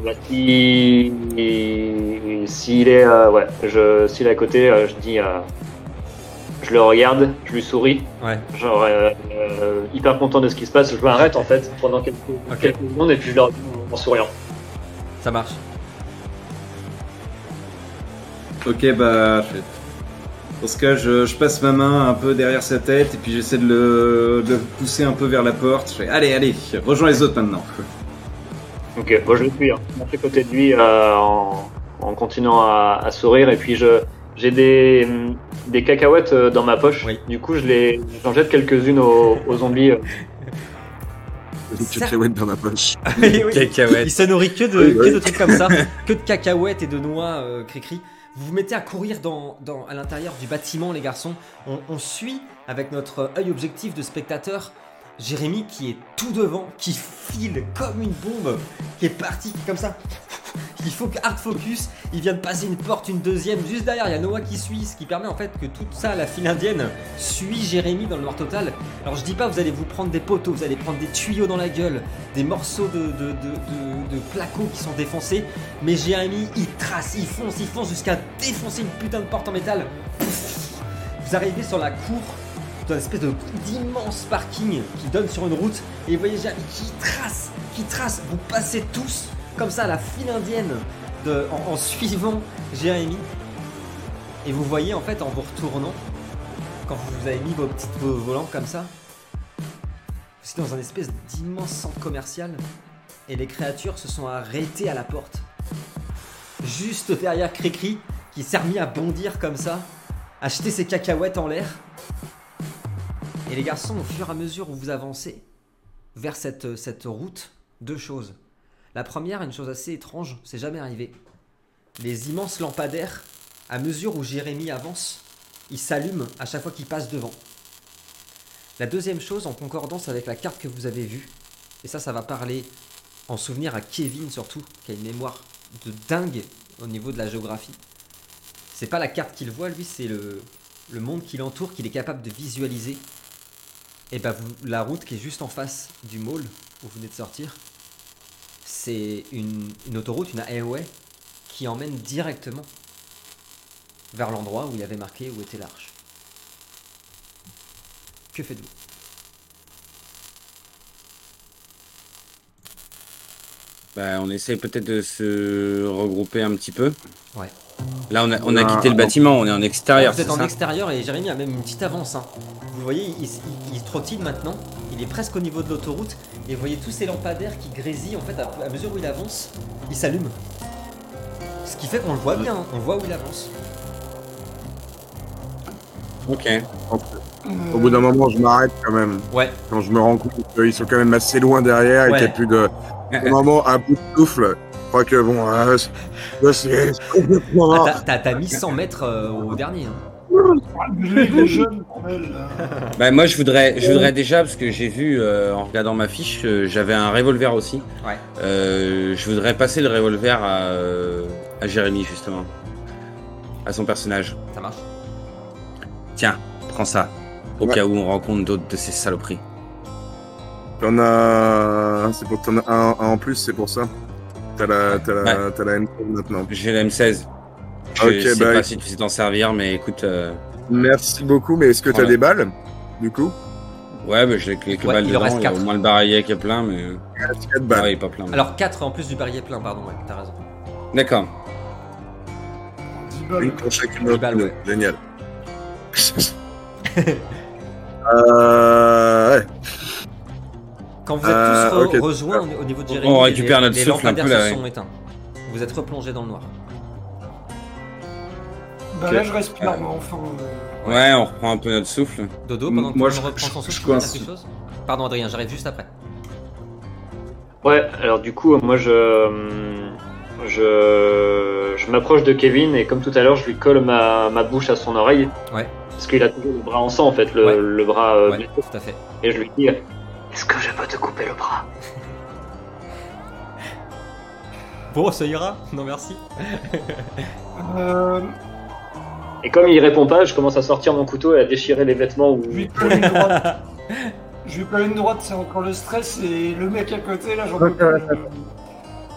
Bah, si... S'il est, euh, ouais, je, s'il est à côté, euh, je dis, euh, je le regarde, je lui souris, Ouais. genre euh, euh, hyper content de ce qui se passe. Je m'arrête en fait pendant quelques, secondes et puis je le regarde en souriant. Ça marche. Ok, bah, je fais. Dans ce cas, je, je passe ma main un peu derrière sa tête et puis j'essaie de le, de le pousser un peu vers la porte. Je fais, allez, allez, rejoins les autres maintenant. Ok, moi je le suis, hein. je suis à côté de lui euh, en, en continuant à, à sourire et puis je j'ai des, des cacahuètes euh, dans ma poche. Oui. Du coup, je les j'en jette quelques-unes aux, aux zombies. euh. Une cacahuète dans ma poche. Oui, oui. Cacahuète. Il se nourrit que de, Oui, que de trucs comme ça, que de cacahuètes et de noix, euh, cri-cri. Vous vous mettez à courir à l'intérieur du bâtiment, les garçons. On, on suit avec notre œil objectif de spectateur Jérémy qui est tout devant, qui file comme une bombe, qui est parti comme ça. Il faut que hard focus. Il vient de passer une porte, une deuxième. Juste derrière, il y a Noah qui suit, ce qui permet en fait que toute ça, la file indienne, suit Jérémy dans le noir total. Alors je dis pas, vous allez vous prendre des poteaux, vous allez prendre des tuyaux dans la gueule, des morceaux de, de, qui sont défoncés. Mais Jérémy, il trace, il fonce, il fonce jusqu'à défoncer une putain de porte en métal. Vous arrivez sur la cour d'un espèce d'immense parking qui donne sur une route et vous voyez Jérémy qui trace, qui trace. Vous passez tous comme ça la file indienne en, suivant Jérémy. Et vous voyez en fait en vous retournant, quand vous avez mis vos petits volants comme ça, vous êtes dans un espèce d'immense centre commercial et les créatures se sont arrêtées à la porte. Juste derrière Cricri qui s'est remis à bondir comme ça, à jeter ses cacahuètes en l'air. Et les garçons, au fur et à mesure où vous avancez vers cette, cette route, deux choses. La première, une chose assez étrange, c'est jamais arrivé. Les immenses lampadaires, à mesure où Jérémy avance, ils s'allument à chaque fois qu'il passe devant. La deuxième chose, en concordance avec la carte que vous avez vue, et ça, ça va parler en souvenir à Kevin surtout, qui a une mémoire de dingue au niveau de la géographie. C'est pas la carte qu'il voit, lui, c'est le, monde qui l'entoure qu'il est capable de visualiser. Et bah, vous- la route qui est juste en face du mall où vous venez de sortir, c'est une, une autoroute, une highway, qui emmène directement vers l'endroit où il avait marqué où était l'arche. Que faites-vous? Bah, on essaie peut-être de se regrouper un petit peu. Ouais. Là, on a, on a Ah, quitté le ah, bâtiment, on est en extérieur, Vous êtes en ça extérieur et Jérémy a même une petite avance. hein. Vous voyez, il, il- il trottine maintenant. Il est presque au niveau de l'autoroute. Et vous voyez tous ces lampadaires qui grésillent en fait à, à mesure où il avance. Il s'allume. Ce qui fait qu'on le voit bien. hein. On voit où il avance. Ok. Au bout d'un moment, je m'arrête quand même. Ouais. Quand je me rends compte qu'ils sont quand même assez loin derrière Ouais. et qu'il n'y a plus de. Au moment, à bout de souffle, crois que bon, euh, complètement. Ah, t'as- mis 100 mètres euh, au dernier. hein. Bah, moi, je voudrais, je voudrais déjà, parce que j'ai vu euh, en regardant ma fiche, euh, j'avais un revolver aussi. Ouais. Euh, je voudrais passer le revolver à, euh, à Jérémy, justement. À son personnage. Ça marche. Tiens, prends ça. Au Ouais. cas où on rencontre d'autres de ces saloperies. T'en as. C'est pour t'en as un, un en plus, c'est pour ça. T'as la, t'as la, t'as la M maintenant. J'ai la M16. Je Ok, sais bah, pas si tu sais t'en servir, mais écoute. euh, Merci beaucoup, mais est-ce que t'as Voilà. des balles Du coup? Ouais, bah, j'ai quelques Ouais, balles il en dedans. reste Il y a quatre. au moins le barillet qui est plein, mais. 4 balles. Ouais, il est pas plein. mais- Alors 4 en plus du barillet plein, pardon. Ouais, t'as raison. D'accord. 10 balles. Une pour chacune Dix d'entre balles, nous. ouais. Génial. euh, ouais. Quand vous êtes Euh, tous re- ok. rejoints au, au niveau de On Jérémy, récupère les, notre les souffle un peu, lampadaires là, se ouais. sont éteints. Vous êtes replongés dans le noir. Bah là, je respire, Euh, moi, enfin. euh, Ouais, on reprend un peu notre souffle. Dodo, pendant que Moi, je- reprend son je- souffle, je coince. quelque chose Pardon Adrien, j'arrive juste après. Ouais, alors du coup, moi je, je, je m'approche de Kevin et comme tout à l'heure, je lui colle ma, ma bouche à son oreille. Ouais. Parce qu'il a toujours le bras en sang en fait, le, Ouais. le bras euh, Ouais, tout à fait. Et je lui dis Est-ce que je peux te couper le bras Bon, ça ira Non, merci. euh, Et comme il répond pas, je commence à sortir mon couteau et à déchirer les vêtements. Où... je lui colle une droite. Je lui une droite, c'est encore le stress, et le mec à côté, là, j'en peux plus.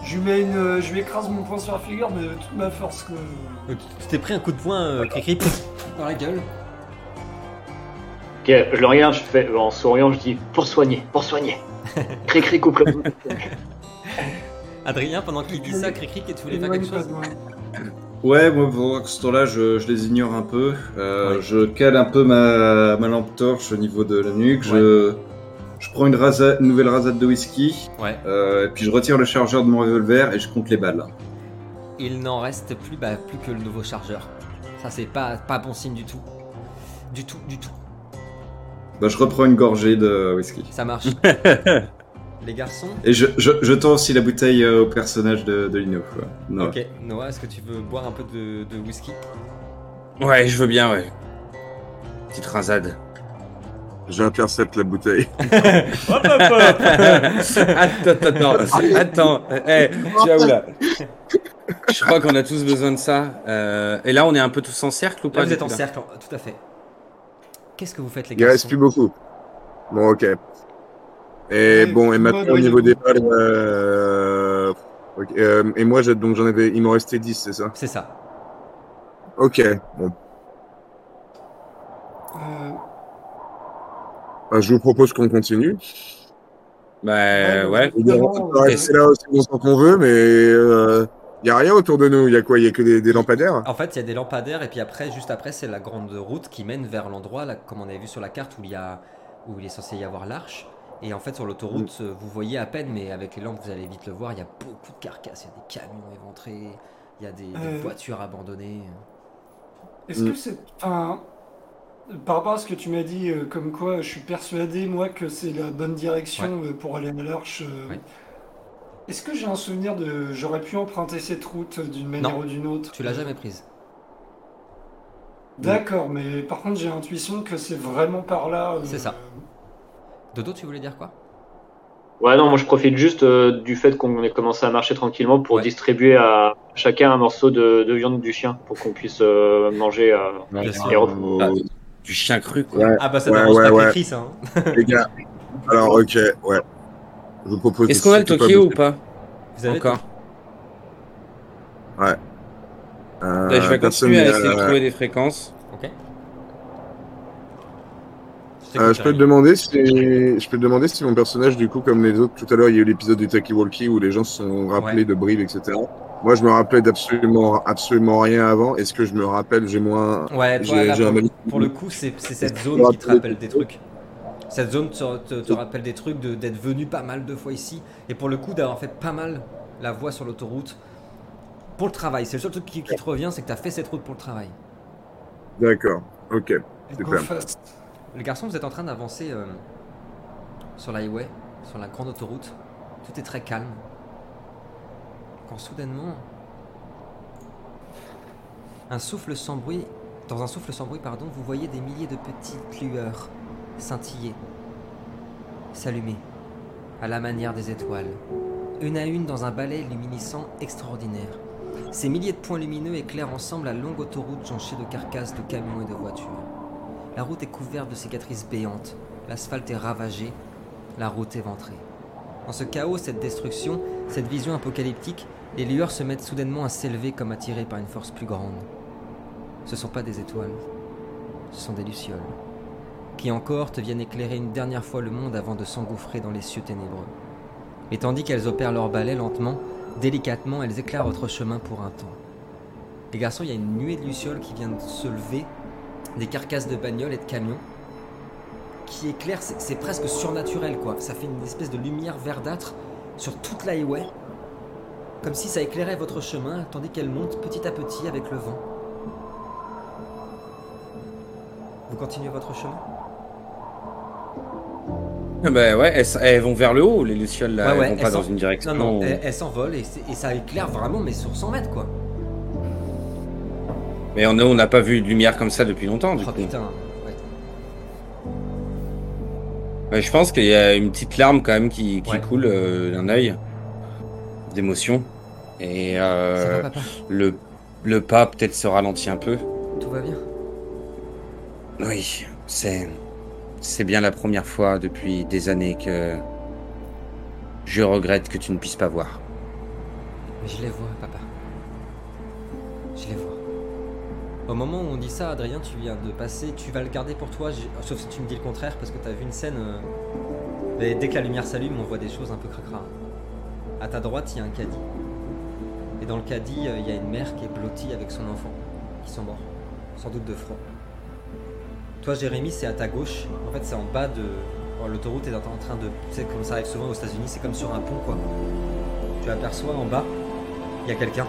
Je, lui mets une. Je lui écrase mon poing sur la figure, mais de toute ma force que. Tu t'es pris un coup de poing, euh, cri dans la gueule. Ok, je le regarde, je fais en souriant, je dis Pour soigner, pour soigner. Cri-cri coupe le. Adrien, pendant qu'il dit ça, cri-cri, et tu voulais faire quelque chose Ouais, moi pendant ce temps-là, je, je les ignore un peu. Euh, Ouais. Je cale un peu ma, ma lampe torche au niveau de la nuque. Je, je prends une, rasa- une nouvelle rasade de whisky. Ouais. Euh, et puis je retire le chargeur de mon revolver et je compte les balles. Il n'en reste plus, bah, plus que le nouveau chargeur. Ça, c'est pas, pas bon signe du tout. Du tout, du tout. Bah, je reprends une gorgée de whisky. Ça marche. Les garçons? Et je, je, je tends aussi la bouteille euh, au personnage de, de Lino. Quoi. Non. Ok, Noah, est-ce que tu veux boire un peu de, de whisky? Ouais, je veux bien, ouais. Petite rasade. J'intercepte la bouteille. Hop, hop, hop attends, attends, attends. Eh, tu vas où là? Je crois qu'on a tous besoin de ça. Euh, et là, on est un peu tous en cercle ou pas Là, vous êtes en cercle, tout à fait. Qu'est-ce que vous faites, les Il reste plus beaucoup. Bon, ok. Et bon, et maintenant au niveau des balles, euh... euh, et moi, j'ai- donc j'en avais, il m'en restait 10, c'est ça C'est ça. Ok, bon. Euh, Bah, je vous propose qu'on continue. Bah Ouais, ouais. On peut rester là aussi longtemps qu'on veut, mais euh, y a rien autour de nous. Il y a quoi? Il y a que des, des lampadaires? En fait, il y a des lampadaires, et puis après, juste après, c'est la grande route qui mène vers l'endroit, là, comme on avait vu sur la carte, où il, y a, où il est censé y avoir l'arche. Et en fait, sur l'autoroute, euh, vous voyez à peine, mais avec les lampes, vous allez vite le voir, il y a beaucoup de carcasses. Il y a des camions éventrés, il y a des, des Euh. voitures abandonnées. Est-ce Mm. que c'est. Enfin. Par rapport à ce que tu m'as dit, euh, comme quoi je suis persuadé, moi, que c'est la bonne direction euh, pour aller à l'arche. euh, Ouais. Est-ce que j'ai un souvenir de. J'aurais pu emprunter cette route d'une manière Non. ou d'une autre? Tu l'as jamais prise. D'accord, mais par contre, j'ai l'intuition que c'est vraiment par là. euh, C'est ça. Dodo, tu voulais dire quoi? Ouais, non, moi je profite juste euh, du fait qu'on ait commencé à marcher tranquillement pour Ouais. distribuer à, chacun un morceau de, de viande du chien pour qu'on puisse euh, manger. euh, Bien sûr. Ah, Du chien cru, quoi. Ouais, Ah bah ça Ouais, pas ouais. ça. hein. les gars. Alors, ok, ouais. Je vous propose. Est-ce qu'on a le Tokyo ou pas Vous avez Encore. Euh, Là, je vais personne continuer à essayer de euh, trouver des fréquences. Ok. Euh, je peux te demander si je peux te demander si mon personnage du coup comme les autres tout à l'heure il y a eu l'épisode du Taki Walkie où les gens se sont rappelés Ouais. de Brive etc. Moi je me rappelais d'absolument absolument rien avant. Est-ce que je me rappelle? J'ai moins Ouais, toi, j'ai là, un pour, le coup, c'est cette zone qui te rappelle des trucs. Cette zone te, te- te rappelle des trucs, de- d'être venu pas mal de fois ici. Et pour le coup, d'avoir fait pas mal la voie sur l'autoroute pour le travail. C'est le seul truc qui, qui te revient, c'est que tu as fait cette route pour le travail. D'accord. Ok. Les garçons, vous êtes en train d'avancer euh, sur l'highway, sur la grande autoroute. Tout est très calme. Quand soudainement, un souffle sans bruit, dans un souffle sans bruit, pardon, vous voyez des milliers de petites lueurs scintiller, s'allumer, à la manière des étoiles, une à une dans un balai luminescent extraordinaire. Ces milliers de points lumineux éclairent ensemble la longue autoroute jonchée de carcasses de camions et de voitures. La route est couverte de cicatrices béantes, l'asphalte est ravagé, la route éventrée. Dans ce chaos, cette destruction, cette vision apocalyptique, les lueurs se mettent soudainement à s'élever comme attirées par une force plus grande. Ce sont pas des étoiles, ce sont des lucioles, qui encore te viennent éclairer une dernière fois le monde avant de s'engouffrer dans les cieux ténébreux. Et tandis qu'elles opèrent leur balai lentement, délicatement, elles éclairent votre chemin pour un temps. Les garçons, il y a une nuée de lucioles qui vient de se lever des carcasses de bagnoles et de camions qui éclairent, c'est presque surnaturel quoi. Ça fait une espèce de lumière verdâtre sur toute l'highway, comme si ça éclairait votre chemin tandis qu'elle monte petit à petit avec le vent. Vous continuez votre chemin? Bah ouais, elles, elles vont vers le haut, les lucioles là. Ouais, ouais, elles vont elles pas dans une direction. Non, non, elle, elle s'envole et, ça éclaire vraiment, mais sur 100 mètres quoi. Mais on n'a pas vu de lumière comme ça depuis longtemps, du Oh coup. putain, ouais. Je pense qu'il y a une petite larme quand même qui, qui Ouais. coule euh, d'un œil d'émotion. Et euh, va, le, le pas peut-être se ralentit un peu. Tout va bien? Oui, c'est c'est bien la première fois depuis des années que je regrette que tu ne puisses pas voir. Mais je les vois, papa. Je les vois. Au moment où on dit ça, Adrien, tu viens de passer, tu vas le garder pour toi, sauf si tu me dis le contraire, parce que tu as vu une scène. euh, dès que la lumière s'allume, on voit des choses un peu cracra. À ta droite, il y a un caddie. Et dans le caddie, euh, il y a une mère qui est blottie avec son enfant, qui sont morts, sans doute de froid. Toi, Jérémy, c'est à ta gauche. En fait, c'est en bas de. L'autoroute est en train de. Tu sais, comme ça arrive souvent aux États-Unis, c'est comme sur un pont, quoi. Tu aperçois en bas, il y a quelqu'un,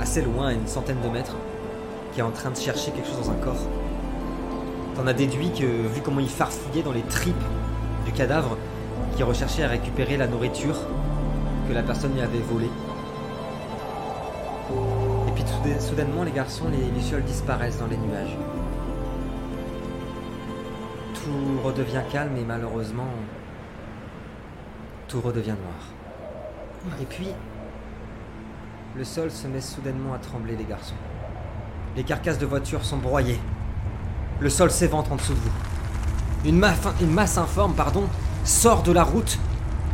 assez loin, à une centaine de mètres, qui est en train de chercher quelque chose dans un corps. T'en as déduit que, vu comment il farfouillait dans les tripes du cadavre, qu'il recherchait à récupérer la nourriture que la personne lui avait volée. Et puis soudainement, les garçons, les lucioles disparaissent dans les nuages. Tout redevient calme et malheureusement, tout redevient noir. Et puis, le sol se met soudainement à trembler, les garçons. Les carcasses de voitures sont broyées. Le sol s'éventre en dessous de vous. Une, une masse informe, pardon, sort de la route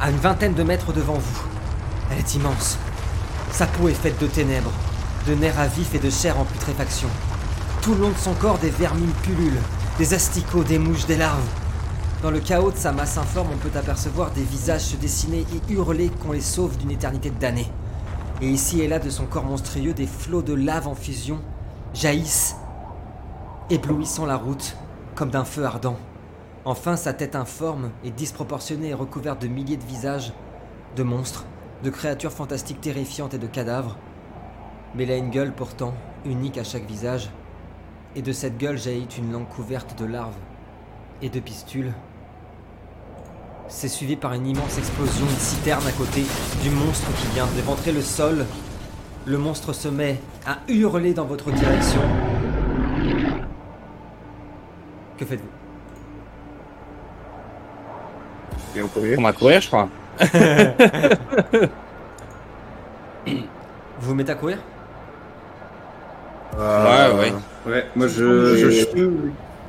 à une vingtaine de mètres devant vous. Elle est immense. Sa peau est faite de ténèbres, de nerfs à vif et de chair en putréfaction. Tout le long de son corps, des vermines pullulent, des asticots, des mouches, des larves. Dans le chaos de sa masse informe, on peut apercevoir des visages se dessiner et hurler qu'on les sauve d'une éternité damnée. Et ici et là de son corps monstrueux, des flots de lave en fusion jaillissent, éblouissant la route comme d'un feu ardent. Enfin, sa tête informe et disproportionnée est recouverte de milliers de visages, de monstres, de créatures fantastiques terrifiantes et de cadavres. Mais elle a une gueule pourtant, unique à chaque visage, et de cette gueule jaillit une langue couverte de larves et de pistules. C'est suivi par une immense explosion, une citerne à côté du monstre qui vient d'éventrer le sol. Le monstre se met à hurler dans votre direction. Que faites-vous? Et premier On va courir, je crois. Vous Vous vous mettez à courir? Euh, Ouais, ouais. Ouais, moi je, Je-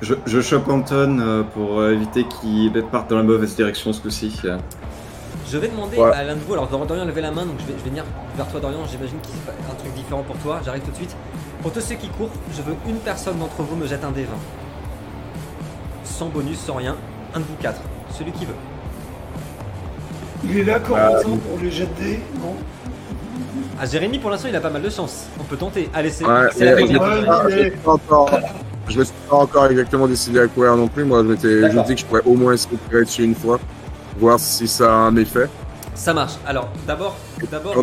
je, je- chope Anton euh, pour euh, éviter qu'il parte dans la mauvaise direction ce coup-ci. Je vais demander Ouais. à l'un de vous, alors Dor- Dorian a levé la main, donc je vais, je vais venir vers toi Dorian, j'imagine qu'il se passe un truc différent pour toi, j'arrive tout de suite. Pour tous ceux qui courent, je veux une personne d'entre vous me jette un dé 20. Sans bonus, sans rien, un de vous quatre, celui qui veut. Il est là, Euh, Corentin, pour de dés, non? Ah Jérémy pour l'instant il a pas mal de chance, on peut tenter. Allez c'est Ouais, la Ah, je est- me suis pas encore- Je me suis pas encore exactement décidé à courir non plus. Moi, je m'étais, me dis que je pourrais au moins essayer de tirer dessus une fois, voir si ça a un effet. Ça marche. Alors d'abord, d'abord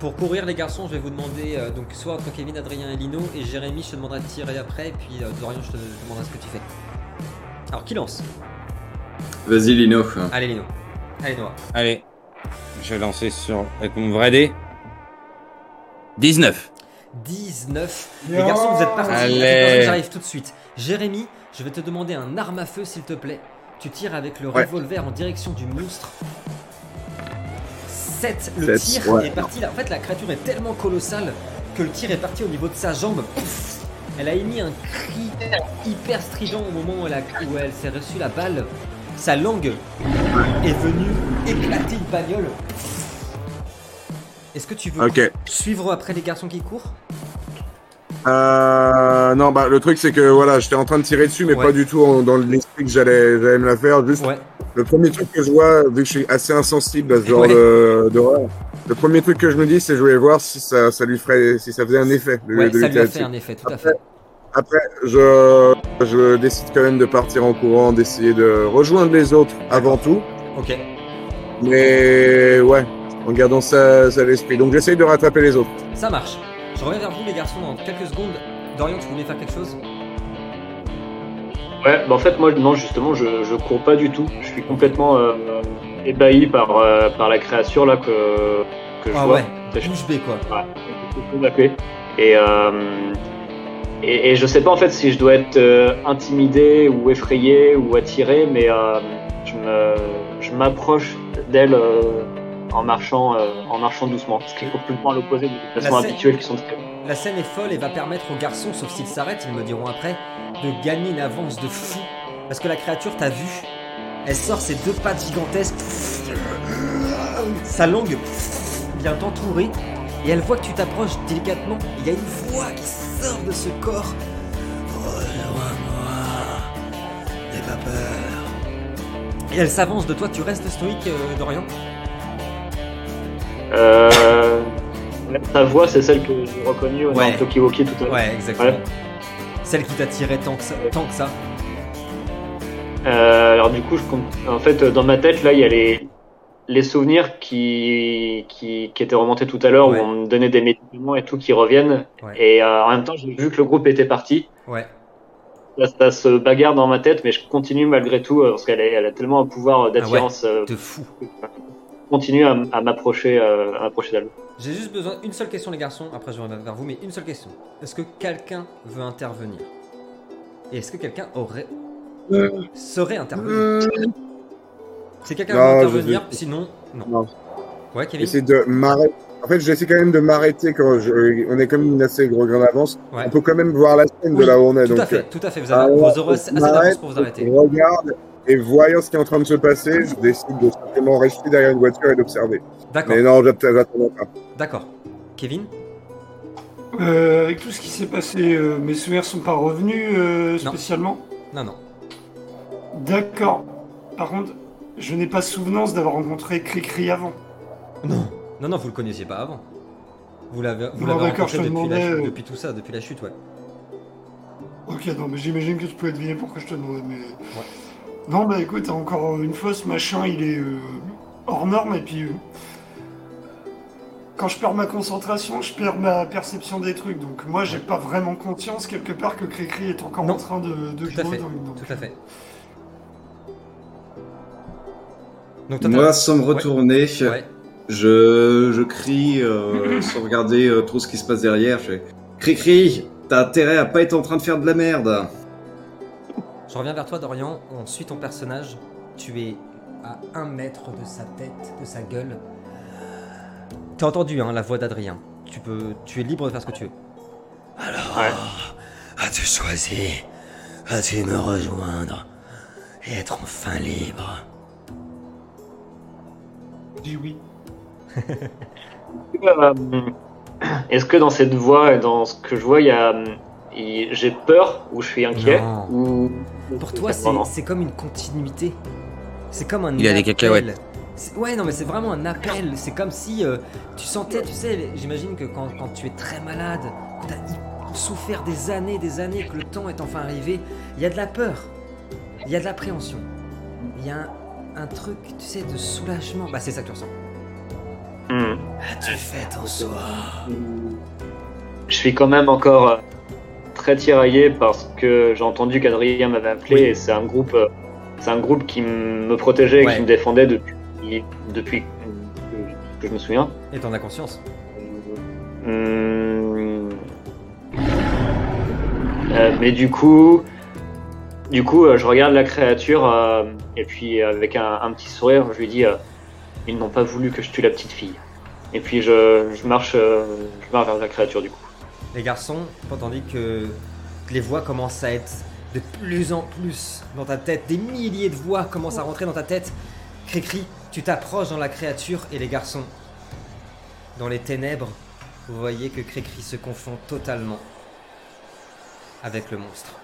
pour courir les garçons, je vais vous demander euh, donc soit entre Kevin, Adrien et Lino et Jérémy, je te demanderai de tirer après et puis euh, Dorian, je te demanderai ce que tu fais. Alors qui lance? Vas-y Lino. Allez Lino. Allez Noah. Allez, je vais lancer sur avec mon vrai dé. 19. 19. Les garçons, vous êtes partis. Allez. J'arrive tout de suite. Jérémy, je vais te demander un arme à feu, s'il te plaît. Tu tires avec le Ouais. revolver en direction du monstre. 7. Le Sept, tir ouais. est parti là. En fait, la créature est tellement colossale que le tir est parti au niveau de sa jambe. Pouf elle a émis un cri hyper strident au moment où elle, a- où elle s'est reçue la balle. Sa langue est venue éclater une bagnole. Est-ce que tu veux suivre après les garçons qui courent? Euh, non, bah le truc c'est que voilà, j'étais en train de tirer dessus, mais Ouais. pas du tout dans l'esprit que j'allais, j'allais me la faire. Juste Ouais. le premier truc que je vois, vu que je suis assez insensible à ce genre Ouais. de d'horreur, le premier truc que je me dis, c'est je voulais voir si ça, ça lui ferait, si ça faisait un effet. de- de ça lui a fait un effet, tout à fait. Après, je, je décide quand même de partir en courant, d'essayer de rejoindre les autres avant tout. Ok. Mais ouais, en gardant ça, ça à l'esprit. Donc j'essaye de rattraper les autres. Ça marche. Je reviens vers vous les garçons dans quelques secondes. Dorian, tu voulais faire quelque chose? Ouais, bah en fait, moi, non, justement, je, je cours pas du tout. Je suis complètement euh, ébahi par, euh, par la créature là que, que je Ah vois. ouais, bouche bée quoi. fait. Et, euh, et, et je sais pas en fait si je dois être euh, intimidé ou effrayé ou attiré, mais euh, je m'approche d'elle euh, en marchant, euh, en marchant doucement, ce qui est complètement à l'opposé des déplacements habituels qui sont très La scène est folle et va permettre aux garçons, sauf s'ils s'arrêtent, ils me diront après, de gagner une avance de fou. Parce que la créature t'a vu. Elle sort ses deux pattes gigantesques. Sa langue vient t'entourer. Et elle voit que tu t'approches délicatement. Il y a une voix qui sort de ce corps. Rejoins-moi. N'aie pas peur. Et elle s'avance de toi. Tu restes stoïque, euh, Dorian? Euh, ta voix, c'est celle que j'ai reconnue au Ouais. Tokiwoki tout à l'heure. Ouais, exactement. Ouais. Celle qui t'attirait tant que ça. Tant que ça. Euh, alors du coup, je compte... en fait, dans ma tête, là, il y a les, les souvenirs qui... qui, qui étaient remontés tout à l'heure, Ouais. où on me donnait des médicaments et tout qui reviennent. Ouais. Et euh, en même temps, j'ai vu que le groupe était parti. Ouais. Ça, ça se bagarre dans ma tête, mais je continue malgré tout, euh, parce qu'elle elle a tellement un pouvoir d'attirance. euh, De fou. je continue à, à m'approcher euh, à m'approcher d'elle. J'ai juste besoin d'une seule question, les garçons. Après, je reviens vers vous, mais une seule question. Est-ce que quelqu'un veut intervenir? Et est-ce que quelqu'un aurait. serait intervenir? Si quelqu'un veut je intervenir, sinon, non. Non. Ouais, Kevin J'essaie de m'arrêter. En fait, j'essaie quand même de m'arrêter quand je... on est comme une assez gros grande avance. Ouais. On peut quand même voir la scène Oui, de là où on est. Tout donc, à fait, euh, tout à fait. Vous, avez, alors, vous aurez assez d'avance pour vous arrêter. Je regarde et voyant ce qui est en train de se passer, je décide de simplement rester derrière une voiture et d'observer. D'accord, Mais non, j'attends pas. d'accord. Kevin Euh, avec tout ce qui s'est passé, euh, mes souvenirs sont pas revenus euh, Non. spécialement. Non, non. D'accord. Par contre, je n'ai pas souvenance d'avoir rencontré Cricri avant. Non, non, non, vous le connaissiez pas avant. Vous l'avez vous l'avez rencontré la chute- euh, depuis tout ça, depuis la chute, ouais. Ok, non, mais j'imagine que tu pouvais deviner pourquoi je te demandais, mais... Non, bah écoute, encore une fois, ce machin, il est euh, hors norme, et puis... euh, quand je perds ma concentration, je perds ma perception des trucs, donc moi, j'ai pas vraiment conscience, quelque part, que Cricri est encore Non. en train de, de Tout à jouer fait, dans donc, tout à fait. Donc, Moi, sans me retourner, Ouais. je, je crie euh, sans regarder euh, trop ce qui se passe derrière. Je fais Cri cri, t'as intérêt à pas être en train de faire de la merde. Je reviens vers toi, Dorian. On suit ton personnage. Tu es à un mètre de sa tête, de sa gueule. T'as entendu hein, la voix d'Adrien. Tu peux, tu es libre de faire ce que tu veux. Alors, Ouais. as-tu choisi As-tu me rejoindre et être enfin libre? Dis oui. Euh, Est-ce que dans cette voix et dans ce que je vois, il y a, il- j'ai peur ou je suis inquiet ou Pour toi, c'est comme une continuité. C'est comme un Il a des appel. cacahuètes. Ouais, non, mais c'est vraiment un appel. C'est comme si euh, tu sentais, tu sais, j'imagine que quand, quand tu es très malade, que tu as souffert des années, des années, que le temps est enfin arrivé, il y a de la peur, il y a de l'appréhension, il y a un, un truc, tu sais, de soulagement. Bah, c'est ça que tu ressens. Hmm. As-tu fait ton choix Je suis quand même encore euh, très tiraillé parce que j'ai entendu qu'Adrien m'avait appelé Oui. et c'est un groupe, euh, c'est un groupe qui me protégeait, et Ouais. qui me défendait depuis, depuis que je me souviens. Et t'en as conscience. Hmm. Euh, mais du coup, du coup, euh, je regarde la créature euh, et puis avec un, petit sourire, je lui dis euh, ils n'ont pas voulu que je tue la petite fille. Et puis je, marche, euh, je marche vers la créature du coup. Les garçons, tandis que les voix commencent à être de plus en plus dans ta tête, des milliers de voix commencent à rentrer dans ta tête. Cricri, tu t'approches dans la créature et les garçons, dans les ténèbres, vous voyez que Cricri se confond totalement avec le monstre.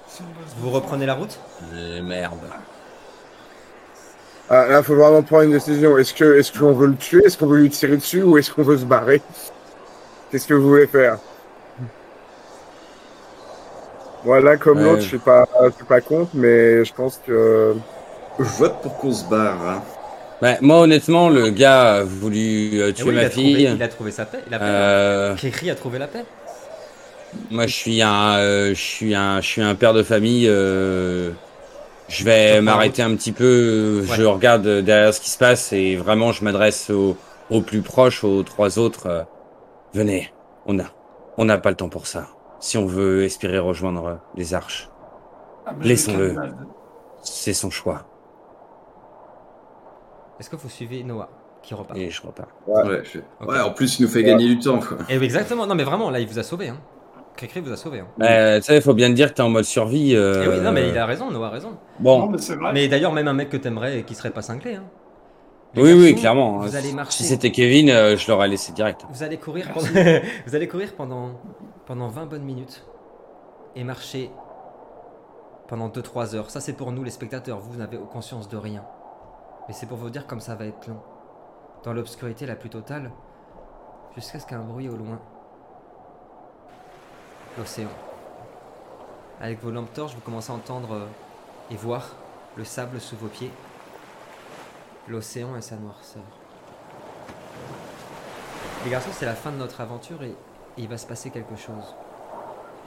Si on doit se Vous reprenez la route? Eh, merde. Ah, là, faut vraiment prendre une décision. Est-ce que, est-ce qu'on veut le tuer, est-ce qu'on veut lui tirer dessus, ou est-ce qu'on veut se barrer? Qu'est-ce que vous voulez faire? Voilà, comme Ouais. l'autre, je suis pas, je suis pas contre, mais je pense que Je vote pour qu'on se barre. hein. Bah, moi, honnêtement, le gars a voulu euh, Eh tuer oui, il, ma a fille. trouvé, il a trouvé sa paix. La paix. Euh, Cricri a trouvé la paix. Moi, je suis un, euh, je suis un, je suis un père de famille. euh, je vais m'arrêter un petit peu. Je Ouais. regarde euh, derrière ce qui se passe et vraiment, je m'adresse aux, aux plus proches, aux trois autres. euh, venez, on a, on n'a pas le temps pour ça. Si on veut espérer rejoindre euh, les arches, Ah, je Laissons-le. c'est son choix. Est-ce que vous suivez Noah qui repart? Et je repars. Ouais. Ouais, je- Ok. ouais, en plus, il nous fait gagner du temps. Quoi. Et oui, exactement. Non, mais vraiment, là, il vous a sauvé. Hein. Cricri vous a sauvé. Hein. Euh, tu sais, il faut bien te dire que t'es en mode survie. euh, Eh oui, non, mais il a raison, Noah a raison. Non, Bon, mais c'est vrai. Mais d'ailleurs, même un mec que t'aimerais et qui serait pas cinglé. Hein. Les oui, oui, clairement. Vous hein. allez marcher. Si c'était Kevin, euh, je l'aurais laissé direct. Vous allez courir pendant, vous allez courir pendant, pendant 20 bonnes minutes et marcher pendant 2-3 heures. Ça, c'est pour nous, les spectateurs. Vous n'avez conscience de rien. Mais c'est pour vous dire comme ça va être long. Dans l'obscurité la plus totale, jusqu'à ce qu'un bruit au loin. L'océan. Avec vos lampes torches, vous commencez à entendre euh, et voir le sable sous vos pieds. L'océan et sa noirceur. Les garçons, c'est la fin de notre aventure et, il va se passer quelque chose.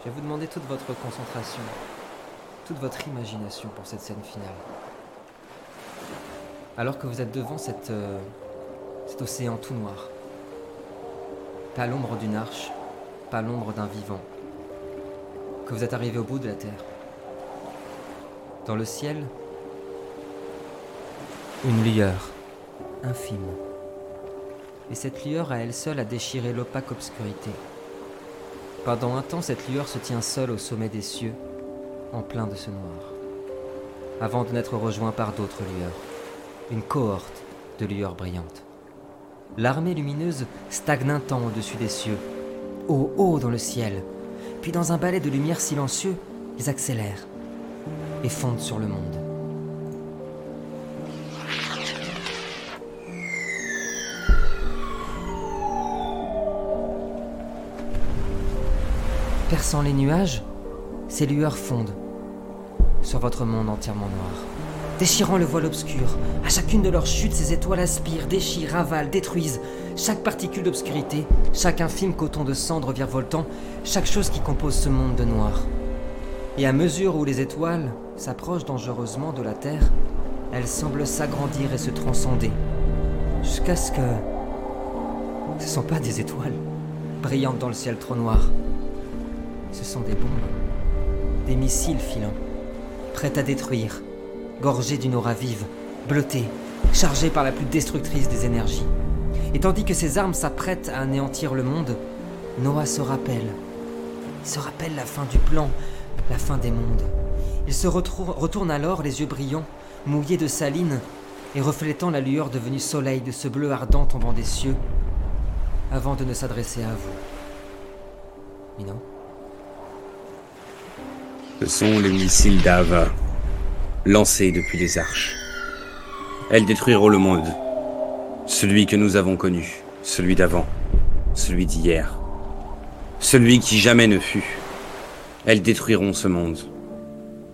Je vais vous demander toute votre concentration, toute votre imagination pour cette scène finale. Alors que vous êtes devant euh, cet océan tout noir, pas l'ombre d'une arche, pas l'ombre d'un vivant, que vous êtes arrivé au bout de la terre. Dans le ciel, une lueur, infime. Et cette lueur à elle seule a déchiré l'opaque obscurité. Pendant un temps, cette lueur se tient seule au sommet des cieux, en plein de ce noir, avant de n'être rejoint par d'autres lueurs, une cohorte de lueurs brillantes. L'armée lumineuse stagne un temps au-dessus des cieux, haut, haut dans le ciel, puis dans un balai de lumière silencieux, ils accélèrent et fondent sur le monde. Perçant les nuages, ces lueurs fondent sur votre monde entièrement noir. Déchirant le voile obscur, à chacune de leurs chutes, ces étoiles aspirent, déchirent, avalent, détruisent chaque particule d'obscurité, chaque infime coton de cendre virevoltant, chaque chose qui compose ce monde de noir. Et à mesure où les étoiles s'approchent dangereusement de la Terre, elles semblent s'agrandir et se transcender, jusqu'à ce que ce ne sont pas des étoiles brillantes dans le ciel trop noir. Ce sont des bombes, des missiles filants, prêts à détruire, gorgés d'une aura vive, bleutée, chargé par la plus destructrice des énergies. Et tandis que ses armes s'apprêtent à anéantir le monde, Noah se rappelle. Il se rappelle la fin du plan, la fin des mondes. Il se retourne alors, les yeux brillants, mouillés de saline, et reflétant la lueur devenue soleil de ce bleu ardent tombant des cieux, avant de ne s'adresser à vous. Mino Ce sont les missiles d'Ava, lancés depuis les arches. Elles détruiront le monde. Celui que nous avons connu, celui d'avant, celui d'hier, celui qui jamais ne fut. Elles détruiront ce monde.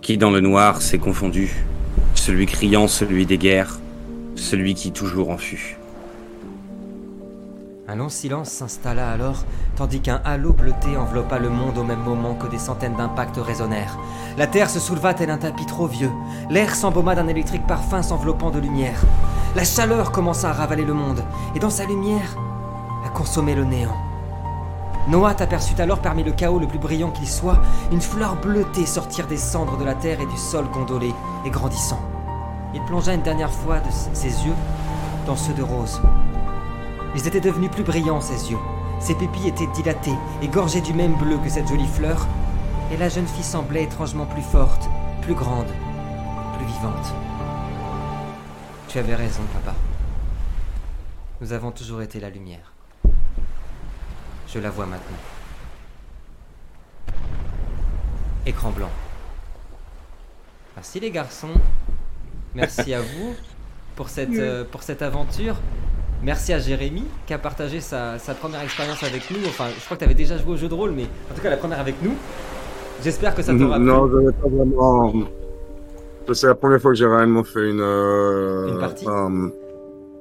Qui dans le noir s'est confondu, celui criant, celui des guerres, celui qui toujours en fut. Un long silence s'installa alors, tandis qu'un halo bleuté enveloppa le monde au même moment que des centaines d'impacts résonnèrent. La terre se souleva tel un tapis trop vieux. L'air s'embauma d'un électrique parfum s'enveloppant de lumière. La chaleur commença à ravaler le monde, et dans sa lumière, à consommer le néant. Noah aperçut alors parmi le chaos le plus brillant qu'il soit, une fleur bleutée sortir des cendres de la terre et du sol gondolé et grandissant. Il plongea une dernière fois ses yeux dans ceux de Rose. Ils étaient devenus plus brillants, ses yeux. Ses pupilles étaient dilatées et gorgées du même bleu que cette jolie fleur, et la jeune fille semblait étrangement plus forte, plus grande, plus vivante. Tu avais raison, papa. Nous avons toujours été la lumière. Je la vois maintenant. Écran blanc. Merci les garçons. Merci à vous pour cette, euh, pour cette aventure. Merci à Jérémy qui a partagé sa, sa première expérience avec nous. Enfin, je crois que tu avais déjà joué au jeu de rôle, mais en tout cas la première avec nous. J'espère que ça t'aura plu. Non, j'avais pas vraiment. C'est la première fois que j'ai réellement fait une. euh, Une partie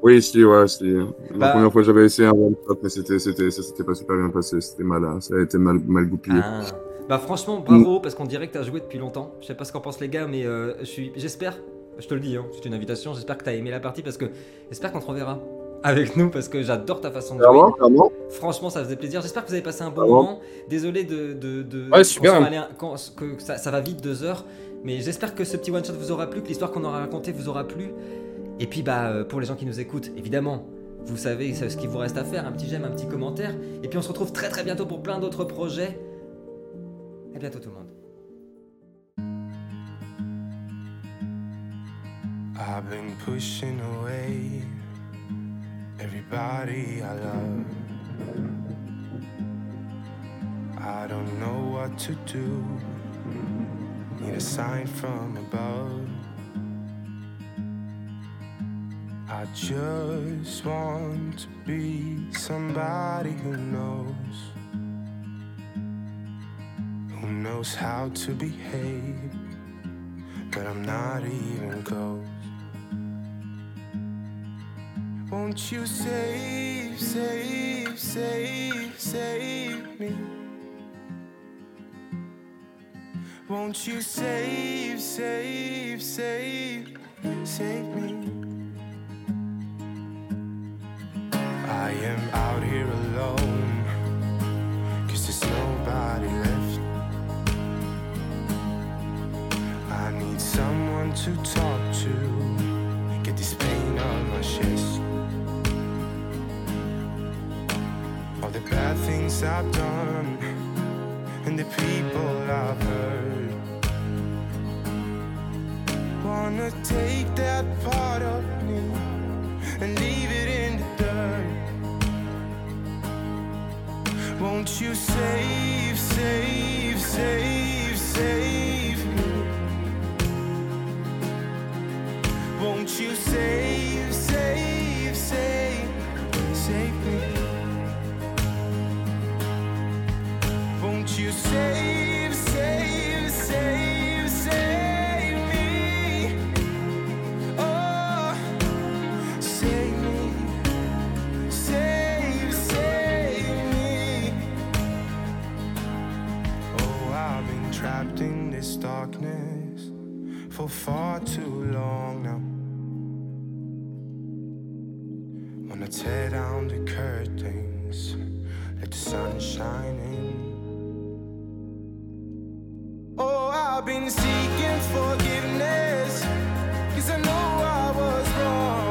Oui, si, ouais, si. Bah- La première fois que j'avais essayé un one shot, mais c'était, c'était, ça s'était pas super bien passé. C'était mal, hein. ça a été mal, mal goupillé. Ah. Bah franchement, bravo, parce qu'on dirait que t'as joué depuis longtemps. Je sais pas ce qu'en pensent les gars, mais euh, je suis, j'espère, je te le dis, hein, c'est une invitation, j'espère que t'as aimé la partie, parce que j'espère qu'on te reverra avec nous, parce que j'adore ta façon de jouer. Clairement, clairement. Franchement, ça faisait plaisir. J'espère que vous avez passé un bon moment. Désolé de, de, de- Ouais, super. allé que ça, ça va vite deux heures, mais j'espère que ce petit one shot vous aura plu, que l'histoire qu'on aura racontée vous aura plu. Et puis bah euh, pour les gens qui nous écoutent, évidemment, vous savez ce qu'il vous reste à faire, un petit j'aime, un petit commentaire. Et puis on se retrouve très très bientôt pour plein d'autres projets. À bientôt tout le monde. I've been pushing away everybody I love. I don't know what to do. Need a sign from above. I just want to be somebody who knows. Who knows how to behave. But I'm not even close. Won't you save, save, save, save me? Won't you save, save, save, save me? I am out here alone, cause there's nobody left. I need someone to talk to, get this pain on my chest. Bad things I've done, and the people I've hurt. Wanna take that part of me and leave it in the dirt. Won't you save, save, save, save me? Won't you save, save, darkness for far too long now. Wanna tear down the curtains, let the sun shine in. Oh, I've been seeking forgiveness, cause I know I was wrong.